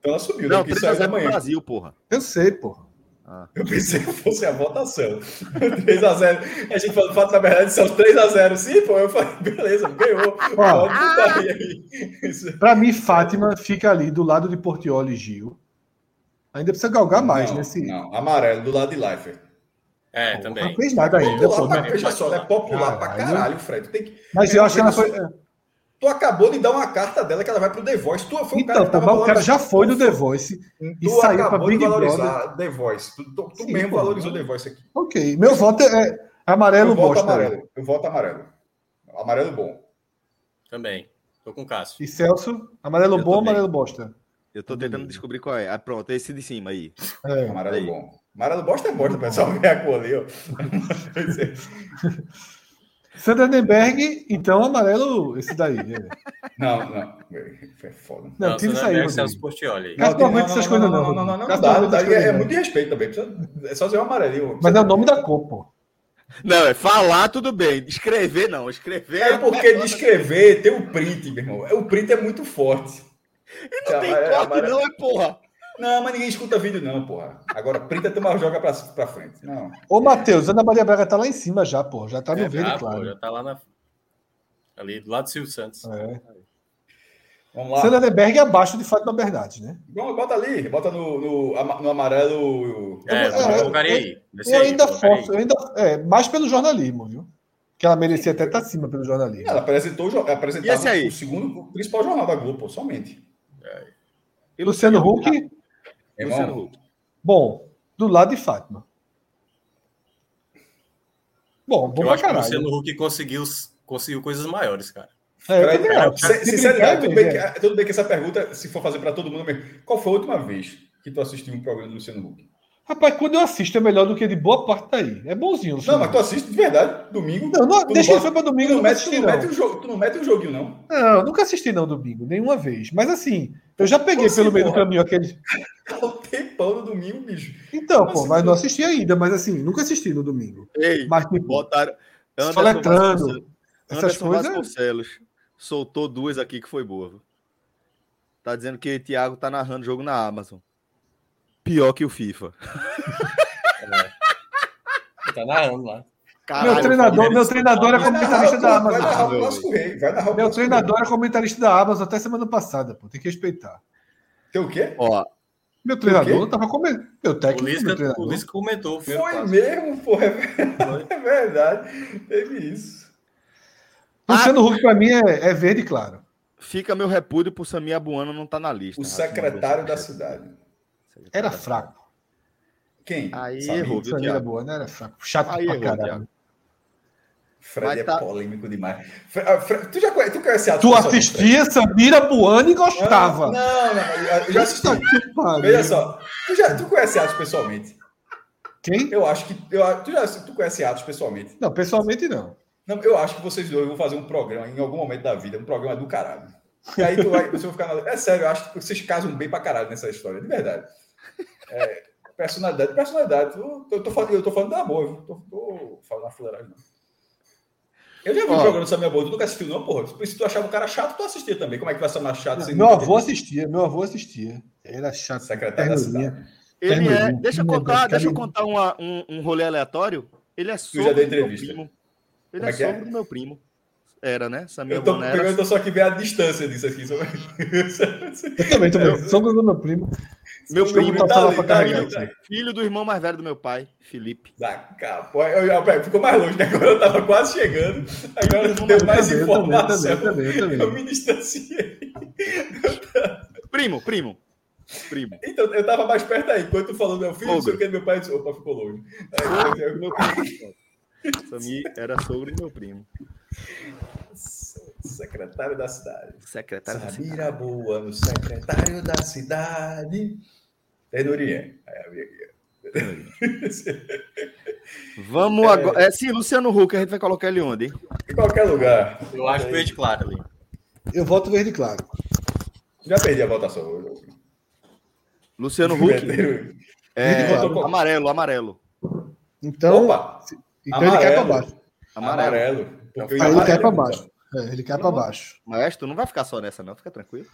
Então ela subiu, né? Não, saiu 3x0 da pro manhã. Brasil, porra. Eu sei, porra. Eu pensei que fosse a votação. 3x0. A gente falou, Fátima Bernardes são 3x0. Sim, pô. Eu falei, beleza, ganhou. Ó. Aí. Isso. Pra mim, Fátima fica ali do lado de Portioli e Gil. Ainda precisa galgar mais não, nesse. Não, amarelo, do lado de Leifert. É, Não também. fez nada ainda, Popular pô. pra, Mas, veja só, é popular pra Caralho. caralho, Fred. Tem que, mas eu acho que ela foi. Tu acabou de dar uma carta dela que ela vai pro The Voice. Tu foi um cara Então, que tava pô, mas o cara já valorizando- foi do The Voice. Tu e saiu acabou pra Big de valorizar The Voice. Tu, tu- tu Sim, mesmo pô. valorizou The Voice aqui. Ok. Meu voto é amarelo eu voto bosta. amarelo. Eu voto amarelo. Amarelo bom. Também. Tô com o Cássio. E Celso, amarelo Eu bom ou amarelo bosta? Eu tô tentando descobrir qual é. Ah, pronto, esse de cima aí. É. Amarelo Aí. bom. Amarelo bosta é bosta, pessoal. Ver a cor ali, ó. Sanderberg, então amarelo, esse daí. né? Não, não. É foda. Não, Não, tira isso aí. Celso Portioli. Cássio não aguenta essas coisas, não. Não, não, não, não, dá, não não É não. muito de respeito também. É só dizer o amarelinho. Mas é o nome da cor, pô. Não, é falar tudo bem. Escrever não. Escrever É porque de escrever tem o print, meu irmão. O print é muito forte. não tem corte, não, é porra. Não, mas ninguém escuta vídeo, não, porra. Agora, print é tomar joga pra, pra frente. Não. Ô, Matheus, Ana Maria Braga tá lá em cima já, pô. Já tá no É, verde, já, pô, claro. já tá lá na. Ali, do lado do Silvio Santos. É. Vamos lá. Sanderberg abaixo de Fátima Bernardes, né? Bom, Bota ali, bota no, no, no amarelo. É, é, eu colocaria aí. Desce Eu aí, ainda forço, eu ainda. É, mais pelo jornalismo, viu? Que ela merecia até estar acima pelo jornalismo. Ela apresentou, apresentava E esse aí? o segundo o principal jornal da Globo, pô, somente. E Luciano Huck, Irmão, Luciano Huck. bom, do lado de Fátima. Bom, bom Eu pra acho que o caralho. Luciano Huck conseguiu, conseguiu coisas maiores, cara. É, sinceridade, tudo bem, é. que, tudo bem que essa pergunta, se for fazer para todo mundo mesmo, qual foi a última vez que tu assistiu um programa do Luciano Huck? Rapaz, quando eu assisto é melhor do que de boa parte daí. É bonzinho. Não, mas tu assiste de verdade, domingo. Não, não, tu deixa ele foi pra domingo, tu não, mete, tu, assisti, não não. mete um jogo, tu não mete um joguinho, não. Não, eu nunca assisti não domingo, nenhuma vez. Mas assim, eu já peguei pelo meio do caminho aquele. Tá um tempão no domingo, bicho. Então, pô, assim, mas não assisti ainda, mas assim, nunca assisti no domingo. Ei, Mas tipo, botaram. Anderson soletrando, Vasconcelos- essas Anderson coisas. Vasconcelos soltou duas aqui que foi boa. Tá dizendo que Thiago tá narrando jogo na Amazon. Pior que o FIFA. Tá narrando lá. Meu treinador, meu treinador é comentarista da vai narrar Amazon. o Rei. Vai narrar o Meu treinador é comentarista da Amazon até semana passada, pô. Tem que respeitar. Tem o quê? Ó, Meu treinador tava comentando. Meu O técnico, meu Lisca, o. Lisca comentou. o Foi passo. mesmo, pô. É verdade. É verdade. Teve isso. Luciano Huck, pra mim, é, é verde claro. fica meu repúdio por Samir Abuano não tá na lista. O secretário da superchat. Era fraco. Quem? Aí Sabe? errou, viu, era Thiago? boa, não era fraco. Chato Aí pra errou, caralho. Thiago. Fred é tá- polêmico demais. Fre- ah, tu já conhece, tu conhece Atos Tu assistia Samira Buano e Fred? gostava. Não, não, não, eu já assisti. Veja só, tu, já, tu conhece Atos pessoalmente? Quem? Eu acho que. Eu, tu já tu conhece Atos pessoalmente? Não, pessoalmente não. Não, eu acho que vocês dois vão fazer um programa em algum momento da vida, um programa do caralho. E aí tu vai, você vai ficar. na- É sério, eu acho que vocês casam bem pra caralho nessa história, de verdade. É, personalidade, personalidade. Eu, eu, tô falando, eu tô falando da amor, viu? Tô, tô falando na fuleiragem, não. Eu já vi Ó. o programa do Samuel Boa, tu nunca assistiu, não, porra. Se tu achava o cara chato, tu assistia também. Como é que vai ser mais chato sem Meu avô visto? assistia, meu avô assistia. Era chato. Secretário da cidade. Ele é. Deixa eu contar, deixa eu contar uma- um, um rolê aleatório. Ele é sogro do meu primo. Ele é é é? sogro do meu primo. Era, né? Samir Eu tô só que ver a distância disso aqui. Eu também, também. Sou do meu primo. Meu Só primo tá tá ali, tá ali, tá. Filho do irmão mais velho do meu pai, Felipe. Da capa. Ficou mais longe, né? Agora eu tava quase chegando. Agora Eu deu mais também, informação. também, eu também, eu também. Eu me distanciei. Primo, primo. Primo. Então, eu tava mais perto aí. Quando tu falou meu filho, não Ogro. que, meu pai disse, opa, ficou longe. Aí, eu- Meu primo. Era sogro do meu primo. Secretário da cidade. Secretário da cidade. Boa, no secretário da cidade. Ternurinha. Aí eu vi aqui. Vamos agora. É, sim, Luciano Huck, a gente vai colocar ele onde, hein? Em qualquer lugar. Eu acho verde claro ali. Eu voto verde claro. Já perdi a votação. Luciano Huck. É, claro. amarelo, amarelo. Então, Opa! então ele cai pra amarelo. baixo. Amarelo. Amarelo. Porque o Aí ele amarelo- cai pra baixo. É, ele cai pra baixo. Mas tu não vai ficar só nessa, não, fica tranquilo.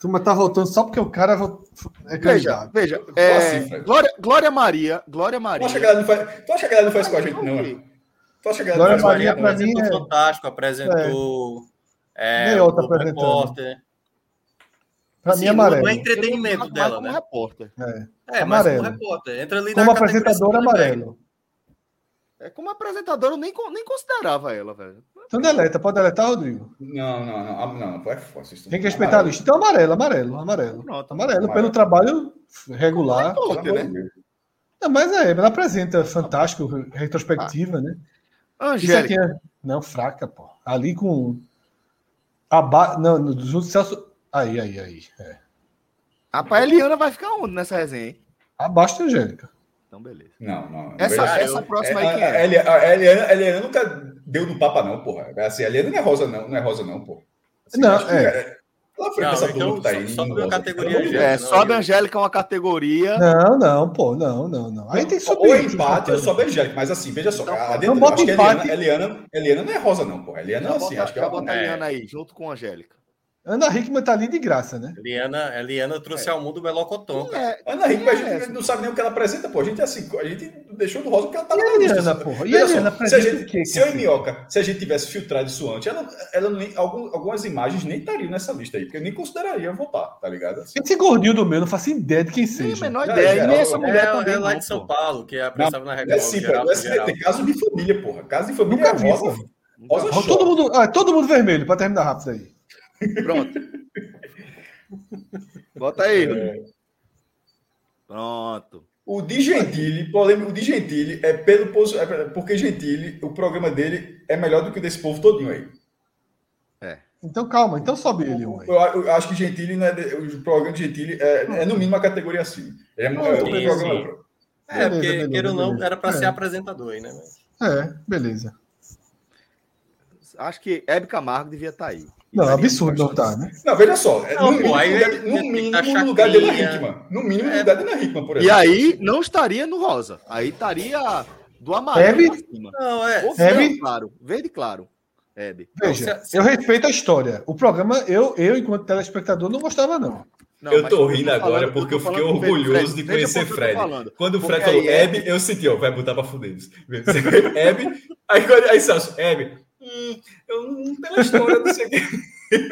Turma tá voltando só porque o cara é Veja, candidato. veja. é, assim? Glória, Glória Maria, Glória Tu Maria. acha que ela não faz, tu acha que ela não faz com a gente, não? Ok. Tu acha que ela Glória não faz com a Maria, gente, mim, Apresentou é- Fantástico, apresentou. É, Nem outra o Globo apresentando. Repórter. Pra Assim, mim é não- amarelo. Não é entretenimento dela, né? repórter. É. É, mas Amarelo. como repórter. Entra ali Como apresentadora, amarelo. É, como apresentadora, eu nem, nem considerava ela, velho. Então deleta, pode deletar, Rodrigo. Não, não, não. ah, Não, não, é isso. Tem que respeitar a lista. Então amarelo, amarelo, amarelo. Pronto. Amarelo, Amarelo. pelo trabalho regular. Repórter, amor né? Não, mas é, ela apresenta fantástico, retrospectiva, né? Isso aqui Angélica. é. Não, fraca, pô. Ali com. Aba... Não, no- junto Celso. Aí, aí, aí. É. Rapaz, a Eliana vai ficar onde nessa resenha, hein? Abaixo da Angélica. Então, beleza. Não, não. Essa, essa próxima aí É, quem a, é? a, Eli- a Eliana, a Eliana nunca deu no papa, não, porra. Assim, a Eliana não é rosa, não. Não é rosa, não, porra. Assim, Não, que é. Ela foi Não, essa então turma que tá só- aí. só rosa. categoria Angélica. É, sobe a Angélica uma categoria. Não, não, pô, não, não, não. Aí tem que subir. Ou é empate ou sobe a Angélica. Mas assim, veja só. Então, a não dentro, bota acho que a empate. Eliana, Eliana, Eliana não é rosa, não, porra. Eliana, Já assim, bota, acho que é bota a é. Eliana aí, junto com a Angélica. Ana Hickman tá ali de graça, né? Eliana, Eliana trouxe ao mundo o Melocotão. É, Ana Hickman, a é gente essa? não sabe nem o que ela apresenta, pô. A gente, é assim, a gente deixou no rosa porque ela tava E a na lista, sabe? porra? E Veja a Eliana só, se a gente, o quê, se eu e cacete? Minhoca, se a gente tivesse filtrado isso antes, ela, ela nem, algum- algumas imagens nem estariam nessa lista aí, porque eu nem consideraria votar, tá ligado? Assim, Esse gordinho do meu, não faço ideia de quem Não tem a seja. menor ideia. e nem já. essa mulher É, também. é lá não, de São. Paulo, que apresentava na não é Record. assim, geral, o geral. SBT, caso de família, porra. Caso de família Nunca vi, rosa, todo, mundo, ah, todo mundo vermelho, pra terminar rápido aí. Pronto. Bota aí. É. Pronto. O Di Gentili, polêmico, o Di Gentili é pelo é porque Gentili, o programa dele é melhor do que o desse povo todinho aí. Então calma, então sobe ele aí. Eu, eu acho que Gentili não é de- o programa de Gentili é, é no mínimo uma categoria assim. Ele é, Não, é, sim, programa-. É, Beleza, porque, beleza, queira ou não, era para ser É. apresentador aí, né? É, beleza. Acho que Hebe Camargo devia estar aí. Não, absurdo não tá, né? Não, veja só. Não, no, pô, mínimo, aí no lugar, no mínimo no lugar de Ana Chacrinha. Hickman. No mínimo no É. lugar de Ana Hickman, por E exemplo. aí não estaria no rosa. Aí estaria do amarelo Hebe? pra cima. Não, é. Ou Hebe? verde claro. Verde claro. Hebe. Veja, se- se- eu respeito a história. O programa, eu, eu enquanto telespectador, não gostava, não. Não, eu tô eu rindo falando- agora porque eu fiquei Fred. orgulhoso de conhecer Fred. Quando o Porque Fred falou é- Hebe, eu senti, ó, vai botar pra fuder. Hebe, aí, quando, aí Celso, Hebe, hum, eu não, pela história, não sei o quê.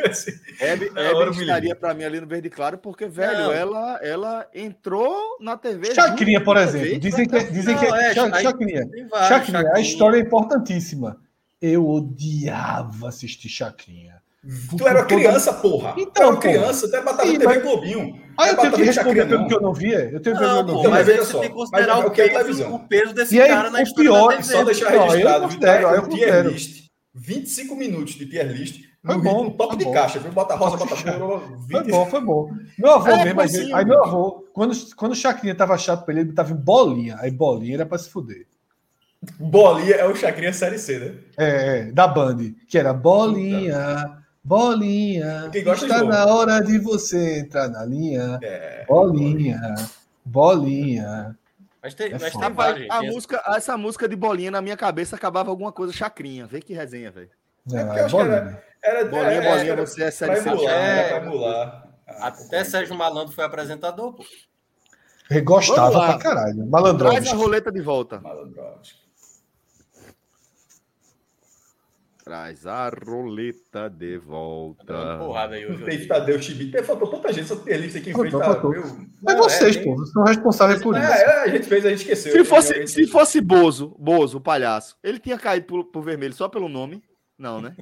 Assim, Hebe, Hebe eu estaria pra mim ali no verde claro, porque, velho, Não. ela, ela entrou na TV. Chacrinha, por exemplo. Dizem que, dizem que Não, é, Cha- aí- Chacrinha. Vários, Chacrinha, a Chacrinha. história é importantíssima. Eu odiava assistir Chacrinha. Tu era uma criança, porra. Então, tu era criança, tu era batalha Sim, TV mas- Globinho. Aí Não é eu tenho que responder Chacrinha, pelo não. que eu não via. Eu tenho que ver o que eu Não, não pô, via. mas veja aí você só, tem que considerar mas é o o que é peso, o peso desse E aí, cara na história pior- da TV. Só deixar Não, eu registrado, eu o tier considero. list, 25 minutos de tier list, Foi bom, no top foi de bom. caixa, viu? Bota rosa, bota 20. Foi bom, foi bom. Meu avô É, mesmo, aí, possível. aí meu avô, quando, quando o Chacrinha tava chato pra ele, ele botava em bolinha. Aí bolinha era pra se fuder. Bolinha é o Chacrinha Série C, né? É, é, da Band, que era bolinha, bolinha. Gosta está na hora de você entrar na linha. É. Bolinha, bolinha. Mas tem, É mas tem Rapaz, vários, a gente. música, essa música de bolinha na minha cabeça acabava alguma coisa chacrinha. Vê que resenha, velho. É, porque eu acho que era- bolinha. Era, Bolinha, é, bolinha, era você é série pra C. emular, É. emular. Ah, Até Sérgio Malandro foi apresentador, pô. Eu Gostava pra caralho. Traz Malandrovski. a roleta de volta. Malandrovski. Traz a roleta de Dando volta. porrada aí hoje. Tem Tadeu Chibi. Tem faltou tanta gente, essa tier list aqui em frente. Tá, Não, vocês, é, pô, vocês são responsáveis por isso. É, é, a gente fez, a gente esqueceu. Se fosse, Eu- se fosse Bozo, Bozo, o palhaço, ele tinha caído pro, pro vermelho só pelo nome? Não, né?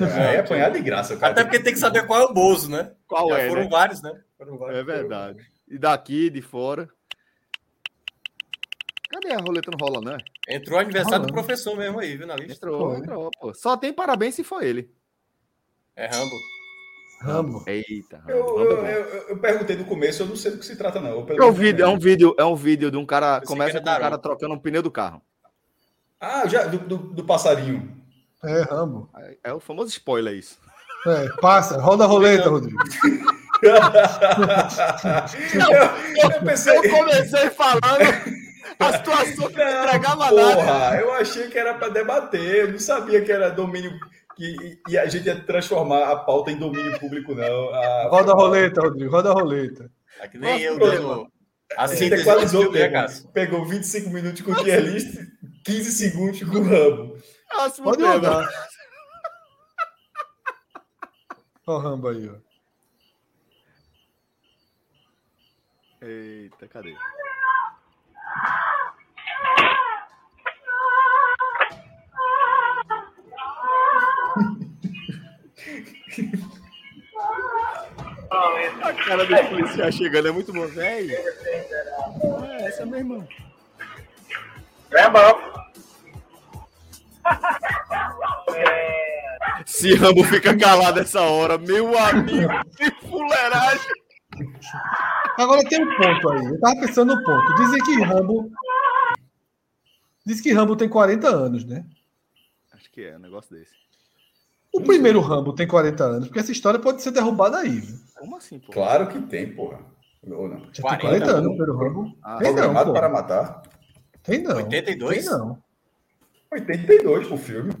É, é apanhar de graça, cara. Até porque tem que saber qual é o Bozo, né? Qual Já é, foram né? vários, né? Foram vários. É verdade. E daqui, de fora. Cadê a roleta não rola, né? Entrou o aniversário do professor mesmo aí, viu, na lista. Entrou, Foi. entrou, pô. Só tem parabéns se for ele. É Rambo. Rambo. Eita, Rambo, Eu, Rambo é eu, eu- eu perguntei no começo, eu não sei do que se trata, não. É um vídeo, é não um vídeo, é um vídeo de um cara. Pensei Começa com um cara trocando um pneu do carro. Ah, já, do, do, do passarinho. É, Rambo. É, é o famoso spoiler isso. É, passa, roda a roleta, Rodrigo. eu, eu pensei. Eu comecei falando a situação que não entregava nada. porra, eu achei que era para debater, eu não sabia que era domínio. Que, e a gente ia transformar a pauta em domínio público, não. A- Roda a roleta, Rodrigo, roda a roleta. É que nem eu Nossa, dando a A gente equalizou o tempo. Pegou 25 minutos com o tier list, 15 segundos com o Rambo. Próximo Pode tema. rodar. Olha o Rambo aí, ó. Eita, cadê? A cara dos policiais chegando é muito bom, velho. É, essa mesmo. Se Rambo fica calado essa hora, meu amigo, que fuleiragem. Agora tem um ponto aí. Eu tava pensando no ponto. Dizem que Rambo. Diz que Rambo tem 40 anos, né? Acho que é um negócio desse. O primeiro Rambo tem 40 anos, porque essa história pode ser derrubada aí. Viu? Como assim, pô? Claro que tem, porra. Ou não? Já 40 tem 40 anos não. o primeiro Rambo. Ah, tem não, Programado pô. para matar. Tem não. 82? Tem não. 82 o filme.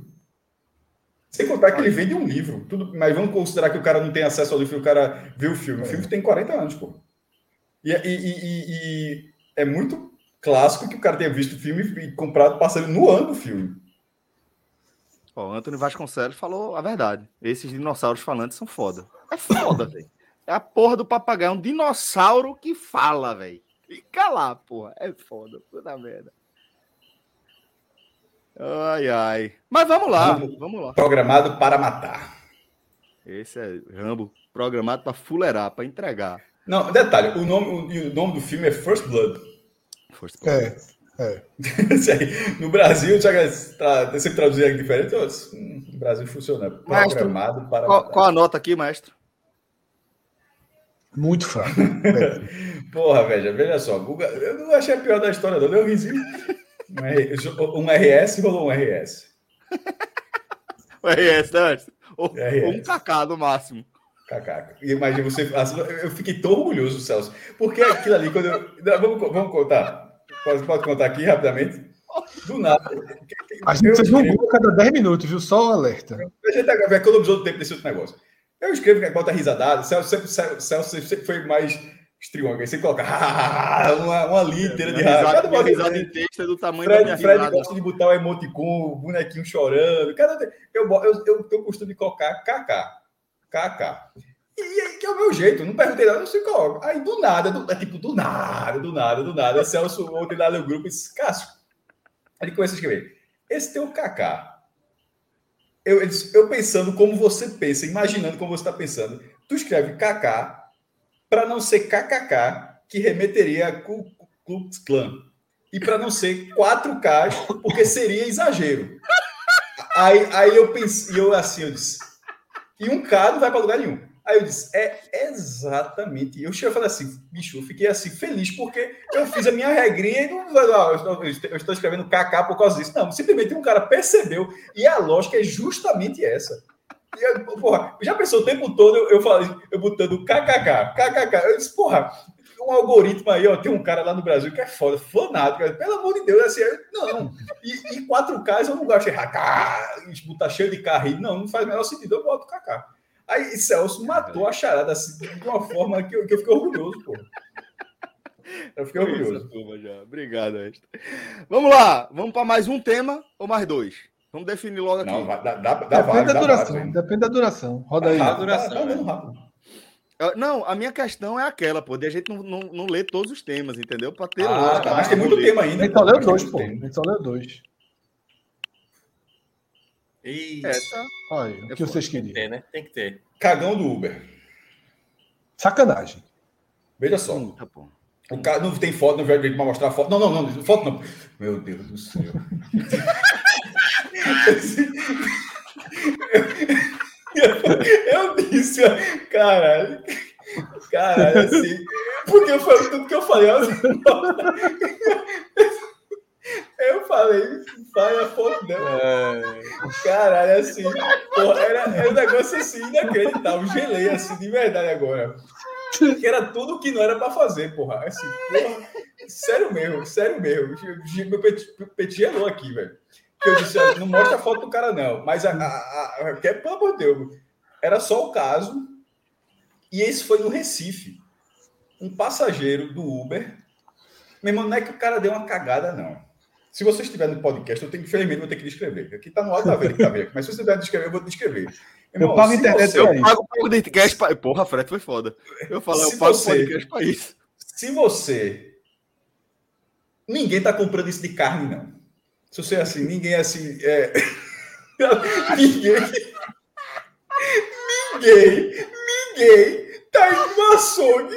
Sem contar que ele vem de um livro. Tudo, mas vamos considerar que o cara não tem acesso ao livro, o cara viu o filme. O filme tem 40 anos, pô. E, e- e- e- e é muito clássico que o cara tenha visto o filme e comprado passando no ano do filme. Ó, o Antônio Vasconcelos falou a verdade. Esses dinossauros falantes são foda. É foda, velho. É a porra do papagaio, é um dinossauro que fala, velho. Fica lá, porra. É foda, puta merda. Ai, ai. Mas vamos lá, Rambo. vamos lá. Programado para matar. Esse é Rambo, programado pra fuleirar, pra entregar. Não, detalhe, o nome, o, o nome do filme é First Blood. Força É, é. No Brasil, já tá, sempre traduzir aqui diferente. hum, No Brasil funciona. Programado para Qual, qual a nota aqui, maestro? Muito fraco. É. Porra, velho, veja só. Guga, eu não achei a pior da história, não. Deu um risinho. Um, um RS rolou um RS. O RS, né, maestro? Ou, RS. ou um KK no máximo. E Imagina você. assim, Eu fiquei tão orgulhoso, Celso. Porque aquilo ali, quando eu. não, Vamos, vamos contar. Pode, pode contar aqui rapidamente? Do nada. A gente precisa de um gol a cada 10 minutos, viu? Só um alerta. A gente tá- economizou o tempo desse outro negócio. Eu escrevo que bota risadada. Celso sempre, Celso sempre foi mais estriônico. Aí você coloca uma, uma linha inteira de risada, Cada risada em texto é do tamanho da Fred, minha Fred risada. gosta de botar o emoticon, o bonequinho chorando. Cada, eu, eu, eu tenho o costume de colocar KK. KK. E que é o meu jeito, eu não perguntei nada, eu sei coloco. Aí do nada, do, é tipo, do nada, do nada, do nada. Celso ontem lá no grupo disse, Cássio, ele começa a escrever. Esse teu KK. Eu, disse, eu pensando como você pensa, imaginando como você está pensando. Tu escreve KK para não ser KKK, que remeteria a Ku Klux Klan. E para não ser 4K, porque seria exagero. Aí, aí eu pensei, eu assim, eu disse, e um K não vai para lugar nenhum. Aí eu disse, é exatamente. Eu cheguei a falar assim, bicho, eu fiquei assim feliz porque eu fiz a minha regrinha e não, não, eu estou- eu estou escrevendo KK por causa disso. Não, simplesmente um cara percebeu e a lógica é justamente essa. E eu, porra, já pensou o tempo todo eu, eu falei, eu botando KKK, KKK. Eu disse, porra, um algoritmo aí, ó, tem um cara lá no Brasil que é foda, fanático, pelo amor de Deus, assim, eu- não. E, e 4K eu não gosto de errar, botar cheio de carro aí, não, não faz o menor sentido, eu boto KK. Aí Celso matou a charada assim, de uma forma que eu, que eu fiquei orgulhoso, pô. Eu fiquei orgulhoso. Turma já. Obrigado, Maestro. Vamos lá, vamos para mais um tema ou mais dois? Vamos definir logo aqui. Não, dá, dá, dá Depende da dá duração. hein? Depende da duração. Roda aí. Rápido, duração, né? andando rápido. Eu- Não, a minha questão é aquela, pô, de a gente não, não, não ler todos os temas, entendeu? Para ter Ah, lógica. tá, mas tem muito tema ainda. A gente só leu dois, pô. A gente só leu dois. Isso. É, tá. Olha aí, o É que foda. vocês Tem que queriam. ter, né? Tem que ter. Cagão do Uber. Sacanagem. Veja só. Puta, pô. O cara não tem foto, não vai para mostrar foto. Não, não, não, foto não. Meu Deus do céu. eu disse, caralho. Caralho, assim. Porque foi tudo que eu falei. Eu, eu falei, faz a foto dela. Caralho, assim. Porra, era, era um negócio assim inacreditável. Gelei assim, de verdade agora. Que era tudo que não era pra fazer, porra. Assim, porra. Sério mesmo, sério mesmo. Meu pet, gelou aqui, velho. Que eu disse, não mostra a foto do cara, não. Mas a, a, a que é, pelo amor de Deus, era só o caso. E esse foi no Recife. Um passageiro do Uber. Meu irmão, não é que o cara deu uma cagada, não. Se você estiver no podcast, eu tenho que, infelizmente, vou ter que descrever. Aqui tá no alto, tá vendo? que Tá vendo? Mas se você tiver descrever, eu vou descrever. Meu Eu pago internet você- Eu isso. pago o podcast pra... Porra, Fred, foi foda. Eu falo, Se eu pago o você- podcast pra isso. se você. Ninguém tá comprando isso de carne, não. Se você é assim, ninguém é assim. é- ninguém. Ninguém. Ninguém tá indo no açougue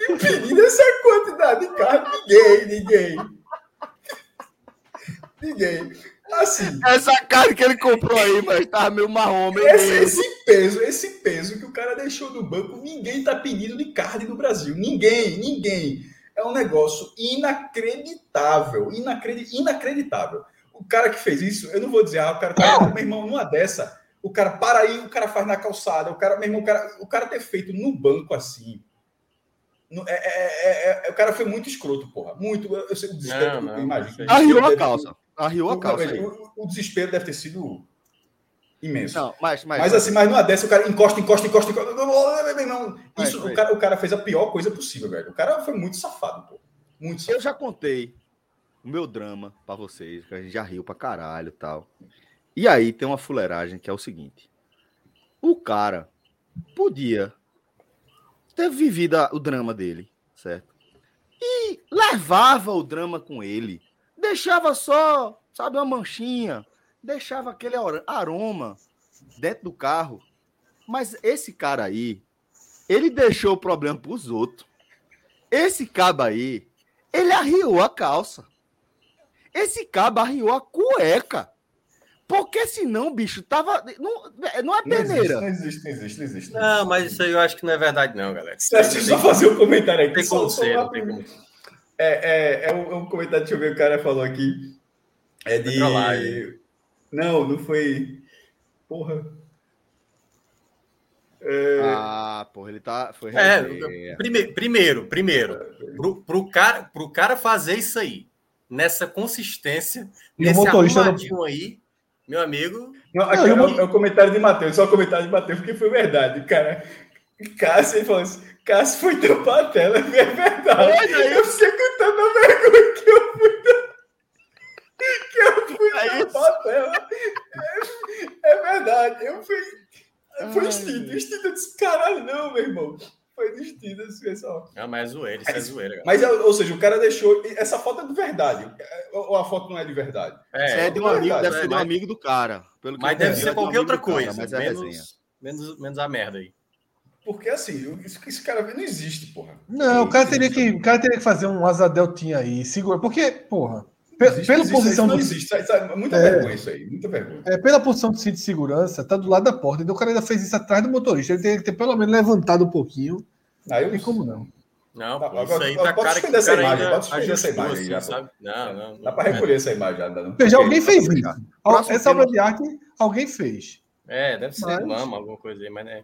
e pedindo essa quantidade de carne. Ninguém, ninguém. Ninguém. Assim, Essa carne que ele comprou aí, mas tava meio marrom, meu esse, esse peso, esse peso que o cara deixou no banco, ninguém tá pedindo de carne no Brasil. Ninguém, ninguém. É um negócio inacreditável. Inacredi- inacreditável. O cara que fez isso, eu não vou dizer, ah, o cara tá, meu irmão, numa dessa, o cara para aí, o cara faz na calçada, o cara, meu irmão, o cara, o cara ter feito no banco assim. no- é, é- é- é- o cara foi muito escroto, porra. Muito. Eu, eu sei, o desespero, Não, eu imagino. Arriou a calça. Arriou a o- calça o, o desespero deve ter sido imenso. Não, mas, mas, Mas assim, mas numa dessa, o cara encosta, encosta, encosta, encosta. Meu irmão, Mas, Isso, o cara, o cara fez a pior coisa possível, velho. O cara foi muito safado, pô. Muito eu safado. já contei o meu drama pra vocês, que a gente já riu pra caralho e tal. E aí tem uma fuleiragem que é o seguinte: o cara podia ter vivido o drama dele, certo? E levava o drama com ele, deixava só, sabe, uma manchinha, deixava aquele aroma dentro do carro. Mas esse cara aí, ele deixou o problema pros outros. Esse cabo aí, ele arriou a calça. Esse cabo arriou a cueca. Porque senão, bicho, tava. Não, não é Não existe, peneira. não existe, não existe, não existe. Não, mas isso aí eu acho que não é verdade, não, galera. Deixa eu só fazer um comentário aqui. tem como ser, não tem como. É, é, é, um, é um comentário, deixa eu ver o cara falou aqui. É de. Não, não foi. Porra. Ah, porra, ele tá. Foi É, prime- primeiro, primeiro, pro, pro, cara, pro cara fazer isso aí, nessa consistência, E nesse motorista não- aí, meu amigo, Não, aqui Não, é, o- é o comentário de Matheus, só o comentário de Matheus, porque foi verdade, cara. Cássio, ele falou assim: Cássio foi tampar a tela, é verdade. Eu fiquei com tanta vergonha que eu fui, que eu fui É tampar a tela. É, é verdade, eu fui. Foi instinto, instinto. Eu disse: caralho, não, meu irmão. Foi instinto, assim, pessoal. ah, mas é zoeira, isso é zoeira, galera. Mas, ou seja, o cara deixou. Essa foto é de verdade. Ou a foto não é de verdade? É, é de um é amigo, verdade, deve é, ser de um amigo do cara. Pelo que mas deve ser é qualquer outra do cara, coisa, mas é resenha. menos, menos, menos a merda aí. Porque assim, isso que esse cara vê não existe, porra. Não, o cara teria que, o cara teria que fazer um asa deltinha aí, segura, porque, porra, Existe, pela existe, posição isso não do, existe. Sabe, sabe, muita É. vergonha isso aí, muita vergonha. é, pela posição do cinto de segurança, tá do lado da porta, então o cara ainda fez isso atrás do motorista, ele teria que ter pelo menos levantado um pouquinho, Aí não eu tem como não. Não, Tá, pô, isso agora- aí tá pode cara que essa cara imagem, ainda pode suspender essa imagem aí, assim, já, sabe? Não, não. Dá para não- recolher essa imagem já. Não. Veja, alguém fez isso. Essa obra de arte, alguém fez. É, deve ser Mas- lama, alguma coisa aí, mas né.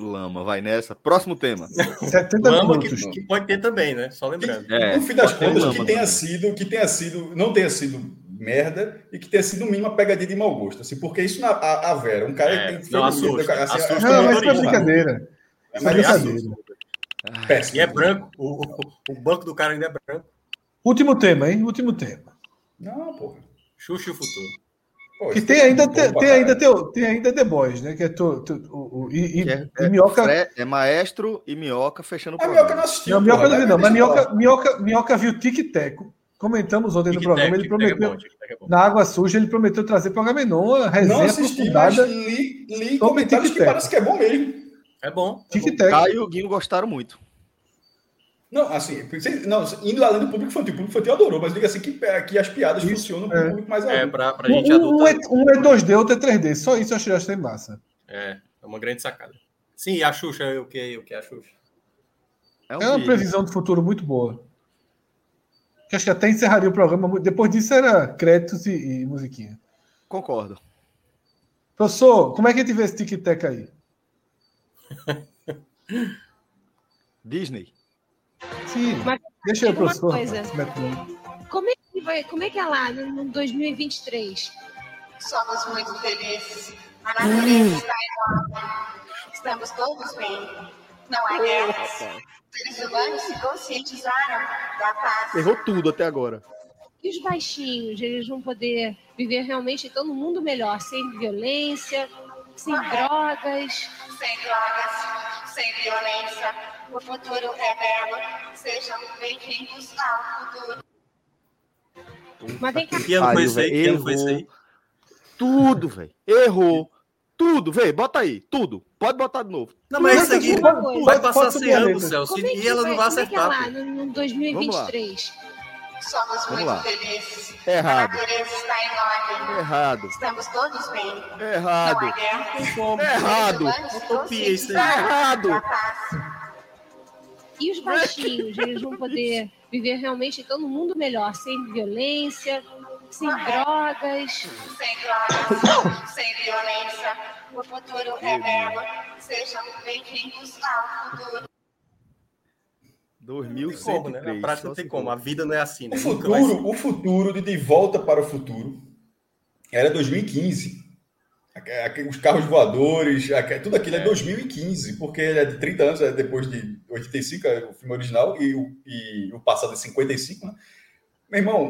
Lama, vai nessa. Próximo tema. 70 Lama minutos. que, pode ter também, né? Só lembrando. É, no fim das contas, que tenha também. sido, que tenha sido, não tenha sido merda e que tenha sido no mínimo uma pegadinha de mau gosto. Assim, porque isso na a, a Vera, um cara É, que não, assusta, assim, assusta Não, mas é motorista. brincadeira. É, mas brincadeira. péssimo. E é branco. O, o, o banco do cara ainda é branco. Último tema, hein? Último tema. Não, porra. Xuxa e o futuro. Pô, Que isso tem é ainda, bom tem, ainda, teu, tem ainda The Boys, né? Que é tu, tu- o, o- e, Que é, e é Minhoca. É Maestro e Minhoca fechando o A minhoca não programa. assistiu. Não, Minhoca porra, não viu, né? não. Mas Minhoca. Minhoca, Minhoca viu Tic Teco. Comentamos ontem no programa. Ele é prometeu. bom, é bom. na Água Suja, ele prometeu trazer para o Agamenon Não resenha assisti, mas li, li comentários que parece que é bom mesmo. É bom. Tic Tac. Caio e o Guinho gostaram muito. Não, assim, não, indo além do público infantil, o público infantil adorou, mas diga assim que, que as piadas Isso, funcionam para é. o público mais É, adulto. pra, pra Um, gente um, adulta. é, um é 2D, outro é 3D. Só isso eu achei, achei massa. É, é uma grande sacada. Sim, a Xuxa, o que, o que é a Xuxa? É, um É uma vídeo. previsão de futuro muito boa. Que acho que até encerraria o programa. Depois disso era créditos e, e musiquinha. Concordo. Professor, como é que a gente vê esse Tic Tac aí? Disney. Sim. Mas Deixa uma professor. coisa. Como é que vai, como é que é lá no, no 2023? Somos muito felizes. A natureza está em ordem. Estamos todos bem. Não há guerras. Seres humanos se conscientizaram da paz. Errou tudo até agora. E os baixinhos, eles vão poder viver realmente num mundo melhor, sem violência, sem drogas. Sem drogas, sem violência. O futuro é belo. Sejam bem-vindos ao futuro. Mas vem cá, Que ano foi isso aí? Que ano foi isso aí? Tudo, velho. Errou. Tudo, velho. Bota aí. Tudo. Pode botar de novo. Não, mas isso aqui vai passar pode 100 subir a anos. Celso, é e ela não vai como é que é acertar. lá no 2023? Somos Vamos muito lá. felizes. Errado. A natureza está em ordem. Errado. Estamos todos bem. Errado. Não há guerra. Errado. Utopia isso conscientizaram Errado. E os baixinhos, eles vão poder viver realmente então num mundo melhor, sem violência, sem drogas. Sem drogas, sem violência. O futuro é belo. Sejam bem-vindos ao futuro. Não tem 2103. como, né? Na prática não tem como. A vida não é assim, né? O futuro, o futuro de De Volta para o Futuro era 2015. Aque- aque- Os carros voadores, tudo aquilo é, É. 2015, porque ele é de 30 anos, é depois de 85, é o filme original, e o, e o passado é 55, né? Meu irmão,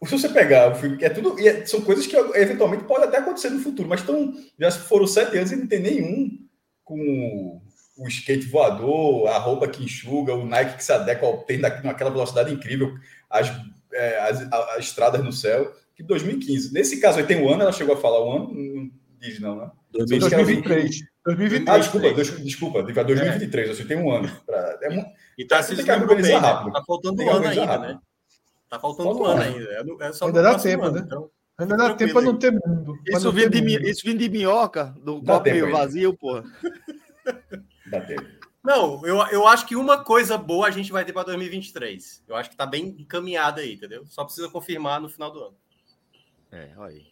o- se você pegar o filme, é tudo, e é- são coisas que eventualmente podem até acontecer no futuro, mas tão, já foram sete anos e não tem nenhum com o skate voador, a roupa que enxuga, o Nike que se adequa ao tem naquela velocidade incrível, as, é, as, as estradas no céu, que 2015. Nesse caso aí tem um ano, ela chegou a falar um ano, não diz não, né? 2023. 2023. Ah, desculpa, desculpa, para 2023, assim, tem um ano. Pra, é E tá Tem se que desenvolvendo bem, organizar né? rápido. Tá faltando um ano ainda, rápido. né? Tá faltando Falta um ano ainda. É é só Ainda dá tempo, ano, né? então. Ainda dá tempo para não ter mundo. Isso não vindo, ter de, mundo. isso vindo de minhoca, do Dá copo meio vazio, porra. Não, eu, eu acho que uma coisa boa a gente vai ter para 2023. Eu acho que tá bem encaminhada aí, entendeu? Só precisa confirmar no final do ano. É, olha aí.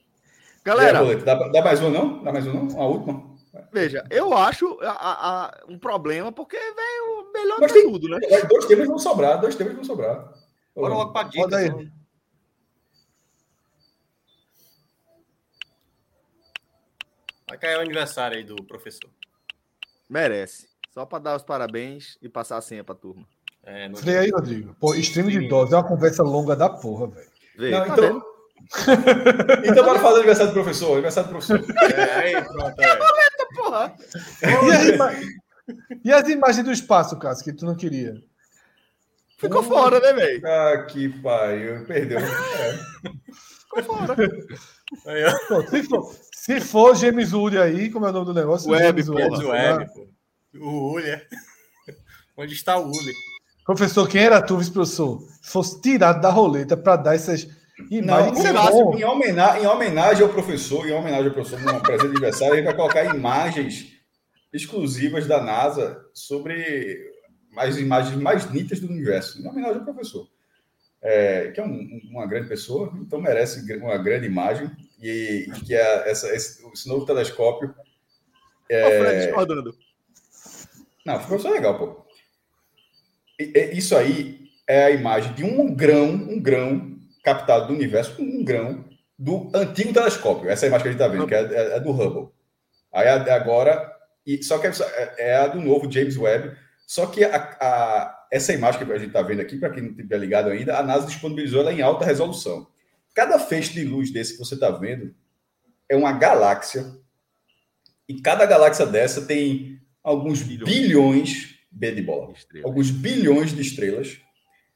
Galera, dá, dá mais uma não? Dá mais uma não? A última? veja, eu acho a- a- um problema, porque, velho, melhor Mas que tem- tudo, né? Dois temas vão sobrar, dois temas vão sobrar. Bora logo para dica. Aí. então. Vai cair o aniversário aí do professor. Merece. Só pra dar os parabéns e passar a senha pra turma. É, no- Freia aí, Rodrigo. Pô, extremo de dose é uma conversa longa da porra, velho. Não, tá então, vendo? então bora falar do aniversário do professor. Aniversário do professor. É, aí, pronto. É. Porra. E, as ima- e as imagens do espaço, Cássio, que tu não queria? Ficou fora, né, velho? Ah, que pariu. Perdeu. É. Ficou fora. Aí, ó. Pô, se, for, se for James Wood aí, como é o nome do negócio? Web, James porra. Lá. pô. O Uli. é. Onde está o Uli? Professor, quem era tu, vice-professor? Fosse tirado da roleta para dar essas Não, imagens. lá, bom. em, homenagem, em homenagem ao professor, em homenagem ao professor, num presente de aniversário, gente vai colocar imagens exclusivas da NASA sobre as imagens mais nítidas do universo, em homenagem ao professor. É, que é um- uma grande pessoa, então merece uma grande imagem, e, e que é essa, esse, esse novo telescópio. Ó, o Fred discordando. Não, ficou só legal, pô. E- e- Isso aí é a imagem de um grão, um grão captado do universo, um grão do antigo telescópio. Essa é a imagem que a gente está vendo, que é, é- é do Hubble. Aí a- agora, e, só que é, é a do novo James Webb. Só que a- a- essa imagem que a gente está vendo aqui, para quem não estiver ligado ainda, a NASA disponibilizou ela em alta resolução. Cada feixe de luz desse que você está vendo é uma galáxia. E cada galáxia dessa tem alguns Bilhões. bilhões, B de bola, Estrela. alguns bilhões de estrelas.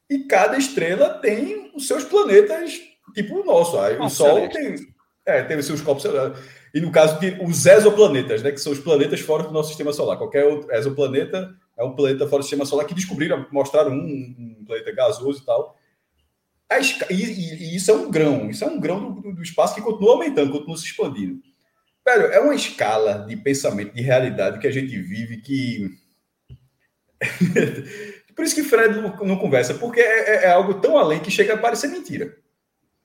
E cada estrela tem os seus planetas, tipo o nosso. Aí, o Corpos Sol celestes. tem, é, tem os seus corpos celulares. E no caso de os exoplanetas, né, que são os planetas fora do nosso sistema solar. Qualquer outro exoplaneta é um planeta fora do sistema solar que descobriram, mostraram um, um planeta gasoso e tal. E, e- e isso é um grão, isso é um grão do, do- espaço que continua aumentando, continua se expandindo. Velho, é uma escala de pensamento, de realidade que a gente vive que. Por isso que Fred não, não conversa, porque é, é- é algo tão além que chega a parecer mentira.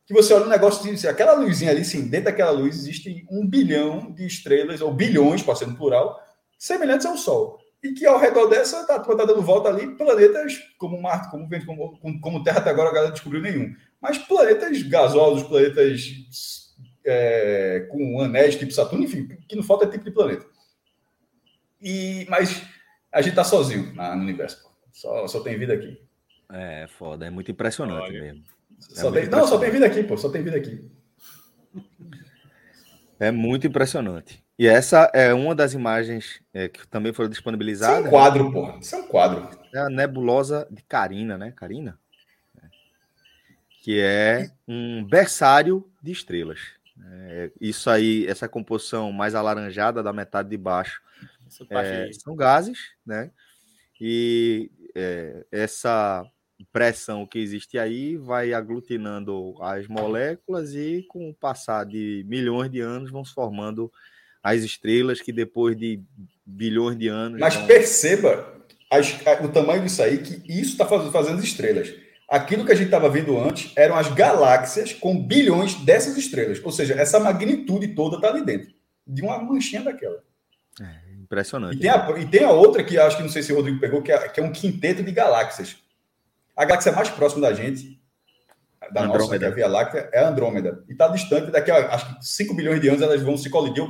Que você olha um negócio e diz, aquela luzinha ali, sim, dentro daquela luz existe um bilhão de estrelas, ou bilhões, no plural, semelhantes ao Sol. E que ao redor dessa está tá dando volta ali planetas como Marte, como Vênus, como, como, como Terra até agora a galera não descobriu nenhum. Mas planetas gasosos, planetas é, com anéis tipo Saturno, enfim, que não falta é tipo de planeta. E, mas a gente tá sozinho na- no universo. pô. Só, só tem vida aqui. É, foda, é muito impressionante Olha. mesmo. Só muito tem- não, só tem vida aqui, pô. Só tem vida aqui. É muito impressionante. E essa é uma das imagens é, que também foram Isso é disponibilizadas. um quadro, porra. Isso é um quadro. É a nebulosa de Carina, né? Carina? É. Que é um berçário de estrelas. É, isso aí, essa composição mais alaranjada da metade de baixo Essa parte é, aí. são gases, né? E é, essa pressão que existe aí vai aglutinando as moléculas e com o passar de milhões de anos vão se formando as estrelas que depois de bilhões de anos. Mas vão... perceba as, o tamanho disso aí, que isso está fazendo, fazendo estrelas. Aquilo que a gente estava vendo antes eram as galáxias com bilhões dessas estrelas. Ou seja, essa magnitude toda está ali dentro, de uma manchinha daquela. É, impressionante. E tem, a, e tem a outra que acho que não sei se o Rodrigo pegou, que é, que é um quinteto de galáxias. A galáxia mais próxima da gente, da Andrômeda. nossa, que é a Via Láctea, é a Andrômeda. E está distante, daqui a acho que 5 bilhões de anos elas vão se colidir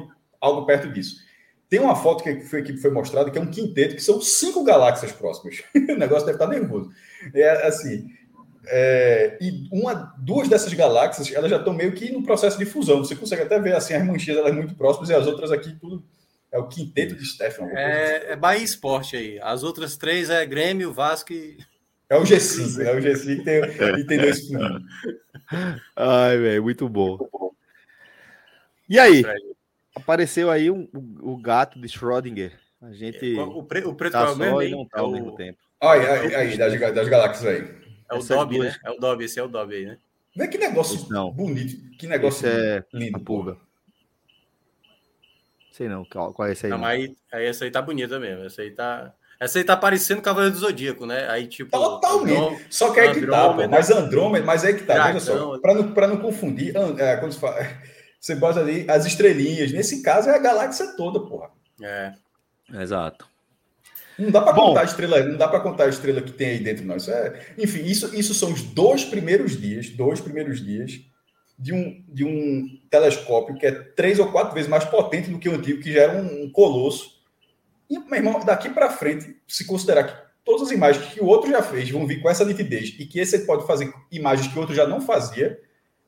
algo perto disso. Tem uma foto que foi, que foi mostrada que é um quinteto, que são cinco galáxias próximas. o negócio deve estar nervoso. É assim. É, e uma, duas dessas galáxias, elas já estão meio que no processo de fusão. Você consegue até ver assim as manchinhas elas muito próximas e as outras aqui tudo é o quinteto de Stefan. É, é Bahia Esporte aí. As outras três é Grêmio, Vasco e é o G5, é o G5 e tem, e tem dois Ai, velho, muito bom. E aí? Apareceu aí um, o, o gato de Schrödinger. A gente. O, pre, o preto tá é o mesmo, e não tá é ao o... mesmo tempo. Aí, aí, aí das, das galáxias aí. É o Essas Dobby, duas- né? É o Dobby, esse é o Dobby aí, né? Vê que negócio Esse não. bonito, que negócio Esse é lindo. a pulga. Sei não, qual, qual é esse aí? Não, não. mas aí, aí essa aí tá bonita mesmo. Essa aí tá. Essa aí tá parecendo Cavaleiro do Zodíaco, né? Aí, tipo. Totalmente. Andrô- Só que aí que tá, pô. Mas Andrômeda, mas aí que tá, veja só. Dragão. Para não, pra não confundir, é, quando você, fala, você bota ali as estrelinhas. Nesse caso é a galáxia toda, porra. É. Exato. Não dá para contar a estrela, não dá para contar a estrela que tem aí dentro, não. Isso é, enfim, isso, isso são os dois primeiros dias, dois primeiros dias de um, de um telescópio que é três ou quatro vezes mais potente do que o antigo, que já era um, um colosso. E, meu irmão, daqui para frente, se considerar que todas as imagens que o outro já fez vão vir com essa nitidez e que esse pode fazer imagens que o outro já não fazia,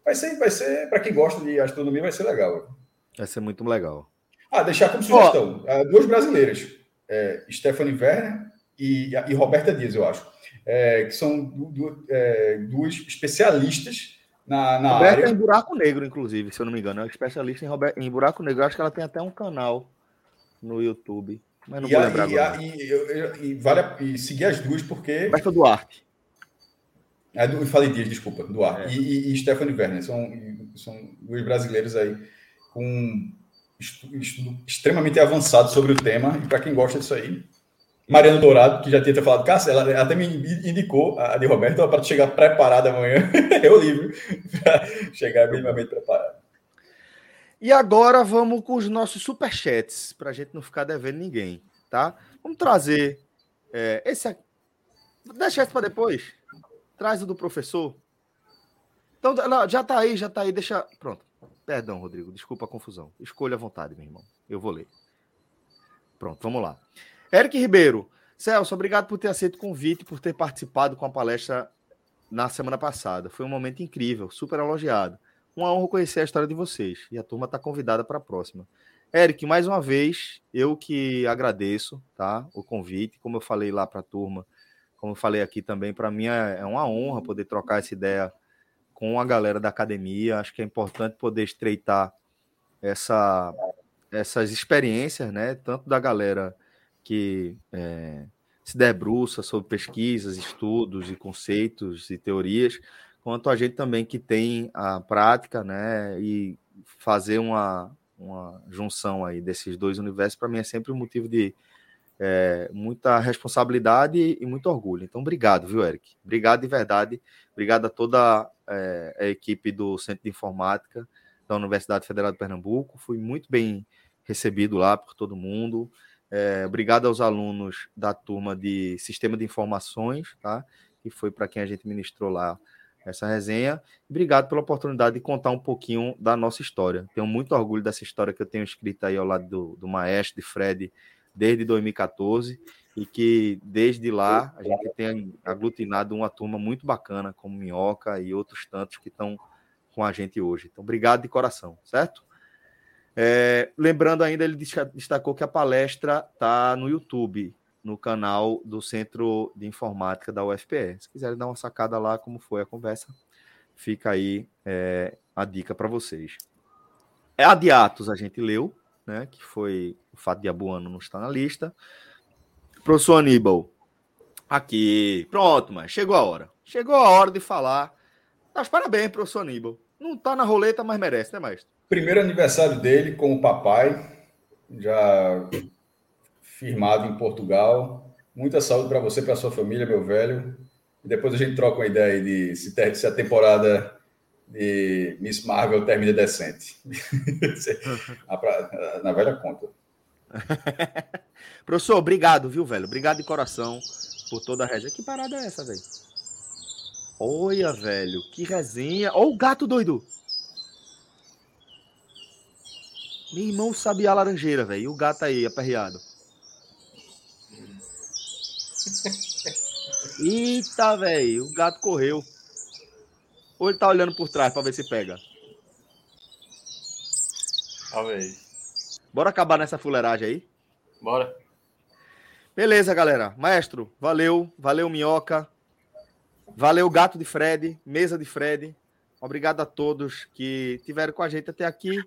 vai ser, vai ser para quem gosta de astronomia, vai ser legal. Vai ser muito legal. Ah, deixar como sugestão. ah, duas brasileiras. É, Stephanie Werner e, e Roberta Dias, eu acho. É, que são du- du- é, duas especialistas na, na Roberta é área. em buraco negro, inclusive, se eu não me engano. É especialista em, Rober- em buraco negro. Eu acho que ela tem até um canal no YouTube. Mas não E, vou a- lembrar e, agora. a- e, eu- eu- e vale a- e seguir as duas, porque. Roberta Duarte. É, do, eu falei Dias, desculpa, do ar. É. E, e, e Stephanie Werner. São, são duas brasileiras aí com estudo, estudo extremamente avançado sobre o tema. E para quem gosta disso aí. Mariana Dourado, que já tinha até falado, Cássio, ela até me indicou, a de Roberto, para chegar preparada amanhã. eu livro, para chegar minimamente preparado. E agora vamos com os nossos superchats, para a gente não ficar devendo ninguém, tá? Vamos trazer é, esse aqui. Deixa esse para depois. Traz o do professor. Então, não, já tá aí, já tá aí. Deixa. Pronto. Perdão, Rodrigo. Desculpa a confusão. Escolha à vontade, meu irmão. Eu vou ler. Pronto, vamos lá. Eric Ribeiro. Celso, obrigado por ter aceito o convite, por ter participado com a palestra na semana passada. Foi um momento incrível, super elogiado. Uma honra conhecer a história de vocês. E a turma está convidada para a próxima. Eric, mais uma vez, eu que agradeço tá, o convite. Como eu falei lá para a turma, como eu falei aqui também, para mim é é uma honra poder trocar essa ideia com a galera da academia. Acho que é importante poder estreitar essa, essas experiências, né? Tanto da galera que é, se debruça sobre pesquisas, estudos e conceitos e teorias, quanto a gente também que tem a prática, né? E fazer uma, uma junção aí desses dois universos, para mim é sempre um motivo de é, muita responsabilidade e muito orgulho. Então, obrigado, viu, Eric? Obrigado de verdade. Obrigado a toda é, a equipe do Centro de Informática da Universidade Federal de Pernambuco. Fui muito bem recebido lá por todo mundo. É, obrigado aos alunos da turma de Sistema de Informações, tá? Que foi para quem a gente ministrou lá essa resenha. Obrigado pela oportunidade de contar um pouquinho da nossa história. Tenho muito orgulho dessa história que eu tenho escrita aí ao lado do, do maestro, de Fred, desde 2014, e que desde lá a gente tem aglutinado uma turma muito bacana, como Minhoca e outros tantos que estão com a gente hoje. Então, obrigado de coração, certo? É, lembrando ainda, ele desta- destacou que a palestra está no YouTube, no canal do Centro de Informática da UFPE. Se quiserem dar uma sacada lá, como foi a conversa, fica aí é, a dica para vocês. É a de Atos a gente leu, né? Que foi o fato de Abuano não estar na lista. Professor Aníbal, Aqui. Pronto, mas chegou a hora. Chegou a hora de falar. Mas parabéns, professor Aníbal. Não tá na roleta, mas merece, né, maestro? Primeiro aniversário dele com o papai, já firmado em Portugal. Muita saúde para você, para sua família, meu velho. E depois a gente troca uma ideia de se, ter, se a temporada de Miss Marvel termina decente. Na velha conta. Professor, obrigado, viu, velho? Obrigado de coração por toda a resenha. Que parada é essa, velho? Olha, velho, que resenha. Olha o gato doido. Meu irmão sabia a laranjeira, velho. E o gato aí, aperreado. Eita, velho. O gato correu. Ou ele tá olhando por trás pra ver se pega? Talvez. Bora acabar nessa fuleiragem aí? Bora. Beleza, galera. Maestro, valeu. Valeu, Minhoca. Valeu, Gato de Fred, Mesa de Fred. Obrigado a todos que tiveram com a gente até aqui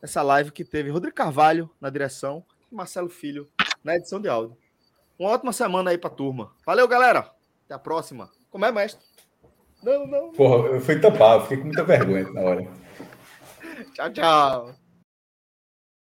nessa live que teve Rodrigo Carvalho na direção e Marcelo Filho na edição de áudio. Uma ótima semana aí pra turma. Valeu, galera. Até a próxima. Como é, mestre? Não, não. Porra, eu fui tapado, fiquei com muita vergonha na hora. tchau, tchau.